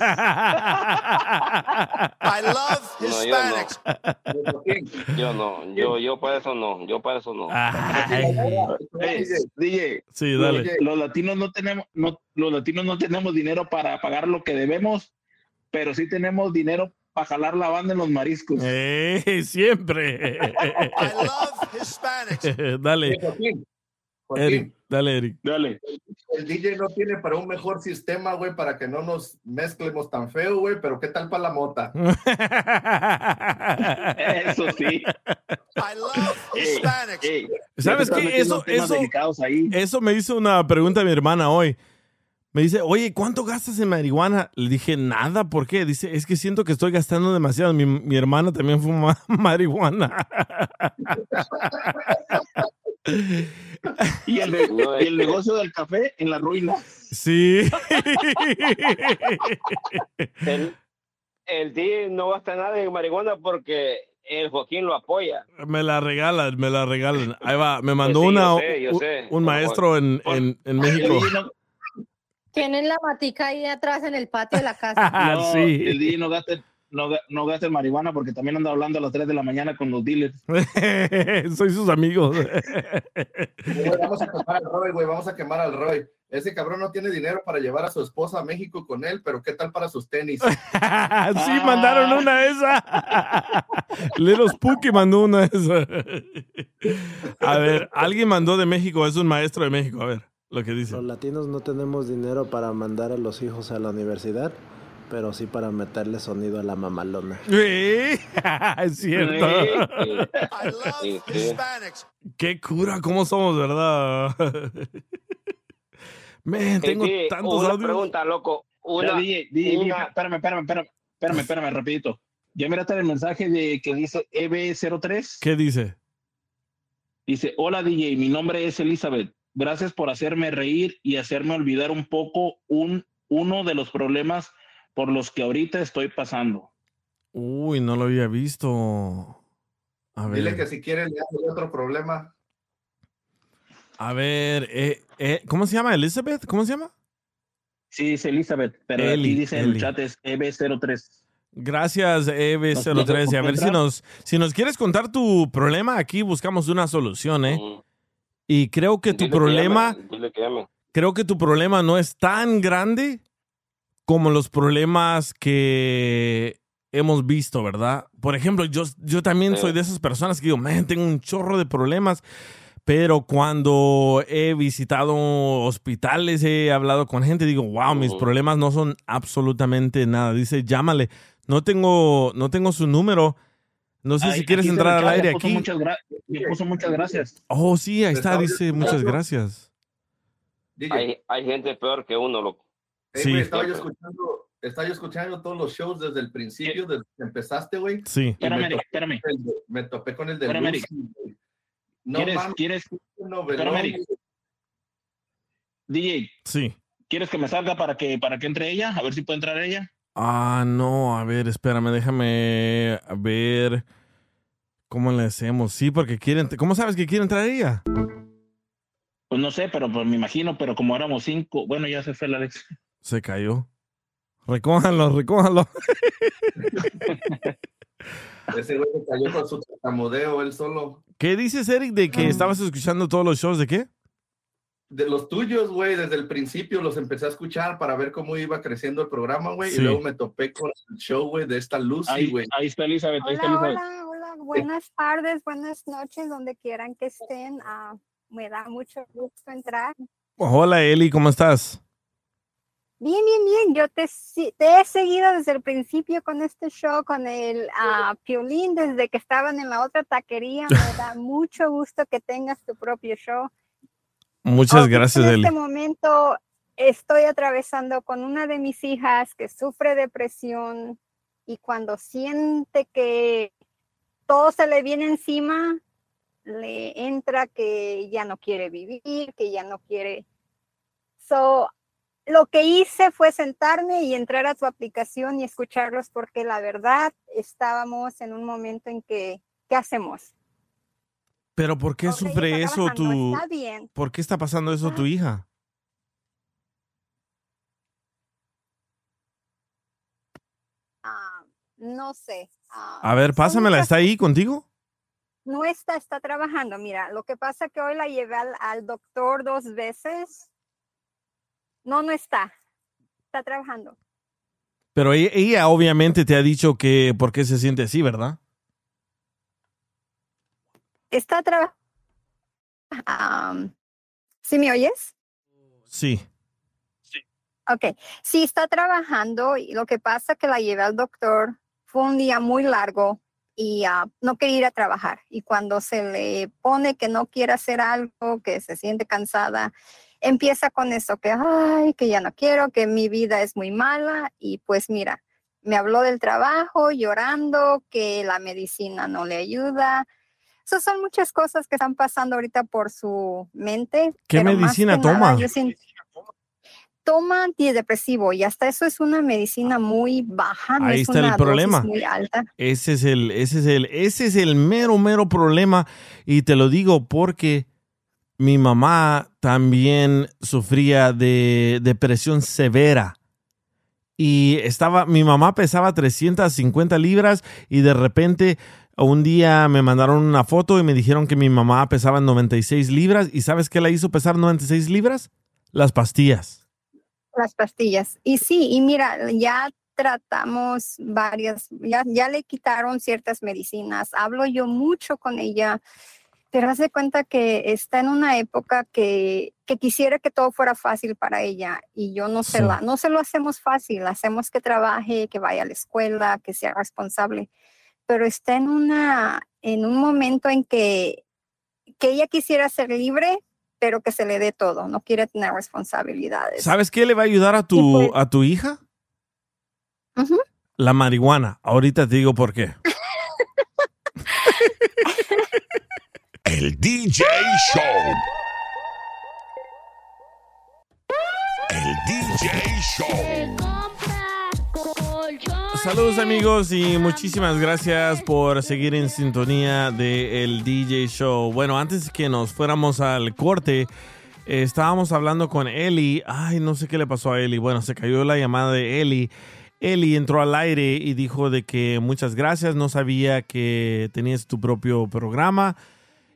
I love No, yo Hispanics. Yo no, yo, yo para eso no, yo para eso no. DJ, Sí, dale. Los latinos no tenemos, no, los latinos no tenemos dinero para pagar lo que debemos, pero sí tenemos dinero para jalar la banda en los mariscos. ¡Eh! Siempre. I love Hispanics. dale. Joaquín, Eric, dale, Eric. Dale. El DJ no tiene para un mejor sistema, güey, para que no nos mezclemos tan feo, güey, pero ¿qué tal para la mota? Eso sí. I love Hispanics. ¿Sabes qué? Eso, eso, eso me hizo una pregunta mi hermana hoy. Me dice, oye, ¿cuánto gastas en marihuana? Le dije, nada, ¿por qué? Dice, es que siento que estoy gastando demasiado. Mi, mi hermana también fuma marihuana. Y el, de- y el negocio del café en la ruina. Sí. El, el DJ no gasta nada en marihuana porque el Joaquín lo apoya. Me la regalan, me la regalan. Ahí va, me mandó Pues sí, yo una, sé, yo un, un maestro en, en, en México. Tienen la matica ahí atrás en el patio de la casa. No, sí. El DJ no gasta, no, no marihuana porque también anda hablando a las 3 de la mañana con los dealers. Soy sus amigos. Vamos a quemar al Roy, güey, vamos a quemar al Roy. Ese cabrón no tiene dinero para llevar a su esposa a México con él, pero ¿qué tal para sus tenis? sí, mandaron una esa. Little Spooky mandó una esa. A ver, alguien mandó de México, es un maestro de México. A ver, lo que dice. Los latinos no tenemos dinero para mandar a los hijos a la universidad, pero sí para meterle sonido a la mamalona. Sí, es cierto. I love Hispanics. Qué cura, cómo somos, ¿verdad? Tengo DJ, tantos una audios. pregunta, loco. Una, DJ, DJ, una- espérame, espérame, espérame, espérame, espérame, rapidito. Ya miraste el mensaje de que dice EB03. ¿Qué dice? Dice, hola DJ, mi nombre es Elizabeth. Gracias por hacerme reír y hacerme olvidar un poco un, uno de los problemas por los que ahorita estoy pasando. Uy, no lo había visto. A ver. Dile que si quiere le hace otro problema. A ver, eh, eh, ¿cómo se llama? ¿Elizabeth? ¿Cómo se llama? Sí, dice Elizabeth, pero Eli, aquí dice en el chat es EB03. Gracias, EB03. Y a ver si nos, si nos quieres contar tu problema, aquí buscamos una solución, ¿eh? Y creo que tu Dile que problema, llame, que llame. creo que tu problema no es tan grande como los problemas que hemos visto, ¿verdad? Por ejemplo, yo, yo también soy de esas personas que digo, man, tengo un chorro de problemas, pero cuando he visitado hospitales, he hablado con gente, digo, wow, mis problemas no son absolutamente nada. Dice, llámale. No tengo, no tengo su número. No sé Ay, si quieres entrar al aire puso aquí. Muchas puso muchas gracias. Oh, sí, ahí está, dice, muchas gracias. Hay, hay gente peor que uno, loco. Ey, Sí. güey, estaba yo escuchando, estaba yo escuchando todos los shows desde el principio, desde que empezaste, güey. Sí. Espérame, me topé espérame. con el de- Me topé con el de Espérame, Lucy. No ¿Quieres, mames, quieres, espérame. DJ, Sí. ¿quieres que me salga para que, para que entre ella? A ver si puede entrar ella. Ah, no, a ver, espérame, déjame ver cómo le hacemos. Sí, porque quieren, ¿cómo sabes que quiere entrar ella? Pues no sé, pero pues, me imagino, pero como éramos cinco, bueno, ya se fue el Alex. Se cayó. Recójanlo, recójanlo. Ese güey se cayó con su tartamudeo él solo. ¿Qué dices, Eric, de que estabas escuchando todos los shows de qué? De los tuyos, güey, desde el principio los empecé a escuchar para ver cómo iba creciendo el programa, güey. Sí. Y luego me topé con el show, güey, de esta Lucy, Ahí, güey. ahí está Elizabeth, ahí está Hola, Elizabeth. hola, hola, buenas tardes, buenas noches, donde quieran que estén. Ah, me da mucho gusto entrar. Hola, Eli, ¿cómo estás? Bien, bien, bien. Yo te, te he seguido desde el principio con este show, con el ah, Piolín, desde que estaban en la otra taquería. Me da mucho gusto que tengas tu propio show. Muchas gracias, En Eli. este momento estoy atravesando con una de mis hijas que sufre depresión y cuando siente que todo se le viene encima, le entra que ya no quiere vivir, que ya no quiere. So, lo que hice fue sentarme y entrar a tu aplicación y escucharlos porque la verdad estábamos en un momento en que, ¿qué hacemos? Pero ¿por qué sufre eso tu... está bien. ¿Por qué está pasando eso tu hija? Ah, no sé. ah, A ver, pásamela, ¿está ahí contigo? No está, está trabajando. Mira, lo que pasa que hoy la llevé al, al doctor dos veces. No, no está. Está trabajando. Pero ella, ella obviamente te ha dicho que por qué se siente así, ¿verdad? Está trabajando. ¿Sí me oyes? Sí. Ok, sí está trabajando y lo que pasa que la llevé al doctor, fue un día muy largo y ah, no quería ir a trabajar. Y cuando se le pone que no quiere hacer algo, que se siente cansada, empieza con eso, que, ay, que ya no quiero, que mi vida es muy mala. Y pues mira, me habló del trabajo llorando, que la medicina no le ayuda. Esas son muchas cosas que están pasando ahorita por su mente. ¿Qué medicina nada, toma? siento- toma antidepresivo y hasta eso es una medicina muy baja, no Ahí es está el dosis problema. muy alta. Ese es el, ese es el, ese es el mero, mero problema. Y te lo digo porque mi mamá también sufría de depresión severa. Y estaba, mi mamá pesaba 350 libras y de repente un día me mandaron una foto y me dijeron que mi mamá pesaba 96 libras. ¿Y sabes qué la hizo pesar 96 libras? Las pastillas. Las pastillas. Y sí, y mira, ya tratamos varias, ya, ya le quitaron ciertas medicinas. Hablo yo mucho con ella, pero hace cuenta que está en una época que, que quisiera que todo fuera fácil para ella y yo no se la, no se lo hacemos fácil, hacemos que trabaje, que vaya a la escuela, que sea responsable, pero está en una, en un momento en que, que ella quisiera ser libre, pero que se le dé todo, no quiere tener responsabilidades. ¿Sabes qué le va a ayudar a tu, a tu hija? La marihuana. Ahorita te digo por qué. El DJ Show. El DJ Show. Saludos amigos y muchísimas gracias por seguir en sintonía de el DJ Show. Bueno, antes que nos fuéramos al corte, eh, estábamos hablando con Eli. Ay, no sé qué le pasó a Eli. Bueno, se cayó la llamada de Eli. Eli entró al aire y dijo de que muchas gracias, no sabía que tenías tu propio programa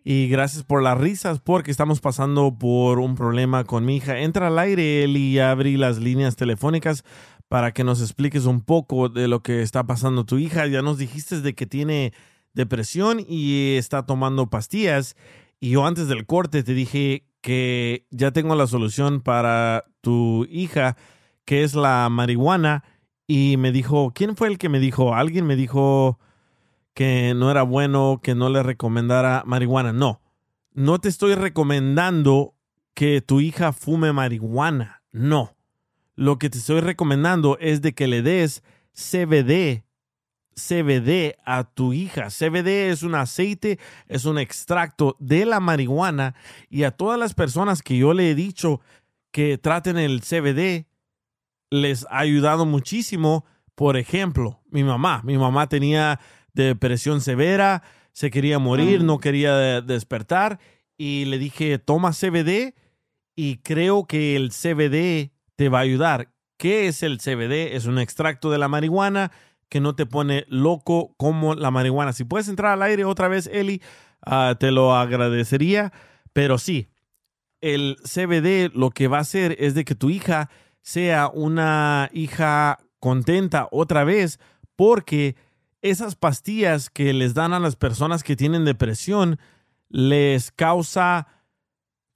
y gracias por las risas porque estamos pasando por un problema con mi hija. Entra al aire, Eli, y abrí las líneas telefónicas para que nos expliques un poco de lo que está pasando tu hija. Ya nos dijiste de que tiene depresión y está tomando pastillas. Y yo antes del corte te dije que ya tengo la solución para tu hija, que es la marihuana. Y me dijo, ¿quién fue el que me dijo? Alguien me dijo que no era bueno, que no le recomendara marihuana. No, no te estoy recomendando que tu hija fume marihuana. No. Lo que te estoy recomendando es de que le des CBD, CBD a tu hija. CBD es un aceite, es un extracto de la marihuana y a todas las personas que yo le he dicho que traten el CBD, les ha ayudado muchísimo. Por ejemplo, mi mamá, mi mamá tenía depresión severa, se quería morir, no quería de- despertar y le dije, toma CBD y creo que el CBD te va a ayudar. ¿Qué es el CBD? Es un extracto de la marihuana que no te pone loco como la marihuana. Si puedes entrar al aire otra vez, Eli, ah, te lo agradecería. Pero sí, el CBD lo que va a hacer es de que tu hija sea una hija contenta otra vez porque esas pastillas que les dan a las personas que tienen depresión les causa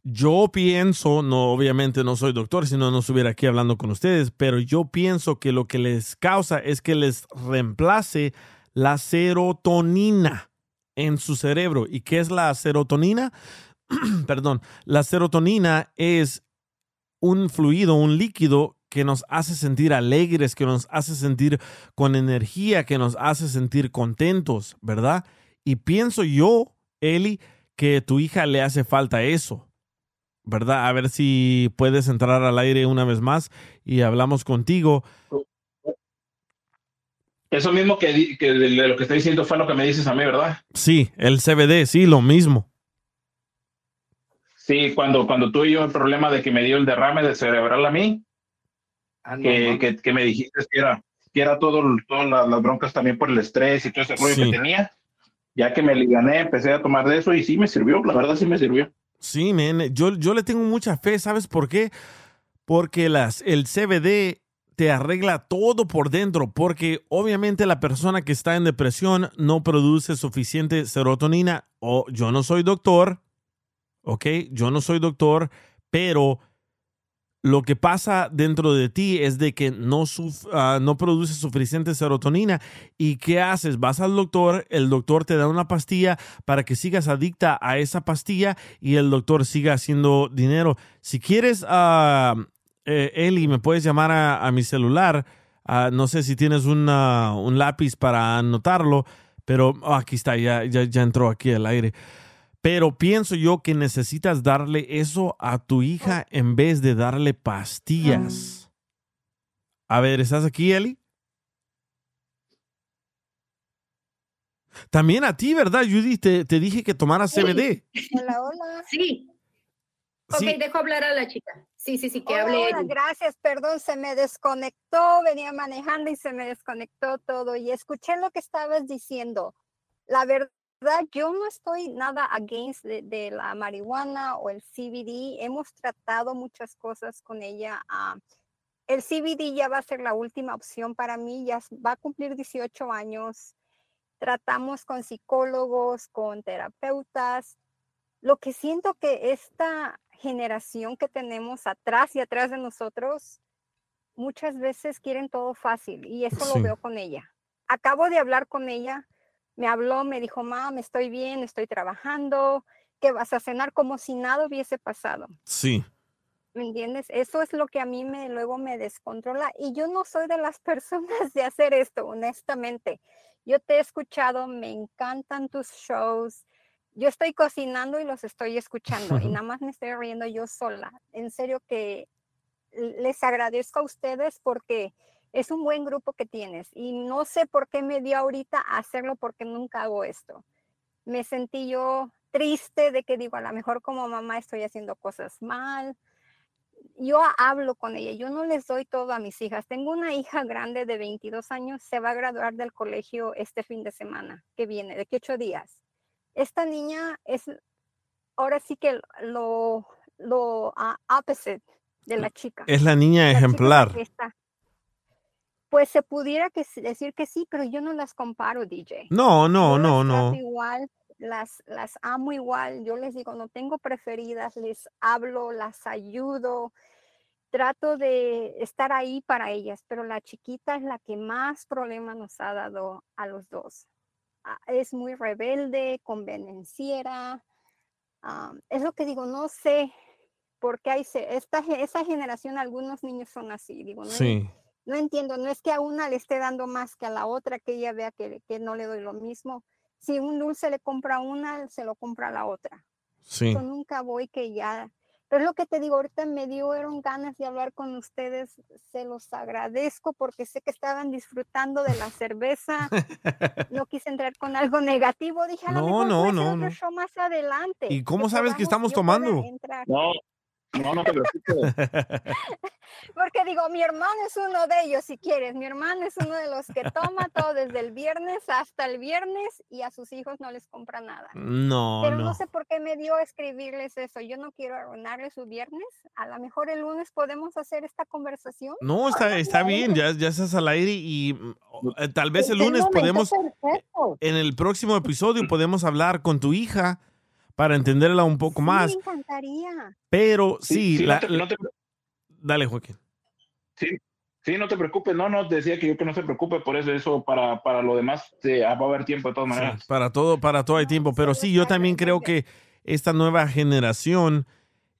yo pienso, no obviamente no soy doctor, si no no estuviera aquí hablando con ustedes, pero yo pienso que lo que les causa es que les reemplace la serotonina en su cerebro. ¿Y qué es la serotonina? Perdón, la serotonina es un fluido, un líquido que nos hace sentir alegres, que nos hace sentir con energía, que nos hace sentir contentos, ¿verdad? Y pienso yo, Eli, que tu hija le hace falta eso, ¿verdad? A ver si puedes entrar al aire una vez más y hablamos contigo. Eso mismo que, de lo que estoy diciendo fue lo que me dices a mí, ¿verdad? Sí, el CBD, sí, lo mismo. Sí, cuando, cuando tuve yo el problema de que me dio el derrame de cerebral a mí, que, que, que me dijiste que era, que era todo, todas las, las broncas también por el estrés y todo ese rollo Sí. que tenía, ya que me ligané, empecé a tomar de eso y sí me sirvió, la verdad sí me sirvió. Sí, men, yo, yo le tengo mucha fe, ¿sabes por qué? Porque las, el CBD te arregla todo por dentro, porque obviamente la persona que está en depresión no produce suficiente serotonina. O yo no soy doctor, ¿ok? Yo no soy doctor, pero lo que pasa dentro de ti es de que no, ah, no produce suficiente serotonina. ¿Y qué haces? Vas al doctor, el doctor te da una pastilla para que sigas adicta a esa pastilla y el doctor siga haciendo dinero. Si quieres, eh, Eli, me puedes llamar a, mi celular. Ah, no sé si tienes una- un lápiz para anotarlo, pero ah, aquí está, ya, ya, ya entró aquí al aire. Pero pienso yo que necesitas darle eso a tu hija en vez de darle pastillas. A ver, ¿estás aquí, Eli? También a ti, ¿verdad, Judy? Te, te dije que tomaras CBD. Hola, hola. Sí. Ok, Sí. dejo hablar a la chica. Sí, sí, sí, que Hola, hable. hola, gracias, perdón, se me desconectó, venía manejando y se me desconectó todo y escuché lo que estabas diciendo. La verdad, yo no estoy nada against de, de la marihuana o el CBD. Hemos tratado muchas cosas con ella. ah, el CBD ya va a ser la última opción para mí, ya va a cumplir 18 años. Tratamos con psicólogos, con terapeutas. Lo que siento que esta generación que tenemos atrás y atrás de nosotros, muchas veces quieren todo fácil y eso Sí. lo veo con ella. Acabo de hablar con ella, me habló, me dijo, mam, estoy bien, estoy trabajando, que vas a cenar como si nada hubiese pasado. Sí. ¿Me entiendes? Eso es lo que a mí me luego me descontrola y yo no soy de las personas de hacer esto, honestamente. Yo te he escuchado, me encantan tus shows. Yo estoy cocinando y los estoy escuchando y nada más me estoy riendo yo sola. En serio que les agradezco a ustedes porque es un buen grupo que tienes y no sé por qué me dio ahorita a hacerlo porque nunca hago esto. Me sentí yo triste de que digo, a lo mejor como mamá estoy haciendo cosas mal. Yo hablo con ella, yo no les doy todo a mis hijas. Tengo una hija grande de 22 años, se va a graduar del colegio este fin de semana que viene, de que ocho días. Esta niña es ahora sí que lo, lo ah, opposite de la chica. Es la niña La ejemplar. Pues se pudiera que, decir que sí, pero yo no las comparo, DJ. No, no, no, no. igual, las, las amo igual. Yo les digo, no tengo preferidas, les hablo, las ayudo, trato de estar ahí para ellas, pero la chiquita es la que más problemas nos ha dado a los dos. Ah, Es muy rebelde, convenenciera. ah, es lo que digo, no sé por qué hay esta, esa generación, algunos niños son así. Digo, no, Sí. No entiendo, no es que a una le esté dando más que a la otra, que ella vea que, que no le doy lo mismo. Si un dulce le compra a una, se lo compra a la otra. Sí. Yo nunca voy que ya. Pero es lo que te digo, ahorita me dieron ganas de hablar con ustedes. Se los agradezco porque sé que estaban disfrutando de la cerveza. No quise entrar con algo negativo. Dije, a lo No, mejor no, no, otro no. show más adelante. ¿Y cómo que sabes que estamos tomando? No, no, no te preocupes. Porque digo, mi hermano es uno de ellos, si quieres. Mi hermano es uno de los que toma todo desde el viernes hasta el viernes y a sus hijos no les compra nada. No, Pero no. no. sé por qué me dio escribirles eso. Yo no quiero arruinarles su viernes. A lo mejor el lunes podemos hacer esta conversación. No, está, está bien, ya, ya estás al aire y mm, eh, tal vez el Es el lunes podemos, perfecto. en el próximo episodio podemos hablar con tu hija para entenderla un poco más. Me encantaría. Pero sí, sí, no la- te- la- no te- dale, Joaquín. Sí, sí, no te preocupes. No, no, decía que yo que no se preocupe por eso. Eso para, para lo demás eh, va a haber tiempo de todas maneras. Sí, para todo, para todo hay tiempo. Pero sí, yo también creo que esta nueva generación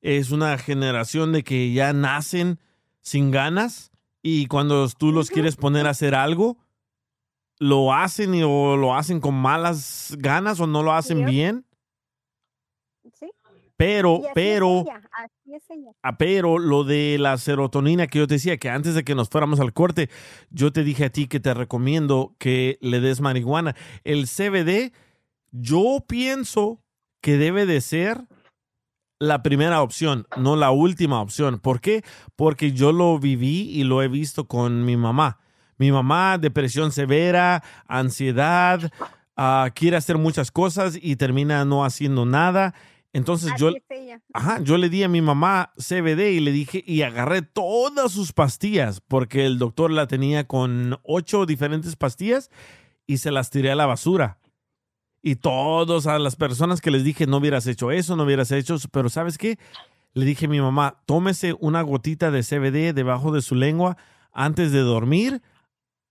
es una generación de que ya nacen sin ganas y cuando tú los quieres poner a hacer algo, lo hacen y o lo hacen con malas ganas o no lo hacen Yep. bien. Pero, pero. Ah, pero lo de la serotonina que yo te decía, que antes de que nos fuéramos al corte, yo te dije a ti que te recomiendo que le des marihuana. El CBD, yo pienso que debe de ser la primera opción, no la última opción. ¿Por qué? Porque yo lo viví y lo he visto con mi mamá. Mi mamá, depresión severa, ansiedad, ah, quiere hacer muchas cosas y termina no haciendo nada. Entonces Así yo, ajá, yo le di a mi mamá CBD y le dije, y agarré todas sus pastillas, porque el doctor la tenía con ocho diferentes pastillas y se las tiré a la basura. Y todos a las personas que les dije, no hubieras hecho eso, no hubieras hecho eso, pero ¿sabes qué? Le dije a mi mamá, tómese una gotita de CBD debajo de su lengua antes de dormir,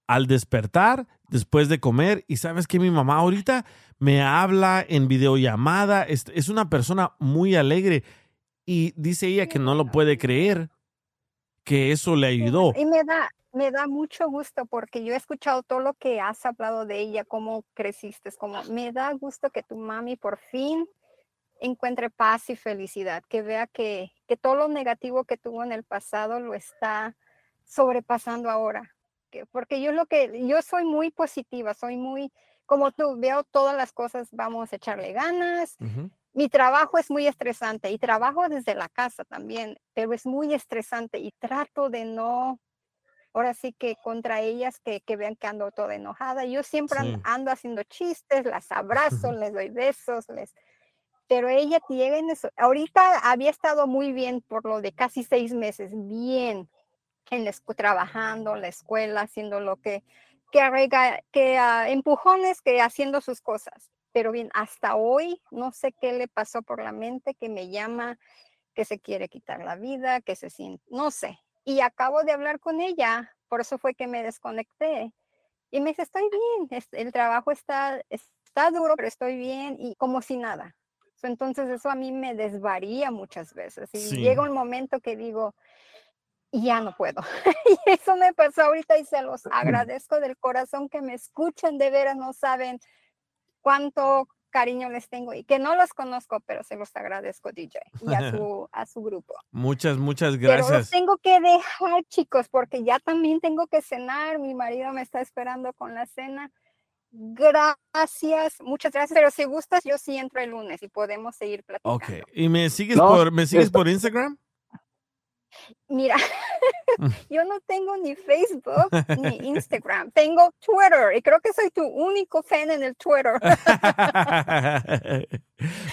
al despertar, después de comer. Y sabes que mi mamá ahorita me habla en videollamada, es, es una persona muy alegre y dice ella que no lo puede creer, que eso le ayudó. Y me da, me da mucho gusto porque yo he escuchado todo lo que has hablado de ella, cómo creciste, como me da gusto que tu mami por fin encuentre paz y felicidad, que vea que, que todo lo negativo que tuvo en el pasado lo está sobrepasando ahora. Que, porque yo lo que, yo soy muy positiva, soy muy, como tú, veo todas las cosas, vamos a echarle ganas. Mi trabajo es muy estresante y trabajo desde la casa también, pero es muy estresante y trato de no, ahora sí que contra ellas que, que vean que ando toda enojada. Yo siempre Sí. ando haciendo chistes, las abrazo, les doy besos, les... Pero ella llega en eso. Ahorita había estado muy bien por lo de casi seis meses, bien en la trabajando, en la escuela, haciendo lo que, que, que ah, empujones, que haciendo sus cosas. Pero bien, hasta hoy no sé qué le pasó por la mente, que me llama, que se quiere quitar la vida, que se siente, no sé. Y acabo de hablar con ella, por eso fue que me desconecté. Y me dice, estoy bien, el trabajo está, está duro, pero estoy bien y como si nada. Entonces eso a mí me desvaría muchas veces. Y Sí. llega un momento que digo, ya no puedo. y eso me pasó ahorita y se los agradezco del corazón que me escuchen, de veras no saben cuánto cariño les tengo y que no los conozco, pero se los agradezco, DJ, y a su, a su grupo. Muchas, muchas Pero los gracias. tengo que dejar, chicos, porque ya también tengo que cenar. Mi marido me está esperando con la cena. Gracias, muchas gracias. Pero si gustas, yo sí entro el lunes y podemos seguir platicando. Ok. ¿Y me sigues No, por me sigues por Instagram? Mira, yo no tengo ni Facebook ni Instagram. Tengo Twitter y creo que soy tu único fan en el Twitter.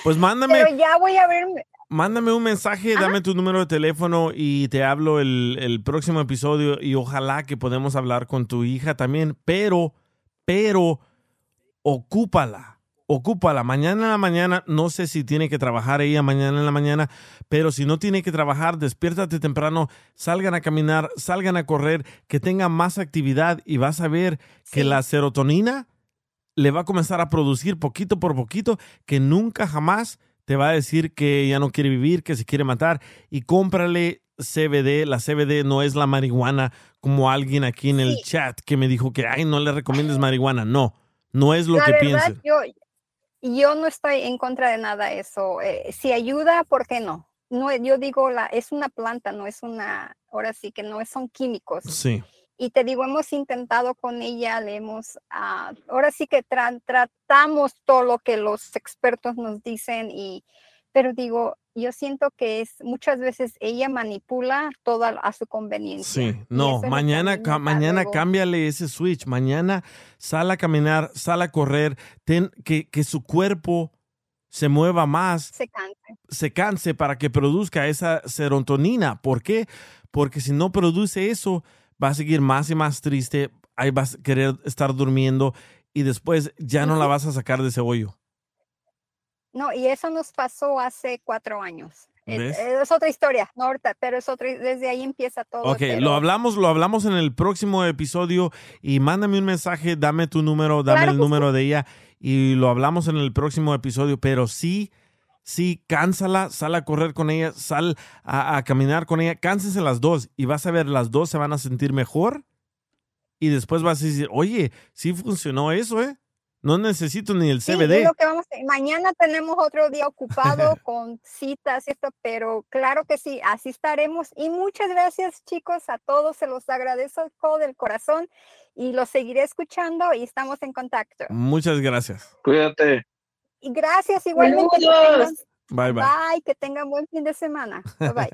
pues mándame Pero ya voy a verme. Mándame un mensaje, dame tu número de teléfono y te hablo el, el próximo episodio y ojalá que podamos hablar con tu hija también, pero, pero, ocúpala, ocúpala. Mañana en la mañana, no sé si tiene que trabajar ella mañana en la mañana, pero si no tiene que trabajar, despiértate temprano, salgan a caminar, salgan a correr, que tengan más actividad y vas a ver que la serotonina le va a comenzar a producir poquito por poquito, que nunca jamás te va a decir que ya no quiere vivir, que se quiere matar, y cómprale CBD. La CBD no es la marihuana, como alguien aquí en el chat que me dijo que, ay, no le recomiendes marihuana. No, no es lo la que verdad, piensen. yo, yo no estoy en contra de nada eso. Eh, si ayuda, ¿por qué no? No, yo digo, la, es una planta, no es una, ahora sí que no es- son químicos. Sí. Y te digo, hemos intentado con ella, le hemos, ah, ahora sí que tra- tratamos todo lo que los expertos nos dicen, y, pero digo, yo siento que es muchas veces ella manipula todo a, su conveniencia. Sí, no, mañana, ca- mañana luego. cámbiale ese switch. Mañana sal a caminar, sal a correr, ten, que, que su cuerpo se mueva más, Se cansa. se canse para que produzca esa serotonina. ¿Por qué? Porque si no produce eso, va a seguir más y más triste, ahí vas a querer estar durmiendo y después ya no la vas a sacar de ese hoyo. No, y eso nos pasó hace cuatro años. Es, ¿Ves? es otra historia, no ahorita, pero es otra, desde ahí empieza todo. Ok, pero- lo hablamos, lo hablamos en el próximo episodio y mándame un mensaje, dame tu número, dame Claro el número de ella y lo hablamos en el próximo episodio, pero sí, sí, cánsala, sal a correr con ella, sal a, a caminar con ella, cánsense las dos y vas a ver, las dos se van a sentir mejor y después vas a decir, oye, sí funcionó eso, ¿eh? No necesito ni el Sí, es CBD. lo que vamos a- Mañana tenemos otro día ocupado con citas y esto, pero claro que sí, así estaremos. Y muchas gracias, chicos, a todos. Se los agradezco del corazón y los seguiré escuchando y estamos en contacto. Muchas gracias. Cuídate. Y gracias igualmente. tengan- Bye, bye. Bye, que tengan buen fin de semana. Bye bye.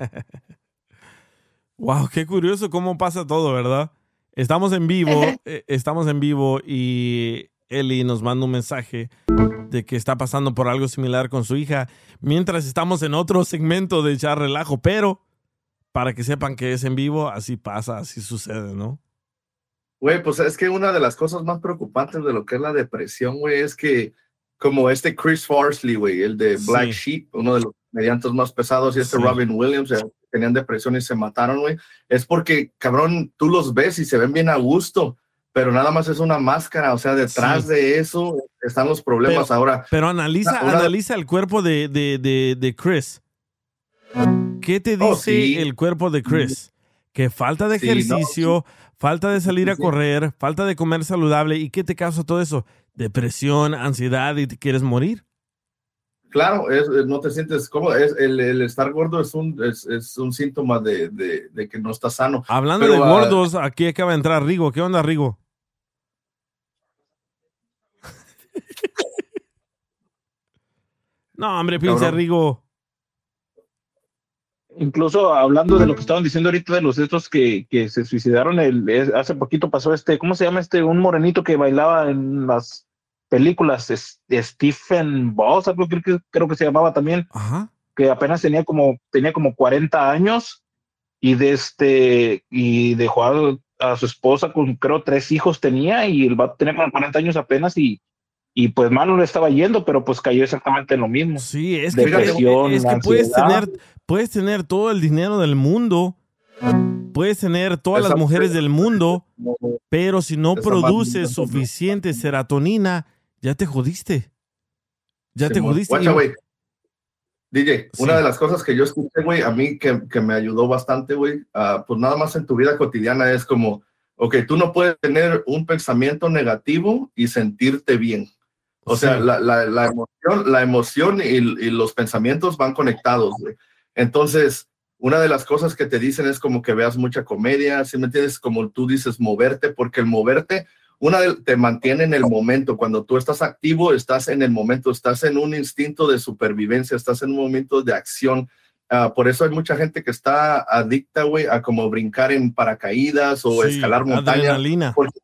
Wow, qué curioso cómo pasa todo, ¿verdad? Estamos en vivo, eh, estamos en vivo y Eli nos manda un mensaje de que está pasando por algo similar con su hija, mientras estamos en otro segmento de echar relajo, pero para que sepan que es en vivo, así pasa, así sucede, ¿no? Güey, pues es que una de las cosas más preocupantes de lo que es la depresión, güey, es que como este Chris Farsley, güey, el de Black Sí. Sheep, uno de los mediantos más pesados, y este Sí. Robin Williams, eh, tenían depresión y se mataron, güey, es porque, cabrón, tú los ves y se ven bien a gusto, pero nada más es una máscara, o sea, detrás Sí. de eso están los problemas Pero- ahora. Pero analiza, Una- analiza el cuerpo de, de, de, de Chris. ¿Qué te dice Oh, sí. el cuerpo de Chris? Que falta de Sí, no, ejercicio, falta de salir a correr, falta de comer saludable. ¿Y qué te causa todo eso? Depresión, ansiedad y te quieres morir. Claro, es, no te sientes cómodo. Es, el, el estar gordo es un, es, es un síntoma de, de- de que no estás sano. Hablando Pero, de ah, gordos, aquí acaba de entrar Rigo. ¿Qué onda, Rigo? No, hombre, pinche Cabrón. Rigo. Incluso hablando de lo que estaban diciendo ahorita de los estos que, que se suicidaron, el, es- hace poquito pasó este, ¿cómo se llama este? Un morenito que bailaba en las películas, es- de Stephen Boss, algo creo que, creo que se llamaba también, que apenas tenía como, tenía como 40 años y de este, y dejó a, a su esposa con creo tres hijos tenía y el vato tenía como 40 años apenas y, y pues mal no le estaba yendo, pero pues cayó exactamente en lo mismo. Sí, es que, Depresión, es que puedes tener, puedes tener todo el dinero del mundo, puedes tener todas las mujeres del mundo, pero si no produces suficiente serotonina, ya te jodiste. Ya te jodiste. Guacha, güey. DJ, Sí. una de las cosas que yo escuché, güey, a mí que, que me ayudó bastante, güey, ah, pues nada más en tu vida cotidiana es como, ok, tú no puedes tener un pensamiento negativo y sentirte bien. O sea, Sí. la, la, la emoción, la emoción y, y los pensamientos van conectados, güey. Entonces, una de las cosas que te dicen es como que veas mucha comedia, si me entiendes? Como tú dices, moverte, porque el moverte, una de- te mantiene en el momento. Cuando tú estás activo, estás en el momento, estás en un instinto de supervivencia, estás en un momento de acción. Ah, por eso hay mucha gente que está adicta, güey, a como brincar en paracaídas o Sí, escalar montañas. adrenalina. Porque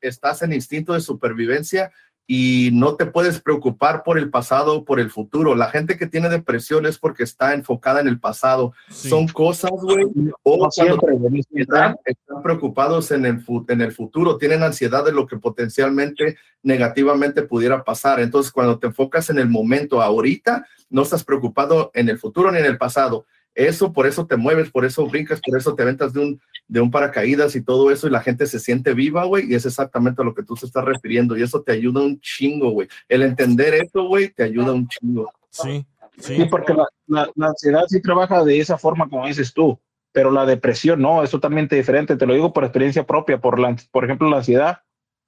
estás en instinto de supervivencia y no te puedes preocupar por el pasado o por el futuro. La gente que tiene depresión es porque está enfocada en el pasado. Son cosas, güey, o No cuando siempre, siempre. están, están preocupados en el, en el futuro, tienen ansiedad de lo que potencialmente negativamente pudiera pasar. Entonces, cuando te enfocas en el momento ahorita, no estás preocupado en el futuro ni en el pasado. Eso, por eso te mueves, por eso brincas, por eso te aventas de un, de un paracaídas y todo eso, y la gente se siente viva, güey, y es exactamente a lo que tú te estás refiriendo, y eso te ayuda un chingo, güey. El entender eso, güey, te ayuda un chingo. Sí, Sí, porque la, la- la ansiedad sí trabaja de esa forma como dices tú, pero la depresión no, es totalmente diferente. Te lo digo por experiencia propia, por, la, por ejemplo, la ansiedad.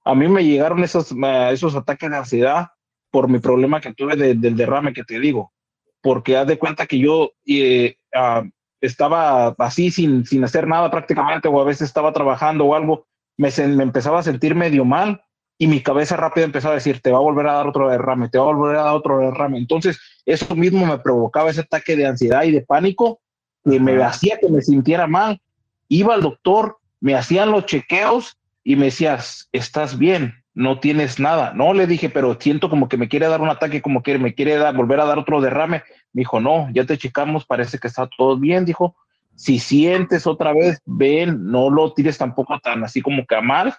A mí me llegaron esos, esos ataques de ansiedad por mi problema que tuve de- del derrame que te digo, porque haz de cuenta que yo eh, ah, estaba así sin, sin hacer nada prácticamente, o a veces estaba trabajando o algo, me, me empezaba a sentir medio mal y mi cabeza rápido empezaba a decir, te va a volver a dar otro derrame, te va a volver a dar otro derrame. Entonces, eso mismo me provocaba ese ataque de ansiedad y de pánico que me hacía que me sintiera mal. Iba al doctor, me hacían los chequeos y me decías, estás bien, no tienes nada. No, le dije, pero siento como que me quiere dar un ataque, como que me quiere dar, volver a dar otro derrame. Me dijo, no, ya te checamos, parece que está todo bien, dijo. Si sientes otra vez, ven, no lo tires tampoco tan así como que a mal,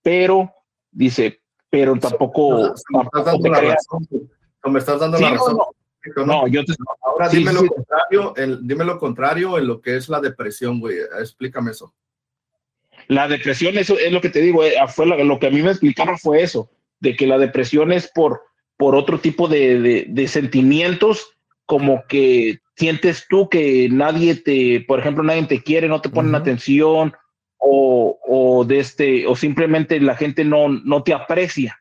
pero dice, pero tampoco, Me estás tampoco dando te la creas. razón, no me estás dando Sí, la no, razón. no. No, yo te- Ahora sí, dime sí, lo sí. contrario, el- dime lo contrario en lo que es la depresión, güey. Explícame eso. La depresión, eso es lo que te digo, eh, fue lo, lo que a mí me explicaron fue eso, de que la depresión es por, por otro tipo de, de- de sentimientos, como que sientes tú que nadie te, por ejemplo, nadie te quiere, no te ponen atención, o, o de este, o simplemente la gente no, no te aprecia.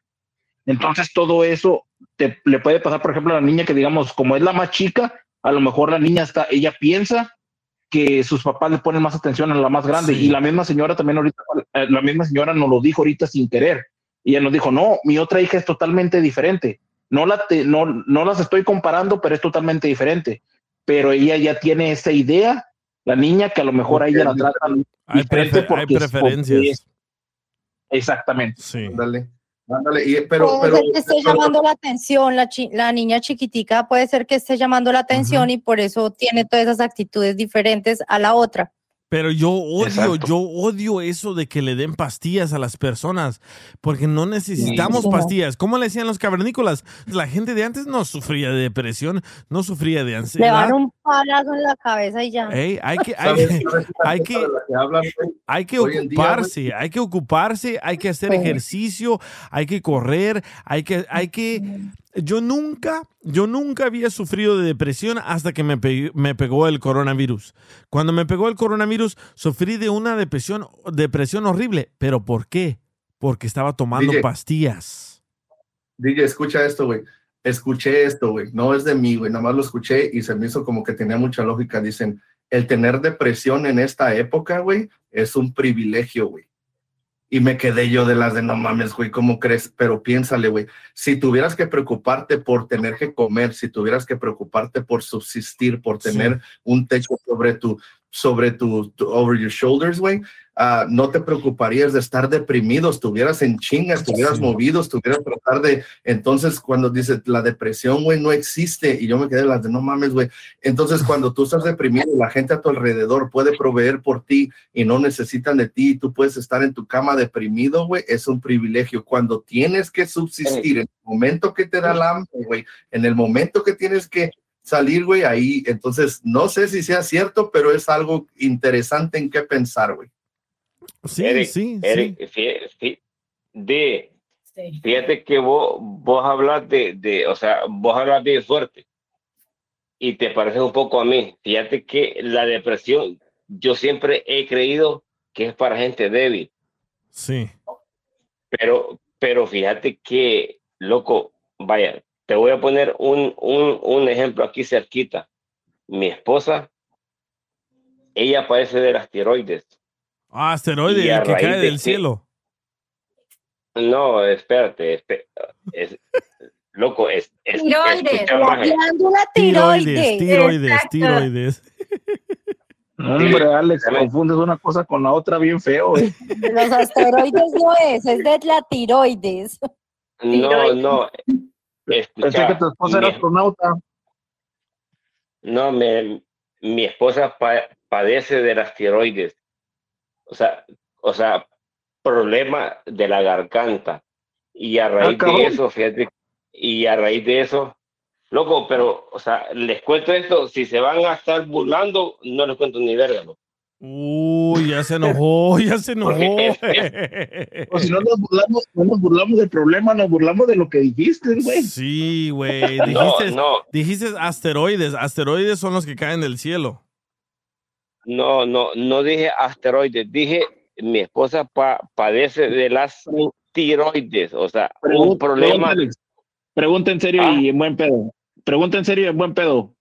Entonces todo eso te, le puede pasar, por ejemplo, a la niña que digamos, como es la más chica, a lo mejor la niña está, ella piensa que sus papás le ponen más atención a la más grande. Sí. Y la misma señora también ahorita, eh, la misma señora nos lo dijo ahorita sin querer. Y ella nos dijo, no, mi otra hija es totalmente diferente. No, la te- no, no las estoy comparando, pero es totalmente diferente. Pero ella ya tiene esa idea, la niña, que a lo mejor a ella la tratan Hay, diferente prefer- hay porque- preferencias. porque- exactamente. Sí. Dale. Ándale, y- pero, puede pero, ser que esté pero- llamando la atención, la, chi- la niña chiquitica puede ser que esté llamando la atención y por eso tiene todas esas actitudes diferentes a la otra. Pero yo odio, Exacto. yo odio eso de que le den pastillas a las personas, porque no necesitamos Sí. pastillas. ¿Cómo le decían los cavernícolas? La gente de antes no sufría de depresión, no sufría de Le ansiedad. van un palazo en la cabeza y ya. Hay que, hay, ¿Sabes- sabes una hay cosa que, hay que ocuparse, hay que ocuparse, hay que hacer ejercicio, hay que correr, hay que, hay que. Yo nunca, yo nunca había sufrido de depresión hasta que me, pe- me pegó el coronavirus. Cuando me pegó el coronavirus, sufrí de una depresión, depresión horrible. ¿Pero por qué? Porque estaba tomando DJ. pastillas. DJ, escucha esto, güey. Escuché esto, güey. No es de mí, güey. Nada más lo escuché y se me hizo como que tenía mucha lógica. Dicen, el tener depresión en esta época, güey, es un privilegio, güey. Y me quedé yo de las de no mames, güey, ¿cómo crees? Pero piénsale, güey, si tuvieras que preocuparte por tener que comer, si tuvieras que preocuparte por subsistir, por tener un techo sobre tu, sobre tu, tu- over your shoulders, güey, ah, no te preocuparías de estar deprimido, estuvieras en chinga, estuvieras movido, estuvieras tratar de, entonces cuando dices la depresión, güey, no existe, y yo me quedé las de no mames, güey, entonces cuando tú estás deprimido, la gente a tu alrededor puede proveer por ti y no necesitan de ti, y tú puedes estar en tu cama deprimido, güey, es un privilegio. Cuando tienes que subsistir, en el momento que te da el hambre, güey, en el momento que tienes que salir, güey, ahí, entonces no sé si sea cierto, pero es algo interesante en qué pensar, güey. Sí, Eric, sí, Eric, fí- de, fíjate que vos, vos hablas de, de, o sea, vos hablas bien fuerte y te pareces un poco a mí. Fíjate que la depresión, yo siempre he creído que es para gente débil, Sí. pero, pero fíjate que, loco, vaya, te voy a poner un, un, un ejemplo aquí cerquita. Mi esposa, ella padece de las tiroides. Ah, asteroide, el que cae de del que- cielo. No, espérate, es, loco, es, es Tiroides, la glándula Tiroides, tiroides. tiroides, Exacto. tiroides. Hombre, Alex, confundes una cosa con la otra bien feo, güey. Los asteroides no es, es de la tiroides. No, no. Pensé que tu esposa era mi- astronauta. no, me, mi esposa pa- padece de las tiroides. O sea, o sea, problema de la garganta. Y a raíz de cabrón. eso, fíjate, y a raíz de eso, loco, pero, o sea, les cuento esto, si se van a estar burlando, no les cuento ni verga, loco. Uy, ya se enojó, ya se enojó. O si no nos burlamos, no nos burlamos del problema, nos burlamos de lo que dijiste, güey. Sí, güey. No, Dijiste, no. dijiste asteroides. Asteroides son los que caen del cielo. No, no, no dije asteroides, dije mi esposa pa- padece de las tiroides, o sea, un Pregunta, problema. pregunta, en serio y en buen pedo. Pregunta en serio y en buen pedo.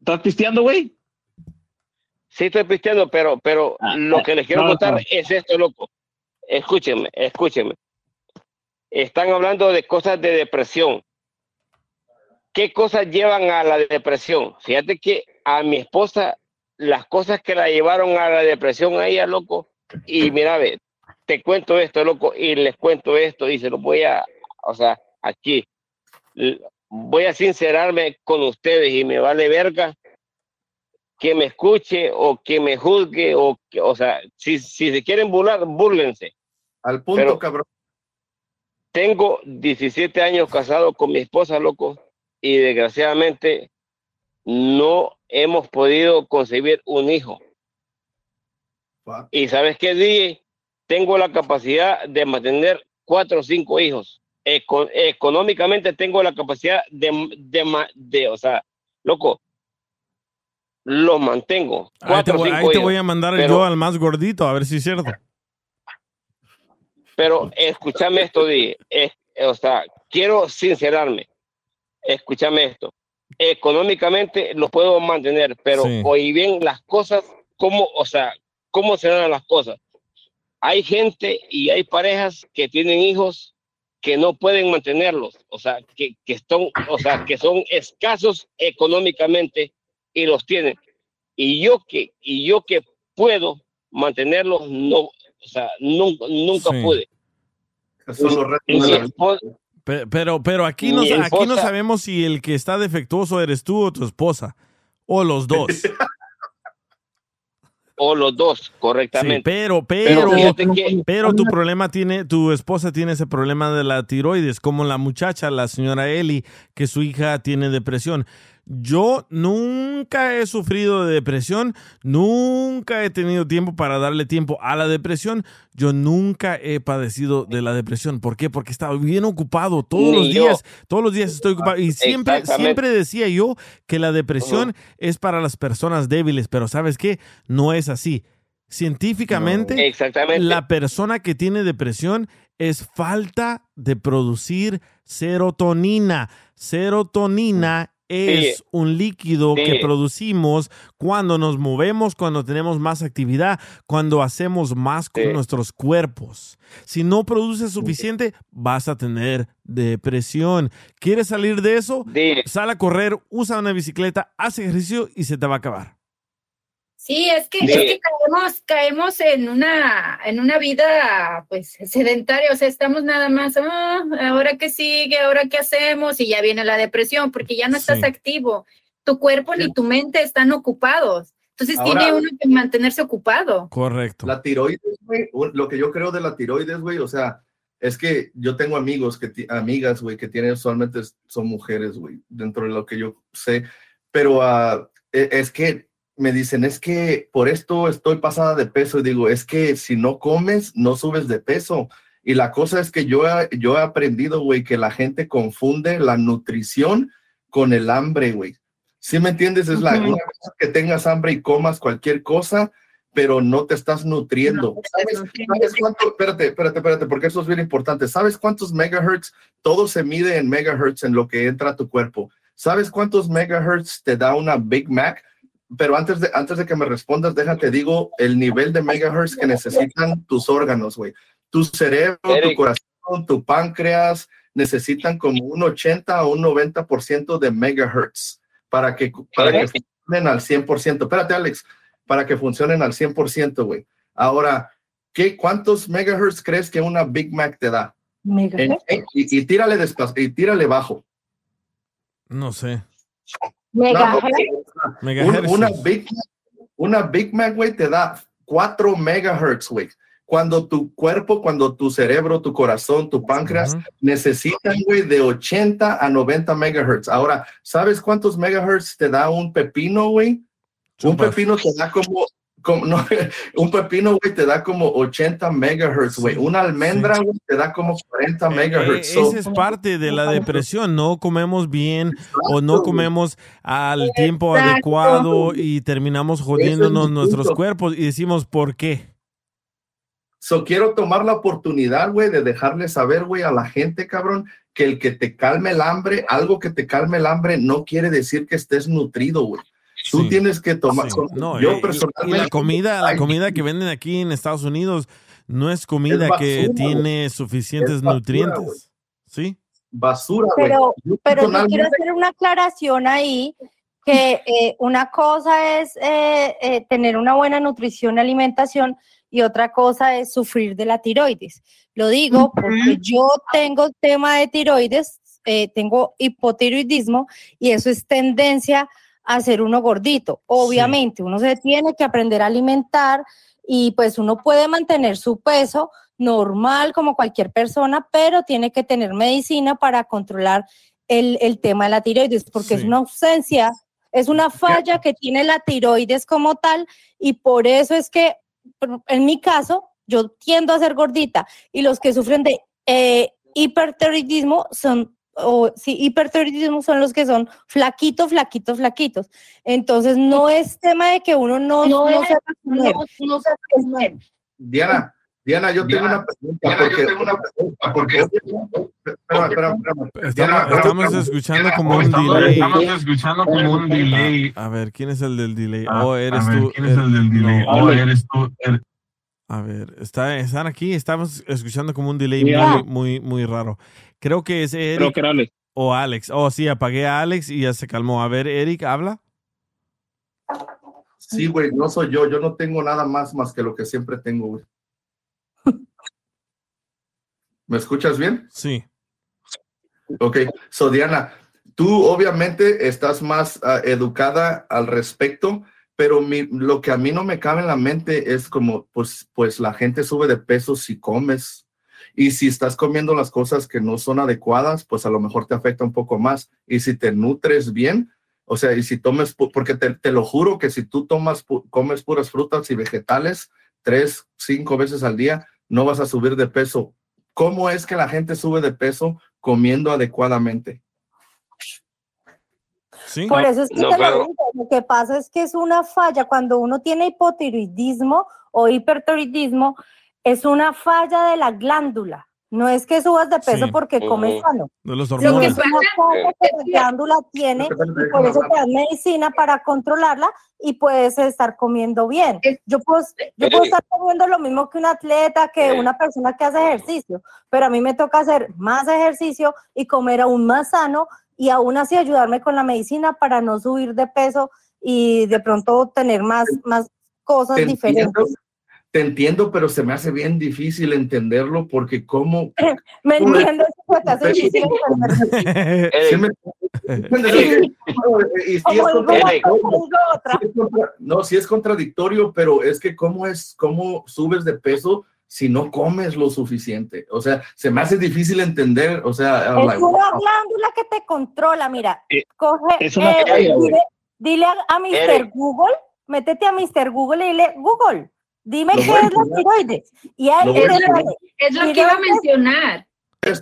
¿Estás pisteando, güey? Sí estoy pisteando, pero, pero lo que les quiero no, contar no. es esto, loco. Escúchenme, escúchenme. Están hablando de cosas de depresión. ¿Qué cosas llevan a la depresión? Fíjate que a mi esposa, las cosas que la llevaron a la depresión a ella, loco, y mira, ve, te cuento esto, loco, y les cuento esto, y se lo voy a, o sea, aquí, voy a sincerarme con ustedes y me vale verga que me escuche o que me juzgue o que, o sea, si, si se quieren burlar, búrlense. Al punto, Pero- cabrón. Tengo 17 años casado con mi esposa, loco, y desgraciadamente no hemos podido concebir un hijo. Y sabes qué, DJ, tengo la capacidad de mantener cuatro o cinco hijos. Eco- económicamente tengo la capacidad de, de, de, o sea, loco, los mantengo. Ahí te, Cuatro voy, cinco ahí te hijos. voy a mandar Pero- yo al más gordito, a ver si es cierto. Pero escúchame esto, Di. Es- o sea, quiero sincerarme. Escúchame esto. Económicamente lo puedo mantener, pero Sí. hoy bien las cosas, ¿cómo, o sea, cómo se dan las cosas? Hay gente y hay parejas que tienen hijos que no pueden mantenerlos, o sea, que, que son, o sea, que son escasos económicamente y los tienen. Y yo que, y yo que puedo mantenerlos, no, o sea, nunca, nunca Sí. pude. Son los de la esposa- Pe- Pero, pero aquí, no, aquí no sabemos si el que está defectuoso eres tú o tu esposa. O los dos. o los dos, Sí, correctamente. pero, pero, que- pero tu problema tiene, tu esposa tiene ese problema de la tiroides, como la muchacha, la señora Eli, que su hija tiene depresión. Yo nunca he sufrido de depresión, nunca he tenido tiempo para darle tiempo a la depresión. Yo nunca he padecido de la depresión. ¿Por qué? Porque estaba bien ocupado todos Ni los yo. días. Todos los días estoy ocupado. Y siempre, siempre decía yo que la depresión es para las personas débiles, pero ¿sabes qué? No es así. Científicamente, Exactamente. la persona que tiene depresión es falta de producir serotonina. Serotonina es Sí. un líquido que producimos cuando nos movemos, cuando tenemos más actividad, cuando hacemos más con Sí. nuestros cuerpos. Si no produces suficiente, vas a tener depresión. ¿Quieres salir de eso? Sal a correr, usa una bicicleta, haz ejercicio y se te va a acabar. Sí, es que, Sí. es que caemos, caemos en una, en una vida pues sedentaria, o sea, estamos nada más, ah, ahora qué sigue, ahora qué hacemos, y ya viene la depresión, porque ya no estás Sí. activo. Tu cuerpo ni tu mente están ocupados. Entonces Ahora- tiene uno que mantenerse ocupado. Correcto. La tiroides, güey, lo que yo creo de la tiroides, güey, o sea, es que yo tengo amigos, que amigas, güey, que tienen usualmente es- son mujeres, güey, dentro de lo que yo sé, pero e- es que me dicen, es que por esto estoy pasada de peso, y digo, es que si no comes, no subes de peso. Y la cosa es que yo, he- yo he aprendido, güey, que la gente confunde la nutrición con el hambre, güey. ¿Sí me entiendes? Es la Ujú. una cosa que tengas hambre y comas cualquier cosa, pero no te estás nutriendo. ¿Sabes, ¿Sabes cuánto? Espérate, espérate, espérate, porque eso es bien importante. ¿Sabes cuántos megahertz? Todo se mide en megahertz en lo que entra a tu cuerpo. ¿Sabes cuántos megahertz te da una Big Mac? Pero antes de, antes de que me respondas, déjate digo el nivel de megahertz que necesitan tus órganos, güey. Tu cerebro, tu corazón, tu páncreas necesitan como un 80 o un 90% de megahertz para que, para que funcionen al 100%. Espérate, Alex, para que funcionen al 100%, güey. Ahora, ¿qué, ¿cuántos megahertz crees que una Big Mac te da? En- y, y tírale despacio, y tírale bajo. No sé. No, Megahertz. Un- una Big una Big Mac, güey, te da 4 megahertz, güey. Cuando tu cuerpo, cuando tu cerebro, tu corazón, tu páncreas necesitan, güey, de 80 a 90 megahertz. Ahora, ¿sabes cuántos megahertz te da un pepino, güey? Un pepino te da como, como no, un pepino, güey, te da como 80 megahertz, güey. Una almendra, güey, te da como 40 Eh, megahertz. So- esa es parte de la depresión, no comemos bien o no comemos al tiempo adecuado y terminamos jodiéndonos nuestros cuerpos y decimos ¿por qué? So, quiero tomar la oportunidad, güey, de dejarle saber, güey, a la gente, cabrón, que el que te calme el hambre, algo que te calme el hambre, no quiere decir que estés nutrido, güey. Tú tienes que tomar. No, yo personalmente. la comida, la comida que venden aquí en Estados Unidos no es comida Es que tiene suficientes basura, nutrientes. ¿Sí? Basura, güey. Pero, Yo pero yo quiero hacer una aclaración ahí, que eh, una cosa es eh, eh, tener una buena nutrición y alimentación y otra cosa es sufrir de la tiroides. Lo digo porque yo tengo tema de tiroides, eh, tengo hipotiroidismo y eso es tendencia a ser uno gordito. Obviamente, uno se tiene que aprender a alimentar y pues uno puede mantener su peso normal como cualquier persona, pero tiene que tener medicina para controlar el, el tema de la tiroides, porque es una ausencia, es una falla que tiene la tiroides como tal y por eso es que, en mi caso, yo tiendo a ser gordita y los que sufren de eh, hipertiroidismo son, o sí, hipertiroidismo son los que son flaquitos, flaquitos, flaquitos. Entonces, no es tema de que uno no, No no es- sepa comer. no sepa comer. Diana, Diana, yo tengo una pregunta. porque, porque, espera, espera, espera. Estamos, estamos escuchando como un estamos- delay. estamos escuchando como un delay. A, ver, ¿quién es el del delay? Ah, oh, eres a ver, tú. ¿quién es el del delay? no, Oh, eres tú. A ver, está, están aquí, estamos escuchando como un delay muy, muy, muy raro. Creo que es Eric. Creo que era Alex. O Alex. Oh, sí, apagué a Alex y ya se calmó. A ver, Eric, habla. Sí, güey, no soy yo. Yo no tengo nada más más que lo que siempre tengo, güey. ¿Me escuchas bien? Sí. Ok, so Diana, tú obviamente estás más ah, educada al respecto, pero mi- lo que a mí no me cabe en la mente es como, pues, pues la gente sube de peso si comes. Y si estás comiendo las cosas que no son adecuadas, pues a lo mejor te afecta un poco más. Y si te nutres bien, o sea, y si tomes, porque te, te lo juro que si tú tomas, comes puras frutas y vegetales tres, cinco veces al día, no vas a subir de peso. ¿Cómo es que la gente sube de peso comiendo adecuadamente? Sí. Por eso es que no, te lo pero- digo, lo que pasa es que es una falla cuando uno tiene hipotiroidismo o hipertiroidismo, es una falla de la glándula. No es que subas de peso Sí. porque comes sano. De los Lo que hormonas. es una falla que la glándula tiene y por eso te dan medicina para controlarla y puedes estar comiendo bien. Yo puedo, yo puedo estar comiendo lo mismo que un atleta, que una persona que hace ejercicio, pero a mí me toca hacer más ejercicio y comer aún más sano y aún así ayudarme con la medicina para no subir de peso y de pronto tener más, más cosas Te diferentes. entiendo, te entiendo, pero se me hace bien difícil entenderlo porque cómo... ¿Me entiendes? Se te hace difícil entender. Sí me- y sí es No, es contradictorio, pero es que cómo es, cómo subes de peso si no comes lo suficiente. O sea, se me hace difícil entender. O sea, Es like, una wow. glándula que te controla, mira, Eh, coge, es una eh, dile, dile a, a Mr. Eric. Google, métete a Mr. Google y dile, Google, dime Lo qué es la tiroides. Y Lo Es lo que iba a mencionar. A es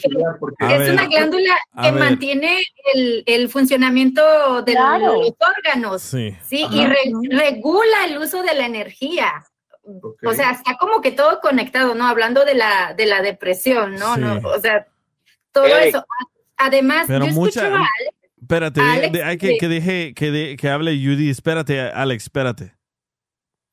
ver, una glándula que ver. mantiene el, el funcionamiento de Claro. los órganos. Sí. Y re- regula el uso de la energía. O sea, está como que todo conectado, ¿no? Hablando de la, de la depresión, ¿no? Sí. ¿no? O sea, todo eso. Además, Pero yo mucha- escuchaba a Alex, Espérate, Alex, de- hay que, de- que deje que, de- que hable Judy. Espérate, Alex, espérate.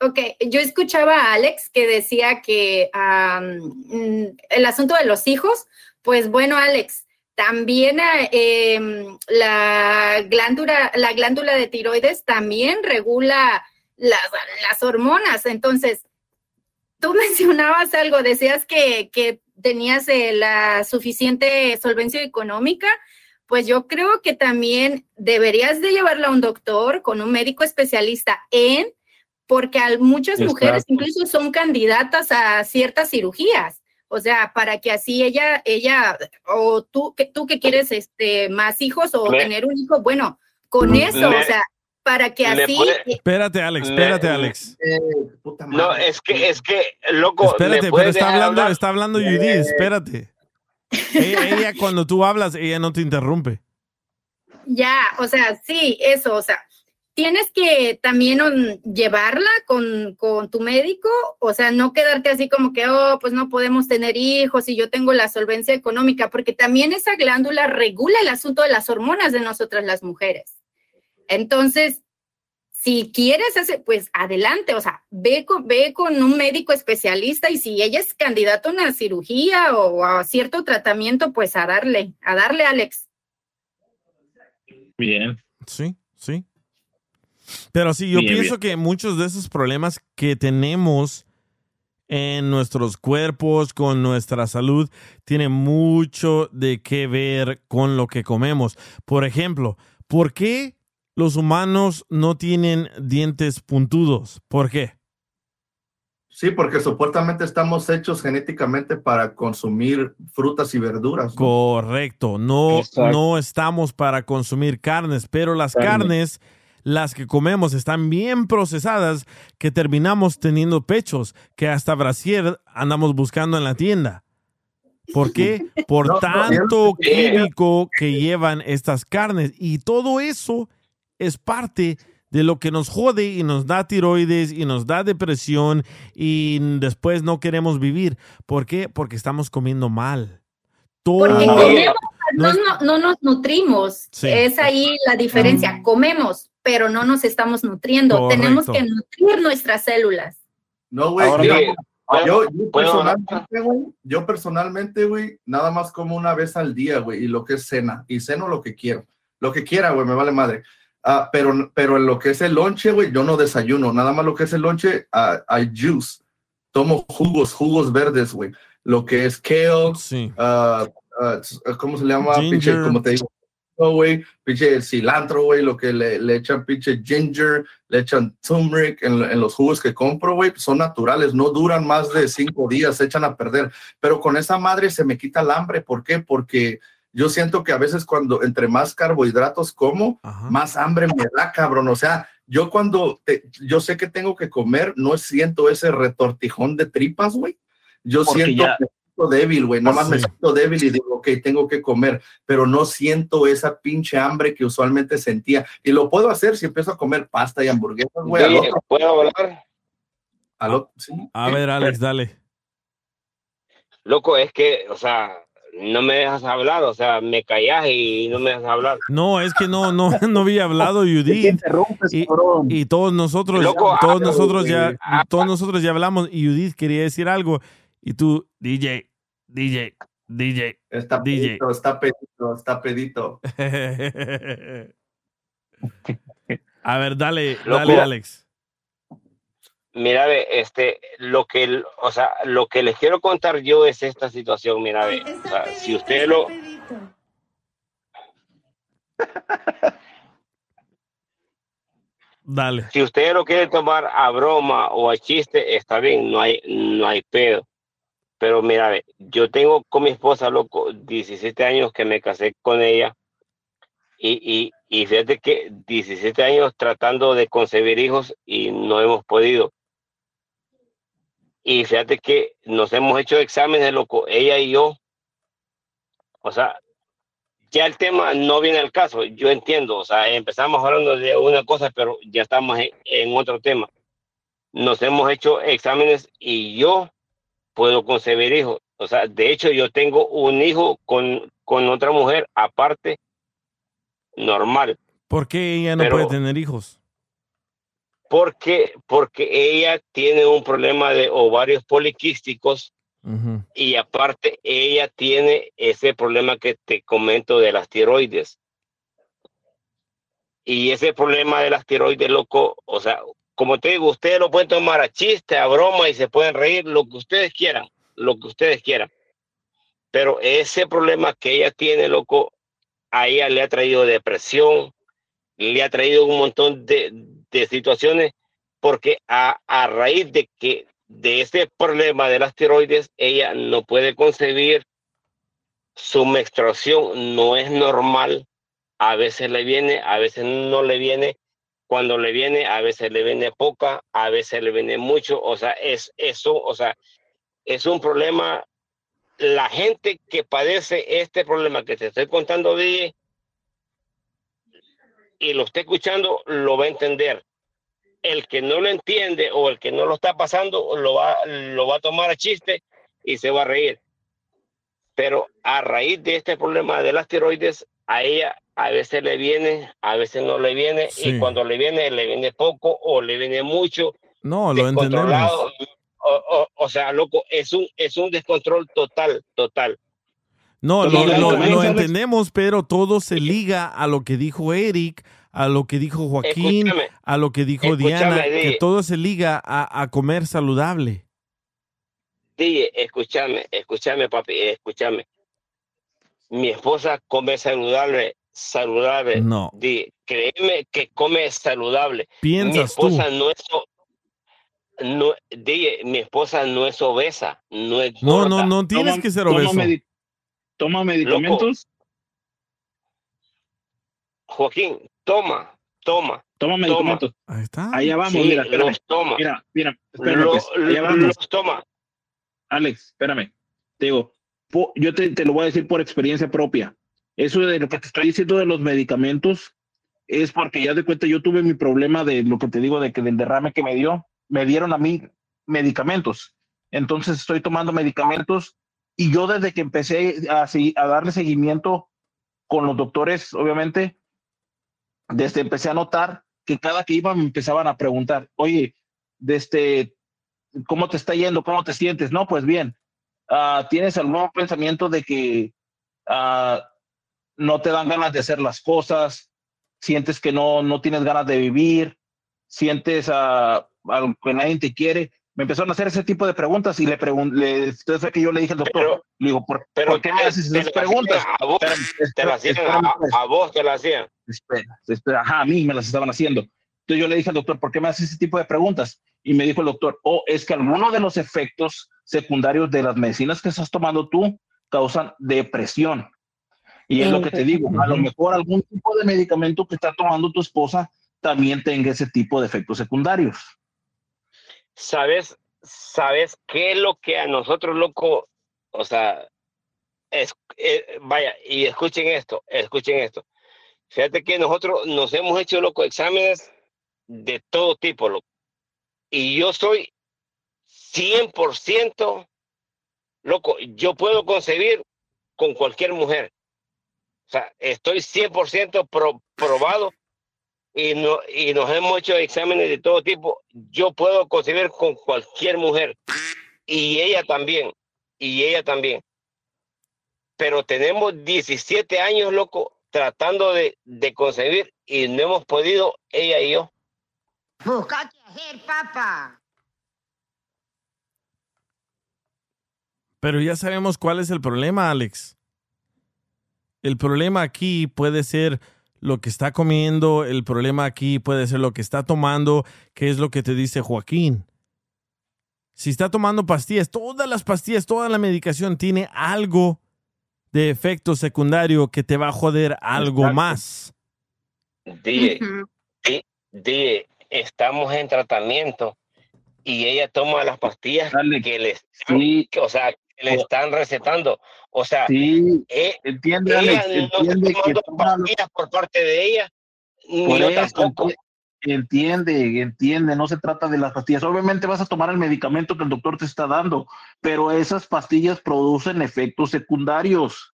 Ok, yo escuchaba a Alex que decía que mm, el asunto de los hijos, pues bueno, Alex, también eh, em, la glándula, la glándula de tiroides también regula las, las hormonas. Entonces, tú mencionabas algo, decías que, que tenías eh, la suficiente solvencia económica. Pues yo creo que también deberías de llevarla a un doctor con un médico especialista en porque muchas mujeres Exacto. incluso son candidatas a ciertas cirugías. O sea, para que así ella, ella, o tú que tú que quieres este más hijos o Le- tener un hijo, bueno, con Le- eso, o sea, para que así puede- Espérate, Alex, Le- espérate, Alex. No, es que, es que, loco, Espérate, ¿me pero está hablando, hablar? está hablando Judy, espérate. Ella, ella, cuando tú hablas, ella no te interrumpe. Ya, o sea, sí, eso, o sea, tienes que también llevarla con, con tu médico, o sea, no quedarte así como que, oh, pues no podemos tener hijos y yo tengo la solvencia económica, porque también esa glándula regula el asunto de las hormonas de nosotras las mujeres. Entonces, si quieres hacer, pues adelante, o sea, ve con, ve con un médico especialista y si ella es candidata a una cirugía o a cierto tratamiento, pues a darle, a darle, Alex. Bien. Sí, sí. Pero sí, yo Bien, pienso bien. que muchos de esos problemas que tenemos en nuestros cuerpos, con nuestra salud, tienen mucho de qué ver con lo que comemos. Por ejemplo, ¿por qué los humanos no tienen dientes puntudos? ¿Por qué? Sí, porque supuestamente estamos hechos genéticamente para consumir frutas y verduras. ¿no? Correcto, no, Exacto. no estamos para consumir carnes, pero las Carne. carnes, las que comemos, están bien procesadas que terminamos teniendo pechos que hasta brasier andamos buscando en la tienda. ¿Por qué? Por No, no, tanto químico que llevan estas carnes y todo eso es parte de lo que nos jode y nos da tiroides y nos da depresión y después no queremos vivir. ¿Por qué? Porque estamos comiendo mal. Todo Porque comemos, no no, nos nutrimos. Sí. Es ahí la diferencia. Comemos, pero no nos estamos nutriendo. Correcto. Tenemos que nutrir nuestras células. No, güey. Yo, ¿puedo- yo personalmente, güey, yo personalmente, güey, nada más como una vez al día, güey, y lo que es cena. Y ceno lo que quiero. Lo que quiera, güey, me vale madre. Ah, pero, pero en lo que es el lonche, güey, yo no desayuno. Nada más lo que es el lonche, ah, hay juice. Tomo jugos, jugos verdes, güey. lo que es kale, ah, ah, ¿cómo se llama? Pinche, como te digo, güey, pinche cilantro, güey, lo que le, le echan pinche ginger, le echan turmeric en, en los jugos que compro, güey, son naturales, no duran más de cinco días, se echan a perder. Pero con esa madre se me quita el hambre, ¿por qué? Porque yo siento que a veces cuando entre más carbohidratos como, más hambre me da, cabrón. O sea, yo cuando te- yo sé que tengo que comer, no siento ese retortijón de tripas, güey. Yo Porque siento ya- que me siento débil, güey. Nada más me Sí. siento débil y digo, ok, tengo que comer, pero no siento esa pinche hambre que usualmente sentía. Y lo puedo hacer si empiezo a comer pasta y hamburguesas, güey. otro- ¿Puedo hablar? al otro- sí. A ver, Alex, dale. Loco, es que, o sea, no me dejas hablar, o sea, me callas y no me dejas hablar. No, es que no, no, no había hablado Judith. Y, y todos nosotros, Loco, todos nosotros ya. Ah, todos nosotros ya hablamos y Judith quería decir algo y tú, DJ, DJ, DJ, Está DJ. pedito, está pedito, está pedito. A ver, dale, Loco. dale, Alex. Mira, ve, este, lo que, o sea, lo que les quiero contar yo es esta situación, mira, ve, o sea, si usted lo, Dale. si usted lo quiere tomar a broma o a chiste, está bien, no hay, no hay pedo. Pero mira, ve, yo tengo con mi esposa, loco, 17 años que me casé con ella. Y, y, y fíjate que 17 años tratando de concebir hijos y no hemos podido. Y fíjate que nos hemos hecho exámenes, loco, ella y yo. O sea, ya el tema no viene al caso, yo entiendo, o sea, empezamos hablando de una cosa, pero ya estamos en, en otro tema. Nos hemos hecho exámenes y yo puedo concebir hijos. O sea, de hecho, yo tengo un hijo con, con otra mujer aparte, normal, ¿Por qué ella no Pero- puede tener hijos? Porque, porque ella tiene un problema de ovarios poliquísticos Ujú. y aparte ella tiene ese problema que te comento de las tiroides. Y ese problema de las tiroides, loco, o sea, como te digo, ustedes lo pueden tomar a chiste, a broma y se pueden reír, lo que ustedes quieran, lo que ustedes quieran. Pero ese problema que ella tiene, loco, a ella le ha traído depresión, le ha traído un montón de, de situaciones, porque a, a raíz de que de ese problema de las tiroides, ella no puede concebir, su menstruación no es normal, a veces le viene, a veces no le viene, cuando le viene, a veces le viene poca, a veces le viene mucho, o sea, es eso, o sea, es un problema. La gente que padece este problema que te estoy contando, DJ, y lo esté escuchando, lo va a entender. El que no lo entiende o el que no lo está pasando, lo va, lo va a tomar a chiste y se va a reír. Pero a raíz de este problema de las tiroides, a ella a veces le viene, a veces no le viene, Sí. y cuando le viene, le viene poco o le viene mucho, No, lo entendemos. O, o- o sea, loco, es un, es un descontrol total, total. No, Y lo, lo- entendemos, pero todo se liga a lo que dijo Eric, a lo que dijo Joaquín, Escúchame, a lo que dijo escúchame, Diana, que todo se liga a, a comer saludable. DJ, escúchame, escúchame, papi, escúchame. Mi esposa come saludable, saludable. No. DJ, créeme que come saludable. mi Piensas tú. esposa no es no, DJ, mi esposa no es obesa, no es No, gorda. no, no tienes Toma- que ser obeso. medi- toma medicamentos, Joaquín, toma, toma. toma medicamentos. Ahí está. Allá vamos, Sí, mira, espérame. los toma. Mira, mira, espérame, Lo- pues, allá lo- vamos. los toma. Alex, espérame. Te digo, po- yo te, te lo voy a decir por experiencia propia. Eso de lo que te estoy diciendo de los medicamentos es porque ya de cuenta yo tuve mi problema de lo que te digo de que del derrame que me dio, me dieron a mí medicamentos. Entonces estoy tomando medicamentos y yo desde que empecé a, a darle seguimiento con los doctores, obviamente, desde empecé a notar que cada que iba me empezaban a preguntar, oye, desde, ¿cómo te está yendo? ¿Cómo te sientes? No, pues bien. Ah, ¿Tienes algún pensamiento de que ah, no te dan ganas de hacer las cosas? ¿Sientes que no, no tienes ganas de vivir? ¿Sientes algo que nadie te quiere? Me empezaron a hacer ese tipo de preguntas y le pregunté, entonces fue que yo le dije al doctor, le digo, ¿por, Pero ¿por qué me haces esas preguntas? A vos, Espérame, te lo hacían espérame, a, a vos, te lo hacían. espera, espera, ajá, a mí me las estaban haciendo. Entonces yo le dije al doctor, ¿por qué me hace ese tipo de preguntas? Y me dijo el doctor, oh, es que algunos de los efectos secundarios de las medicinas que estás tomando tú causan depresión. Y es lo que te digo, a lo mejor algún tipo de medicamento que está tomando tu esposa también tenga ese tipo de efectos secundarios. ¿Sabes, ¿Sabes qué es lo que a nosotros, loco, o sea, es, eh, vaya, y escuchen esto, escuchen esto. Fíjate que nosotros nos hemos hecho, loco, exámenes de todo tipo, loco. Y yo soy 100%, loco, yo puedo concebir con cualquier mujer. O sea, estoy 100% pro- probado y, no, y nos hemos hecho exámenes de todo tipo. Yo puedo concebir con cualquier mujer y ella también, y ella también. Pero tenemos 17 años, loco, tratando de, de concebir y no hemos podido, ella y yo. Busca qué hacer, papá. Pero ya sabemos cuál es el problema, Alex. El problema aquí puede ser lo que está comiendo, el problema aquí puede ser lo que está tomando, que es lo que te dice Joaquín. Si está tomando pastillas, todas las pastillas, toda la medicación tiene algo de efecto secundario que te va a joder algo Exacto. más. Dije, di- dije, estamos en tratamiento y ella toma las pastillas que le están, que, o sea, que le están recetando. O sea, Sí, eh, entiende, Alex, no entiende que toma pastillas por parte de ella, Por eso, tampoco. entiende, entiende, no se trata de las pastillas. Obviamente vas a tomar el medicamento que el doctor te está dando, pero esas pastillas producen efectos secundarios.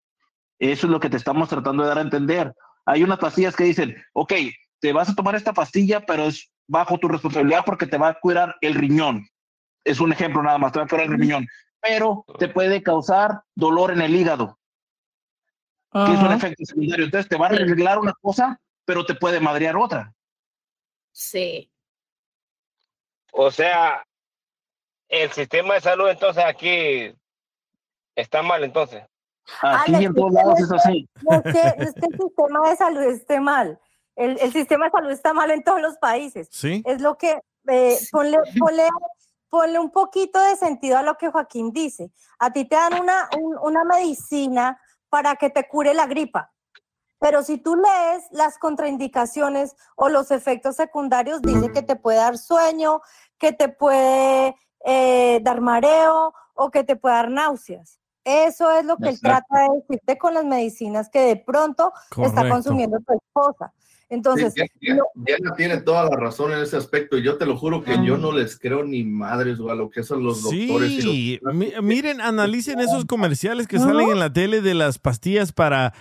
Eso es lo que te estamos tratando de dar a entender. Hay unas pastillas que dicen, ok, te vas a tomar esta pastilla, pero es bajo tu responsabilidad porque te va a curar el riñón. Es un ejemplo nada más, te va a curar el riñón, pero te puede causar dolor en el hígado que es un efecto secundario. Entonces te va a arreglar una cosa, pero te puede madrear otra. Sí. O sea, el sistema de salud entonces aquí está mal entonces. Aquí Alex, en todos lados es así. que- no es que, no es que el sistema de salud esté mal. El, el sistema de salud está mal en todos los países. Sí. Es lo que, eh, ponle, ponle, ponle un poquito de sentido a lo que Joaquín dice. A ti te dan una, un- una medicina para que te cure la gripa. Pero si tú lees las contraindicaciones o los efectos secundarios, dice que te puede dar sueño, que te puede eh, dar mareo o que te puede dar náuseas. Eso es lo que él trata de decirte con las medicinas que de pronto está consumiendo tu esposa. Entonces, Sí, Diana, Diana tiene toda la razón en ese aspecto y yo te lo juro que yo no les creo ni madres o a lo que son los doctores. y Sí, mi- miren, analicen esos comerciales que salen en la tele de las pastillas para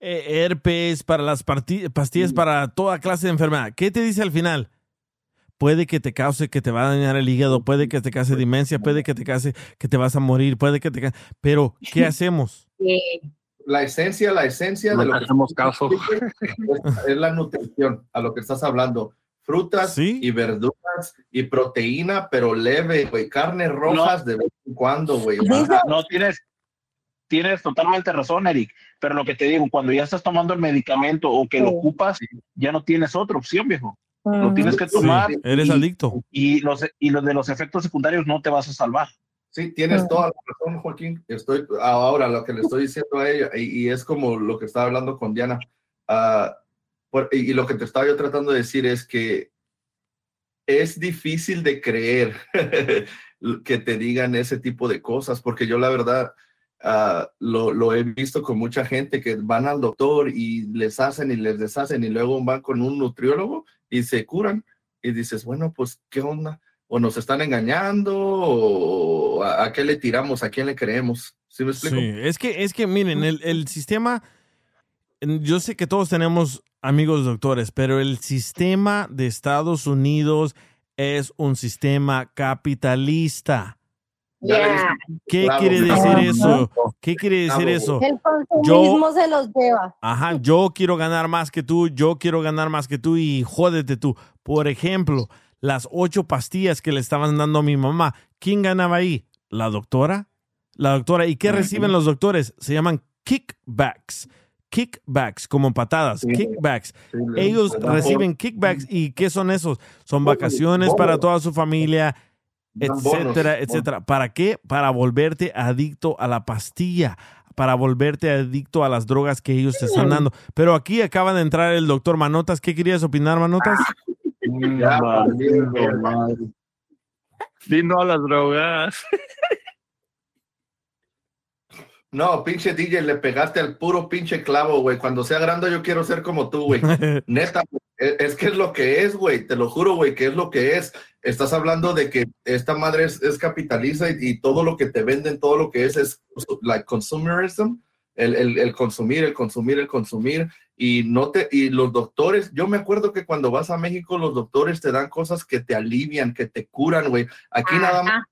eh, herpes, para las pastillas para toda clase de enfermedad. ¿Qué te dice al final? Puede que te cause que te va a dañar el hígado, puede que te cause demencia, puede que te cause que te vas a morir, puede que te... Pero, ¿qué hacemos? La esencia, la esencia No de lo que hacemos caso. es, es la nutrición, a lo que estás hablando. Frutas y verduras y proteína, pero leve, güey. Carnes rojas de vez en cuando, güey. No tienes, tienes totalmente razón, Eric. Pero lo que te digo, cuando ya estás tomando el medicamento o que lo ocupas, ya no tienes otra opción, viejo. Lo tienes que Sí, tomar. eres y- adicto. Y los, y los de los efectos secundarios no te vas a salvar. Sí, tienes toda la razón, Joaquín. Estoy ahora lo que le estoy diciendo a ella, y, y es como lo que estaba hablando con Diana. ah, por- y, y lo que te estaba yo tratando de decir es que es difícil de creer que te digan ese tipo de cosas, porque yo la verdad ah, lo, lo he visto con mucha gente que van al doctor y les hacen y les deshacen y luego van con un nutriólogo y se curan y dices, bueno, pues, ¿qué onda? O nos están engañando, o a, a qué le tiramos, a quién le creemos. ¿Sí me explico? Sí, es que, es que miren, el, el sistema, yo sé que todos tenemos amigos doctores, pero el sistema de Estados Unidos es un sistema capitalista. Yeah. ¿Qué Claro, quiere claro. decir eso? ¿Qué quiere decir eso? el consumismo se los lleva. Ajá, yo quiero ganar más que tú, yo quiero ganar más que tú y jódete tú. Por ejemplo, las ocho pastillas que le estaban dando a mi mamá. ¿Quién ganaba ahí? ¿La doctora? La doctora. ¿Y qué reciben los doctores? Se llaman kickbacks. Kickbacks, como patadas, kickbacks. Ellos reciben kickbacks. ¿Y qué son esos? Son vacaciones para toda su familia, etcétera, etcétera. ¿Para qué? Para volverte adicto a la pastilla, para volverte adicto a las drogas que ellos te están dando. Pero aquí acaba de entrar el doctor Manotas. ¿Qué querías opinar, Manotas? Vino a las drogas. No, pinche DJ, le pegaste al puro pinche clavo, güey. Cuando sea grande yo quiero ser como tú, güey. Neta, es, es que es lo que es, güey. Te lo juro, güey, que es lo que es. Estás hablando de que esta madre es, es capitalista y, y todo lo que te venden, todo lo que es, es like consumerism. El, el, el consumir, el consumir, el consumir. Y no te, y los doctores, yo me acuerdo que cuando vas a México, los doctores te dan cosas que te alivian, que te curan, güey. Aquí nada más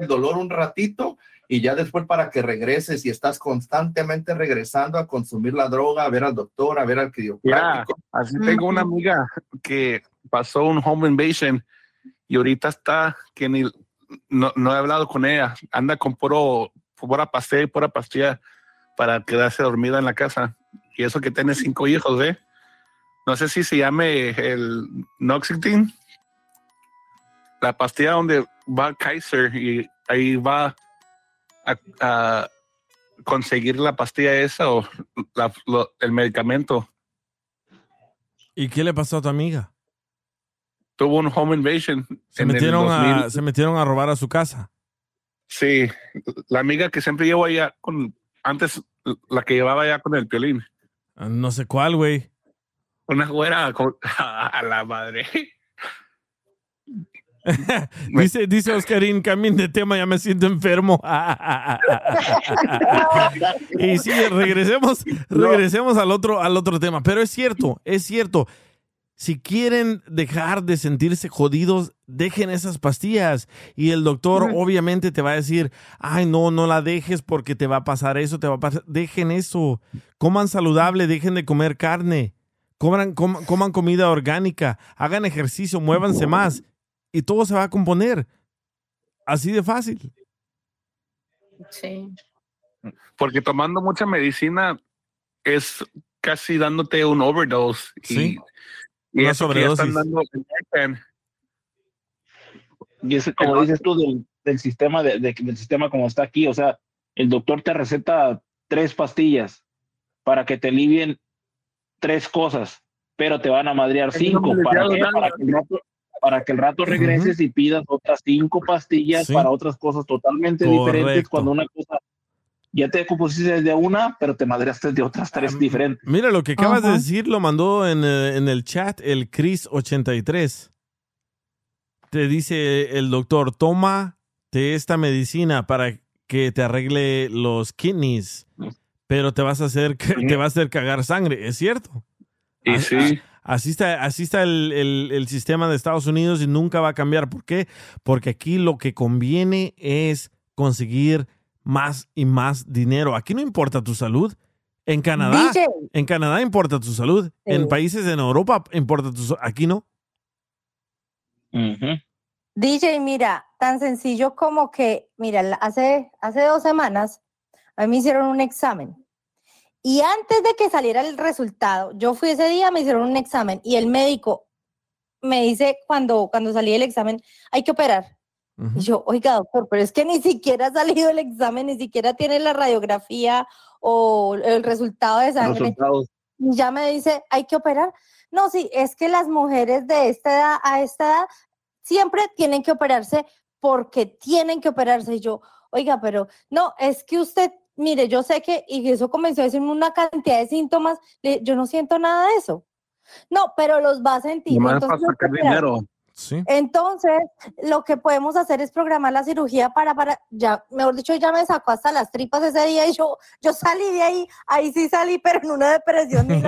el dolor un ratito y ya después para que regreses y estás constantemente regresando a consumir la droga, a ver al doctor, a ver al Ya, quiropráctico. así tengo una amiga que pasó un home invasion y ahorita está que ni no, no he hablado con ella, anda con puro pura pastilla y pura pastilla para quedarse dormida en la casa y eso que tiene cinco hijos, ¿eh? No sé si se llame el Noxetin, la pastilla donde va Kaiser y ahí va a, a conseguir la pastilla esa o la- lo- el medicamento. ¿Y qué le pasó a tu amiga? Tuvo un home invasion. Se en metieron, a, 2000. se metieron a robar a su casa. Sí, la amiga que siempre llevo allá con, antes la que llevaba allá con el piolín. Ah, No sé cuál, güey. Una güera con- a la madre. dice, dice Oscarín, cambien de tema, ya me siento enfermo. y sí, regresemos, regresemos al otro, al otro tema. Pero es cierto, es cierto. Si quieren dejar de sentirse jodidos, dejen esas pastillas. Y el doctor obviamente te va a decir, ay, no, no la dejes porque te va a pasar eso, te va a pasar. Dejen eso. Coman saludable, dejen de comer carne. Coman, com- coman comida orgánica, hagan ejercicio, muévanse más. Y todo se va a componer. Así de fácil. Sí. Porque tomando mucha medicina es casi dándote un overdose. Y, Sí. Y Una eso que ya están sobredosis. dando Narcan. Y es como dices tú del, del sistema de, de- del sistema como está aquí, o sea, el doctor te receta tres pastillas para que te alivien tres cosas, pero te van a madrear cinco. ¿Para, nada. para que el rato, para que el rato regreses y pidas otras cinco pastillas Sí. para otras cosas totalmente diferentes cuando una cosa ya te compusiste de una, pero te madreaste de otras tres diferentes. Mira, lo que acabas de decir lo mandó en, eh, en el chat el Chris83. Te dice el doctor, tómate esta medicina para que te arregle los kidneys, pero te vas a hacer, te va a hacer cagar sangre, ¿es cierto? Y sí. Así está, así está el, el- el sistema de Estados Unidos y nunca va a cambiar. ¿Por qué? Porque aquí lo que conviene es conseguir más y más dinero. Aquí no importa tu salud. En Canadá, DJ. en Canadá importa tu salud. En Sí. países en Europa importa tu salud. Aquí no. DJ, mira, tan sencillo como que, mira, hace, hace dos semanas a mí me hicieron un examen. Y antes de que saliera el resultado, yo fui ese día, me hicieron un examen y el médico me dice cuando, cuando salí del examen, hay que operar. Y yo, oiga, doctor, pero es que ni siquiera ha salido el examen, ni siquiera tiene la radiografía o el resultado de sangre. Resultados. Y ya me dice, hay que operar. No, sí, es que las mujeres de esta edad a esta edad siempre tienen que operarse porque tienen que operarse. Y yo, oiga, pero no, es que usted, mire, yo sé que, y eso comenzó a decirme una cantidad de síntomas, yo no siento nada de eso. No, pero los va a sentir. Para entonces hay que sacar dinero. Sí. Entonces, lo que podemos hacer es programar la cirugía para, para, ya, mejor dicho, ya me sacó hasta las tripas ese día y yo, yo salí de ahí, ahí sí salí, pero en una depresión de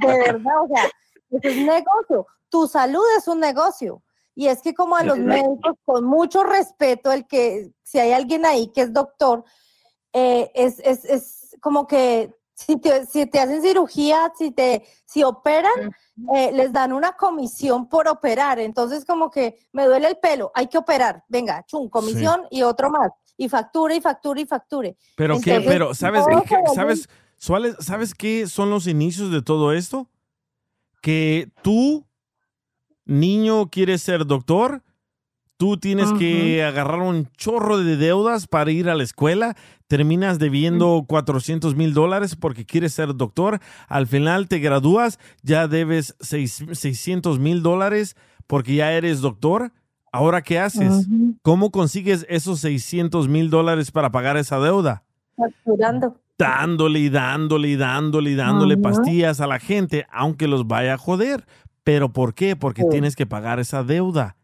verdad, o sea, es un negocio. Tu salud es un negocio. Y es que como a los médicos, con mucho respeto, el que, si hay alguien ahí que es doctor, eh, es, es, es como que si te, si te hacen cirugía, si te si operan, eh, les dan una comisión por operar. Entonces, como que me duele el pelo, hay que operar. Venga, chum, comisión y otro más. Y facture y facture y facture. Pero qué, pero ¿sabes todo qué, se vuelve- sabes, ¿sabes, ¿sabes qué son los inicios de todo esto? Que tú, niño, quieres ser doctor, tú tienes que agarrar un chorro de deudas para ir a la escuela, terminas debiendo 400 mil dólares porque quieres ser doctor, al final te gradúas, ya debes seis- 600 mil dólares porque ya eres doctor. Ahora, ¿qué haces? ¿Cómo consigues esos 600 mil dólares para pagar esa deuda? Facturando. dándole y dándole y dándole y dándole pastillas a la gente, aunque los vaya a joder. ¿Pero por qué? Porque tienes que pagar esa deuda.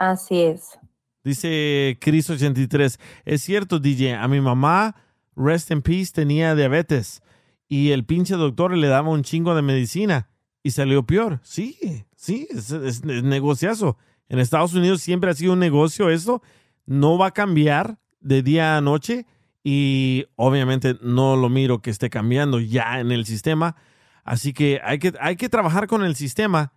Así es. Dice Chris83, es cierto, DJ, a mi mamá, rest in peace, tenía diabetes y el pinche doctor le daba un chingo de medicina y salió peor. Sí, sí, es, es- es negociazo. En Estados Unidos siempre ha sido un negocio esto, no va a cambiar de día a noche y obviamente no lo miro que esté cambiando ya en el sistema. Así que hay que, hay que trabajar con el sistema,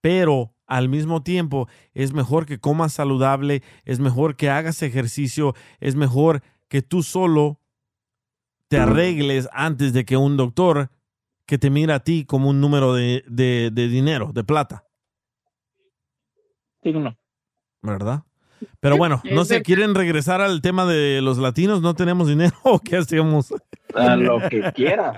pero al mismo tiempo es mejor que comas saludable, es mejor que hagas ejercicio, es mejor que tú solo te arregles antes de que un doctor que te mira a ti como un número de, de- de dinero, de plata, Digno. ¿verdad? Pero bueno, no sé. ¿quieren regresar al tema de los latinos? ¿No tenemos dinero o qué hacemos? A lo que quiera.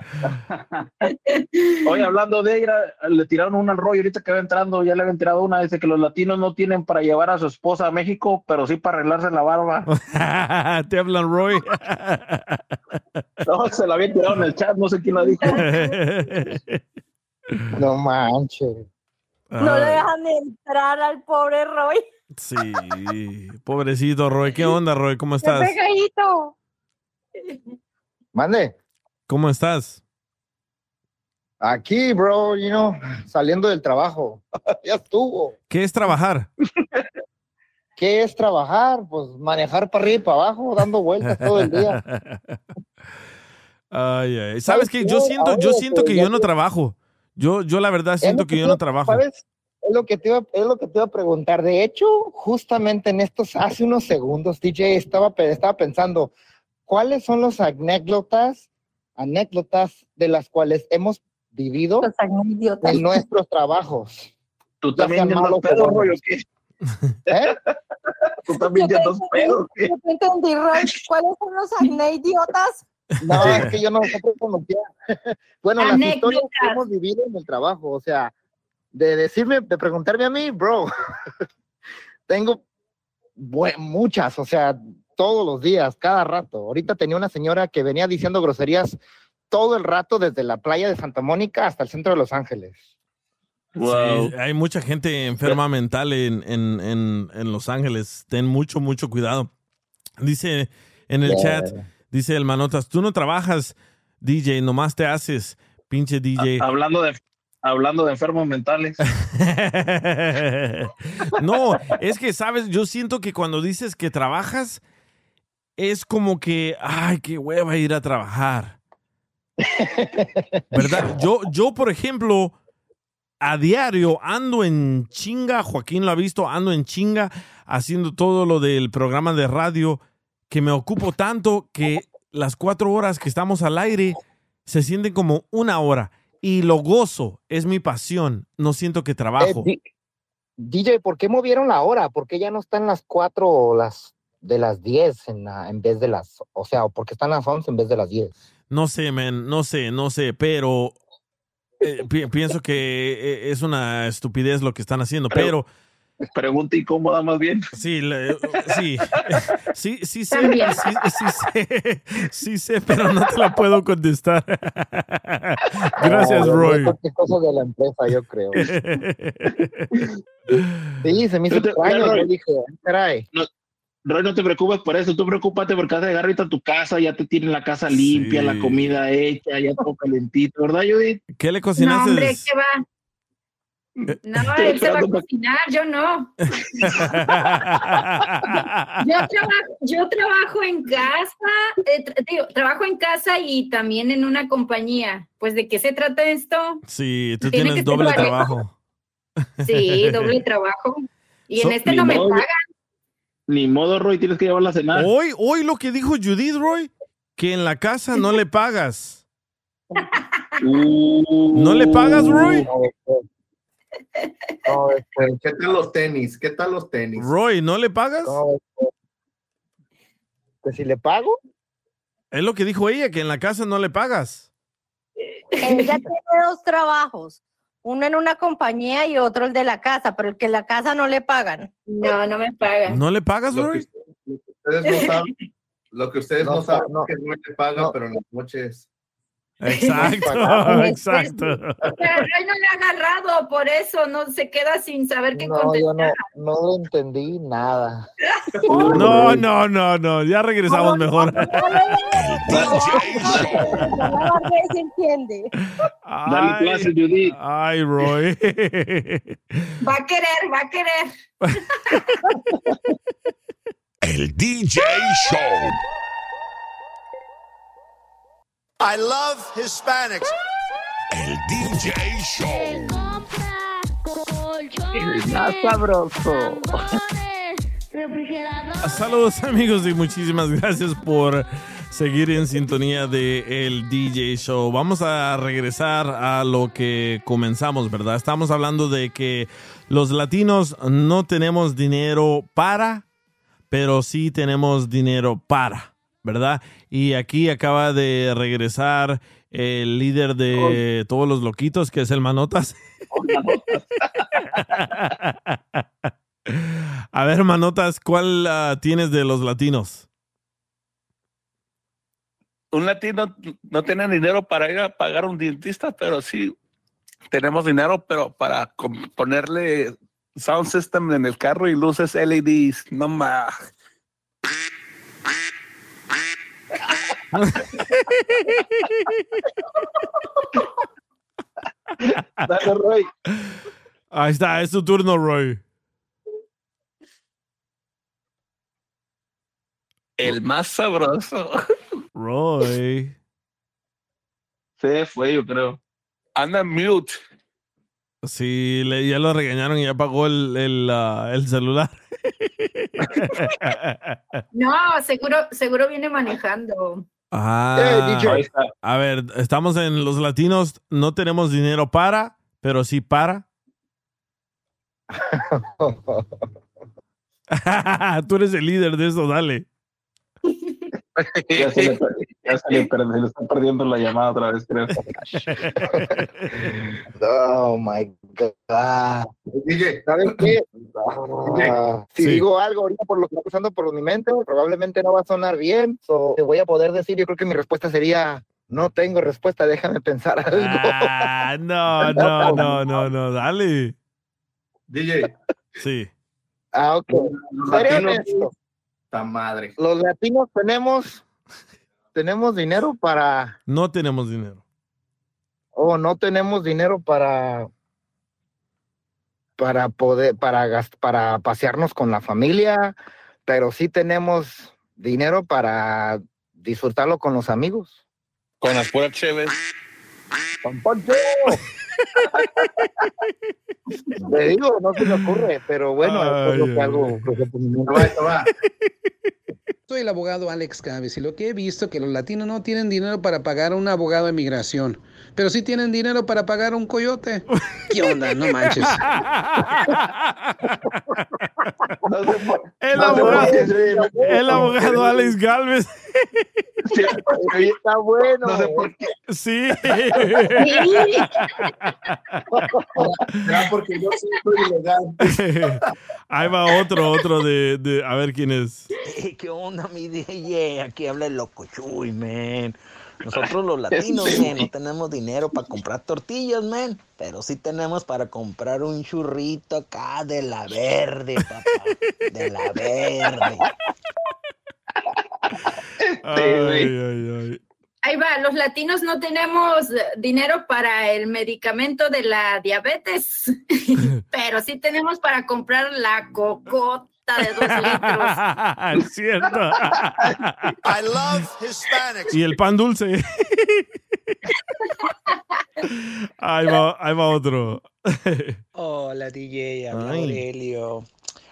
Oye, hablando de ella, le tiraron una al rollo ahorita que va entrando, ya le habían tirado una, dice que los latinos no tienen para llevar a su esposa a México, pero sí para arreglarse la barba. Te hablan, Roy. No, se la habían tirado en el chat, no sé quién la dijo. No manches. No le dejan de entrar al pobre Roy. Sí, pobrecito Roy. ¿Qué onda, Roy? ¿Cómo ¡Qué estás? pegadito! Mande. ¿Cómo estás? Aquí, bro, you know, saliendo del trabajo. ya estuvo. ¿Qué es trabajar? ¿Qué es trabajar? Pues manejar para arriba y para abajo, dando vueltas todo el día. Ay, ay. ¿Sabes ¿Sabes qué? Yo siento, yo siento que yo no trabajo. Yo, yo la verdad siento que yo no trabajo. ¿sabes? Es lo que te iba, es lo que te iba a preguntar. De hecho, justamente en estos, hace unos segundos, DJ estaba, estaba pensando, ¿cuáles son los anécdotas, anécdotas de las cuales hemos vivido en nuestros trabajos? ¿Tú también sean ya malos andas pedo, o buenos. Roy, o qué? ¿Eh? ¿Tú también ya andas pedo, o qué? No te entendí, Roy. ¿Cuáles son los acné idiotas? No, es que yo no sé pronunciar. Bueno, las historias Anécdotas. que hemos vivido en el trabajo, o sea, de decirme, de preguntarme a mí, bro, tengo muchas, o sea, todos los días, cada rato. Ahorita tenía una señora que venía diciendo groserías todo el rato desde la playa de Santa Mónica hasta el centro de Los Ángeles. Sí, hay mucha gente enferma mental en, en, en, en Los Ángeles. Ten mucho, mucho cuidado. Dice en el Yeah. chat, dice el Manotas, tú no trabajas, DJ, nomás te haces, pinche DJ. Hablando de, hablando de enfermos mentales. no, es que, sabes, yo siento que cuando dices que trabajas, es como que, ay, qué hueva ir a trabajar. ¿Verdad? Yo, yo, por ejemplo, a diario ando en chinga, Joaquín lo ha visto, ando en chinga haciendo todo lo del programa de radio, que me ocupo tanto que las cuatro horas que estamos al aire se sienten como una hora. Y lo gozo, es mi pasión, no siento que trabajo. Eh, DJ, ¿por qué movieron la hora? ¿Por qué ya no están las cuatro o las de las 10 en, la- en vez de las, o sea, ¿por qué están las 11 en vez de las 10? No sé, man, no sé, no sé, pero eh, pi- pienso que eh, es una estupidez lo que están haciendo, pero... Pregunta incómoda más bien. Sí, le- sí, sí, sí sé, sí, sí sé, sí sé, pero no te la puedo contestar. Gracias, No, Roy. Cualquier cosa de la empresa, yo creo. Sí, se me hizo extraño. Roy. Yo dije, "Ay, caray. No, Roy, no te preocupes por eso, tú preocúpate porque vas a llegar ahorita a tu casa, ya te tienen la casa limpia, la comida hecha, ya todo calentito, ¿verdad, Judith? ¿Qué le No, cocinaste? hombre, ¿qué va? No, él se va a cocinar, yo no. Yo trabajo, yo trabajo en casa, eh, tra- digo, trabajo en casa y también en una compañía. Pues, ¿de qué se trata esto? Sí, tú Tiene tienes doble trabajo. Sí, doble trabajo. Y en este no me modo. pagan. Ni modo, Roy, tienes que llevarla a cenar. Hoy, hoy lo que dijo Judith Roy, que en la casa no le pagas. ¿No le pagas, Roy? No, este, ¿Qué tal los tenis? ¿Qué tal los tenis? Roy, ¿no le pagas? Que si le pago. Es lo que dijo ella, que en la casa no le pagas. Ella tiene dos trabajos, uno en una compañía y otro el de la casa, pero el que en la casa no le pagan. No, no me pagan. ¿No le pagas, Lo que, Roy? ustedes no saben, lo que ustedes no, No, saben no. es que no le paga, pero en las noches. Exacto, exacto. Pero Roy no le ha agarrado, por eso no se queda sin saber qué No, yo contestar. no, no le entendí nada. No, no, no, no. Ya regresamos mejor. La se entiende. Dale Ay, clases, Judith. Ay, Roy. Va a querer, va a querer. El DJ Show. I love Hispanics. El DJ Show. Más sabroso. Saludos amigos y muchísimas gracias por seguir en sintonía de el DJ Show. Vamos a regresar a lo que comenzamos, ¿verdad? Estamos hablando de que los latinos no tenemos dinero para, pero sí tenemos dinero para, ¿verdad? Y aquí acaba de regresar el líder de todos los loquitos, que es el Manotas. A ver, Manotas, ¿cuál ah, tienes de los latinos? Un latino no tiene dinero para ir a pagar un dentista, pero sí tenemos dinero, pero para ponerle sound system en el carro y luces LEDs. No más. Dale, Roy. Ahí está, es tu turno, Roy. El más sabroso. Roy. Se fue, yo creo. Anda mute. Sí, le- ya lo regañaron y ya pagó el, el, ah, el celular. No, seguro, seguro viene manejando. Ah, Eh, a ver, estamos en los latinos, no tenemos dinero para, pero sí para. Tú eres el líder de eso, dale. Ya se le, ya se le per- se le está perdiendo la llamada otra vez, creo. Oh my God. DJ, ¿Sabes qué? Ah, si Sí. digo algo ahorita por lo que está pasando por mi mente, probablemente no va a sonar bien. So, te voy a poder decir, yo creo que mi respuesta sería, no tengo respuesta, déjame pensar algo. Ah, no, no, no, no, no, dale. DJ, Sí. Ah, ok. los Seré latinos, madre. Los latinos tenemos, tenemos dinero para, No tenemos dinero. o no tenemos dinero para, para poder, para para pasearnos con la familia, pero sí tenemos dinero para disfrutarlo con los amigos. Con las puras chéves. ¡Don Poncho! Le digo, no se me ocurre, pero bueno, eso es lo Ay, que ay, pues, esto va. Soy el abogado Alex Caves y lo que he visto que los latinos no tienen dinero para pagar a un abogado de migración, pero sí tienen dinero para pagar un coyote. ¿Qué onda? No manches. No por- El no abogado, se- el abogado Alex Galvez. Sí, Está bueno. No sé por qué. Sí. Porque yo soy ilegal. Ahí va otro, otro de, de- a ver quién es. ¿Qué onda, mi DJ? Aquí habla el loco Chuy, man. Nosotros los latinos, man, no tenemos dinero para comprar tortillas, man. Pero sí tenemos para comprar un churrito acá de la verde, papá. De la verde. Ay, ay, ay. Ahí va, los latinos no tenemos dinero para el medicamento de la diabetes, pero sí tenemos para comprar la cocota de dos litros. es cierto. I love Hispanics. Y el pan dulce. ahí, va, ahí va otro. Hola DJ. Aurelio.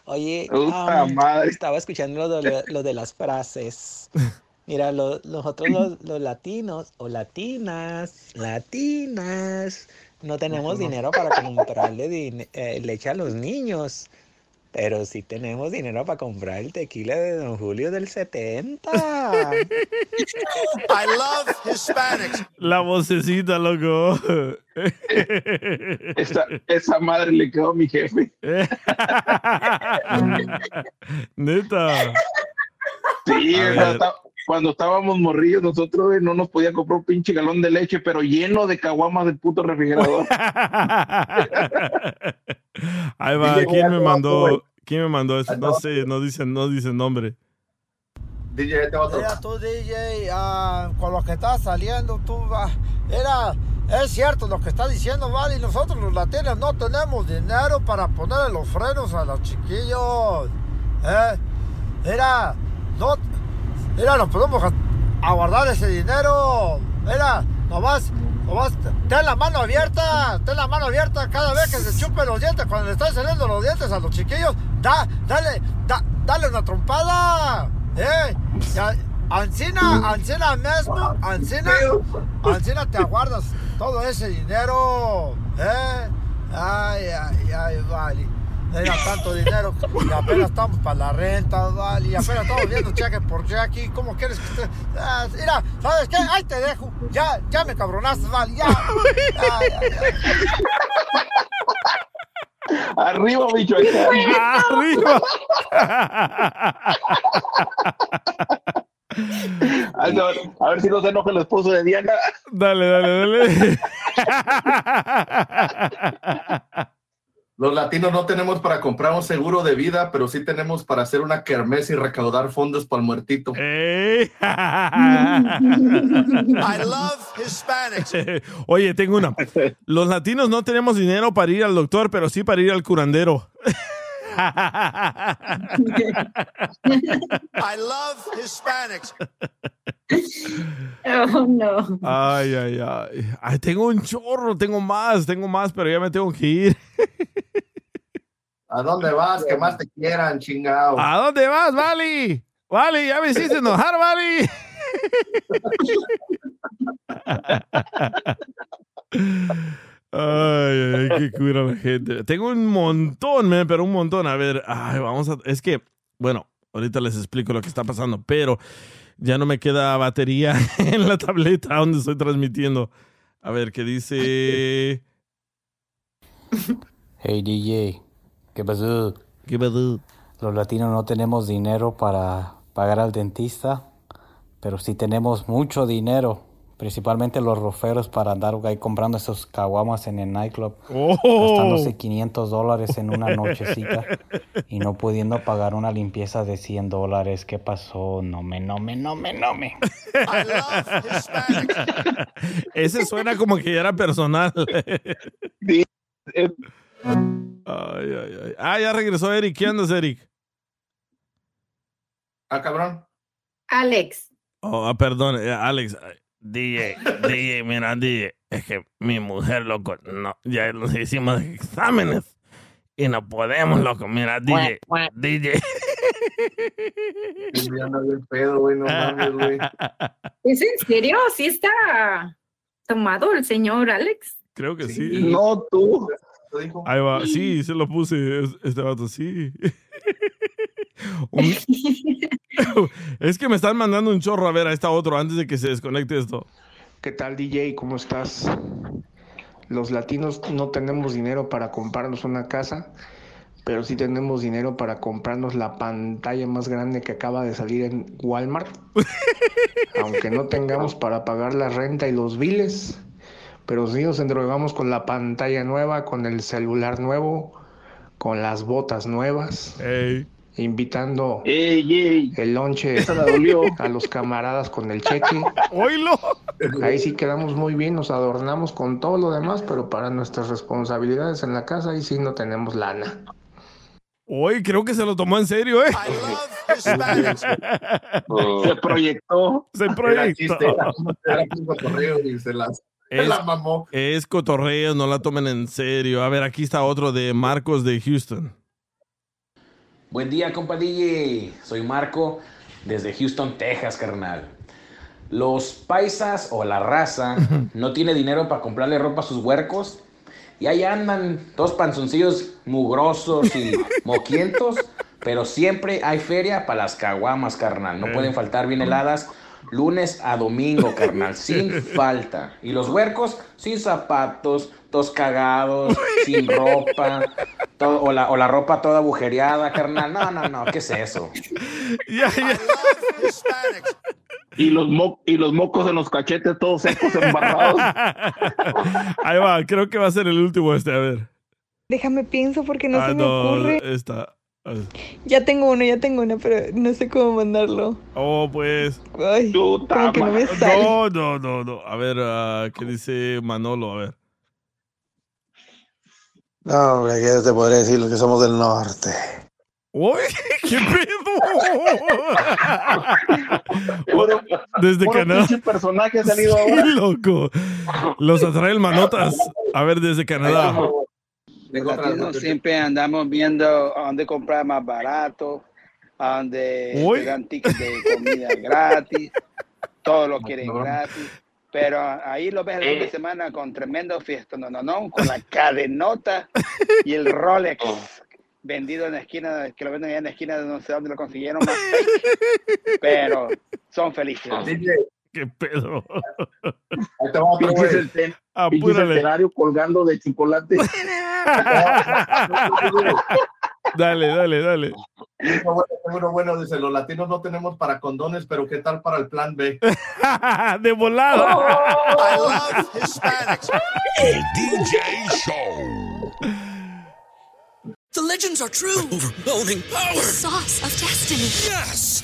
Oye, madre. estaba escuchando lo de, lo de las frases. Mira, lo- nosotros los, los latinos o latinas, latinas, no tenemos dinero para comprarle din- eh, leche a los niños, pero sí tenemos dinero para comprar el tequila de Don Julio del 70. I love Hispanics. La vocecita, loco. Esa, esa madre le quedó a mi jefe. Neta. Sí, está- cuando estábamos morrillos, nosotros no nos podían comprar un pinche galón de leche, pero lleno de caguamas del puto refrigerador. Ahí va, ¿quién me mandó? ¿Quién me mandó eso? No sé, no dicen, no dicen nombre. DJ, este otro. Mira tú, DJ, ah, con lo que estás saliendo, tú, ah, era, es cierto lo que está diciendo, vale, y nosotros los latinos no tenemos dinero para ponerle los frenos a los chiquillos, ¿eh? Mira, no, mira, nos podemos a, guardar ese dinero, mira, nomás, nomás, ten la mano abierta, ten la mano abierta cada vez que se chupen los dientes, cuando le están saliendo los dientes a los chiquillos, da, dale, da, dale una trompada, ¿eh? Ancina, Ancina mismo, Ancina, Ancina te aguardas todo ese dinero, ¿eh? Ay, ay, ay, vale. Era tanto dinero y apenas estamos para la renta, vale, y apenas estamos viendo cheque por cheque. ¿Cómo quieres que te.? Ah, mira, ¿sabes qué? Ahí te dejo. Ya, ya me cabronaste, vale, ya. Ay, ay, ay. Arriba, Michoacán. Arriba. Ay, no, a ver si no se enoja el esposo de Diana. Dale, dale, dale. Los latinos no tenemos para comprar un seguro de vida, pero sí tenemos para hacer una kermés y recaudar fondos para el muertito. I love Hispanics. Oye, tengo una. Los latinos no tenemos dinero para ir al doctor, pero sí para ir al curandero. I love Hispanics. Oh, no. Ay, ay, ay. Ay, tengo un chorro, tengo más, tengo más, pero ya me tengo que ir. ¿A dónde vas? Que más te quieran, chingado. ¿A dónde vas, Vali? Vali, ya me hiciste enojar, Vali. Ay, ay, qué cura la gente. Tengo un montón, man, pero un montón. A ver, ay, vamos a. Es que, bueno, ahorita les explico lo que está pasando, pero ya no me queda batería en la tableta donde estoy transmitiendo. A ver, ¿qué dice? Hey DJ, ¿qué pasó? ¿Qué pasó? Los latinos no tenemos dinero para pagar al dentista, pero sí tenemos mucho dinero, principalmente los roferos para andar ahí comprando esos caguamas en el nightclub, Oh. gastándose 500 dólares en una nochecita y no pudiendo pagar una limpieza de 100 dólares. ¿Qué pasó? No me, no me, no me, no me. Ese suena como que ya era personal. Ay, ay, ay. Ah, ya regresó Eric. ¿Qué andas, Eric? Ah, cabrón. Alex. Oh, ah, perdón, eh, Alex. DJ, DJ, mira, DJ. Es que mi mujer, loco, no, ya nos hicimos exámenes y no podemos, loco. Mira, DJ, DJ. Bien pedo, güey, no mames, güey. ¿Es en serio? ¿Sí está tomado el señor Alex? Creo que sí. No, tú. Ahí va. Sí, se lo puse. es- Este vato, sí. Un- es que me están mandando un chorro a ver a esta otro antes de que se desconecte esto. ¿Qué tal DJ? ¿Cómo estás? Los latinos no tenemos dinero para comprarnos una casa, pero sí tenemos dinero para comprarnos la pantalla más grande que acaba de salir en Walmart. Aunque no tengamos para pagar la renta y los biles, pero sí nos endrogamos con la pantalla nueva, con el celular nuevo, con las botas nuevas. invitando Ey, el lonche Esa la dolió. a los camaradas con el cheque. ¡Oílo! Ahí sí quedamos muy bien, nos adornamos con todo lo demás, pero para nuestras responsabilidades en la casa ahí sí no tenemos lana. Hoy creo que se lo tomó en serio, ¿eh? Se proyectó. Se Era proyectó. chiste, era un- era un cotorreo y se las se Es, la mamó. es cotorreo, no la tomen en serio. A ver, aquí está otro de Marcos de Houston. Buen día, compa DJ. Soy Marco desde Houston, Texas, carnal. Los paisas o la raza no tiene dinero para comprarle ropa a sus huercos y ahí andan dos panzoncillos mugrosos y moquientos, pero siempre hay feria para las caguamas, carnal. No pueden faltar bien heladas lunes a domingo, carnal, sin falta. Y los huercos sin zapatos, todos cagados, sin ropa, todo- o, la, o la ropa toda agujereada, carnal. No, no, no, ¿qué es eso? Y los, mo- y los mocos en los cachetes todos secos, embarrados. Ahí va, creo que va a ser el último este, a ver. Déjame pienso porque no ah, se me no, ocurre. esta. Ya tengo uno, ya tengo uno, pero no sé cómo mandarlo. Oh, pues. Ay, como que no me sale. No, no, no, no. A ver, ah, ¿qué dice Manolo? A ver. No, hombre, que te podría decir lo que somos del norte. ¡Uy! ¡Qué pedo! Desde Canadá. personaje ha salido Sí, ahora. loco. Los atrae el manotas. A ver, desde Canadá. Los latinos siempre andamos viendo a dónde comprar más barato, a dónde Uy. te dan tickets de comida gratis, todo lo quieren gratis. Pero ahí lo ves el fin de semana con tremendo fiesta, no, no, no, con la cadenota y el Rolex vendido en la esquina, que lo venden allá en la esquina de no sé dónde lo consiguieron más fake, pero son felices. ¿Qué pedo? Ahí te va otro, Pinches güey. el ten- pinches Apúrale. escenario colgando de chocolate. Dale, dale, dale. Bueno, bueno dice, los latinos no tenemos para condones, pero ¿qué tal para el plan B? De volada. I love Hispanics. El DJ Show. The legends are true. overwhelming power! sauce of destiny. Yes!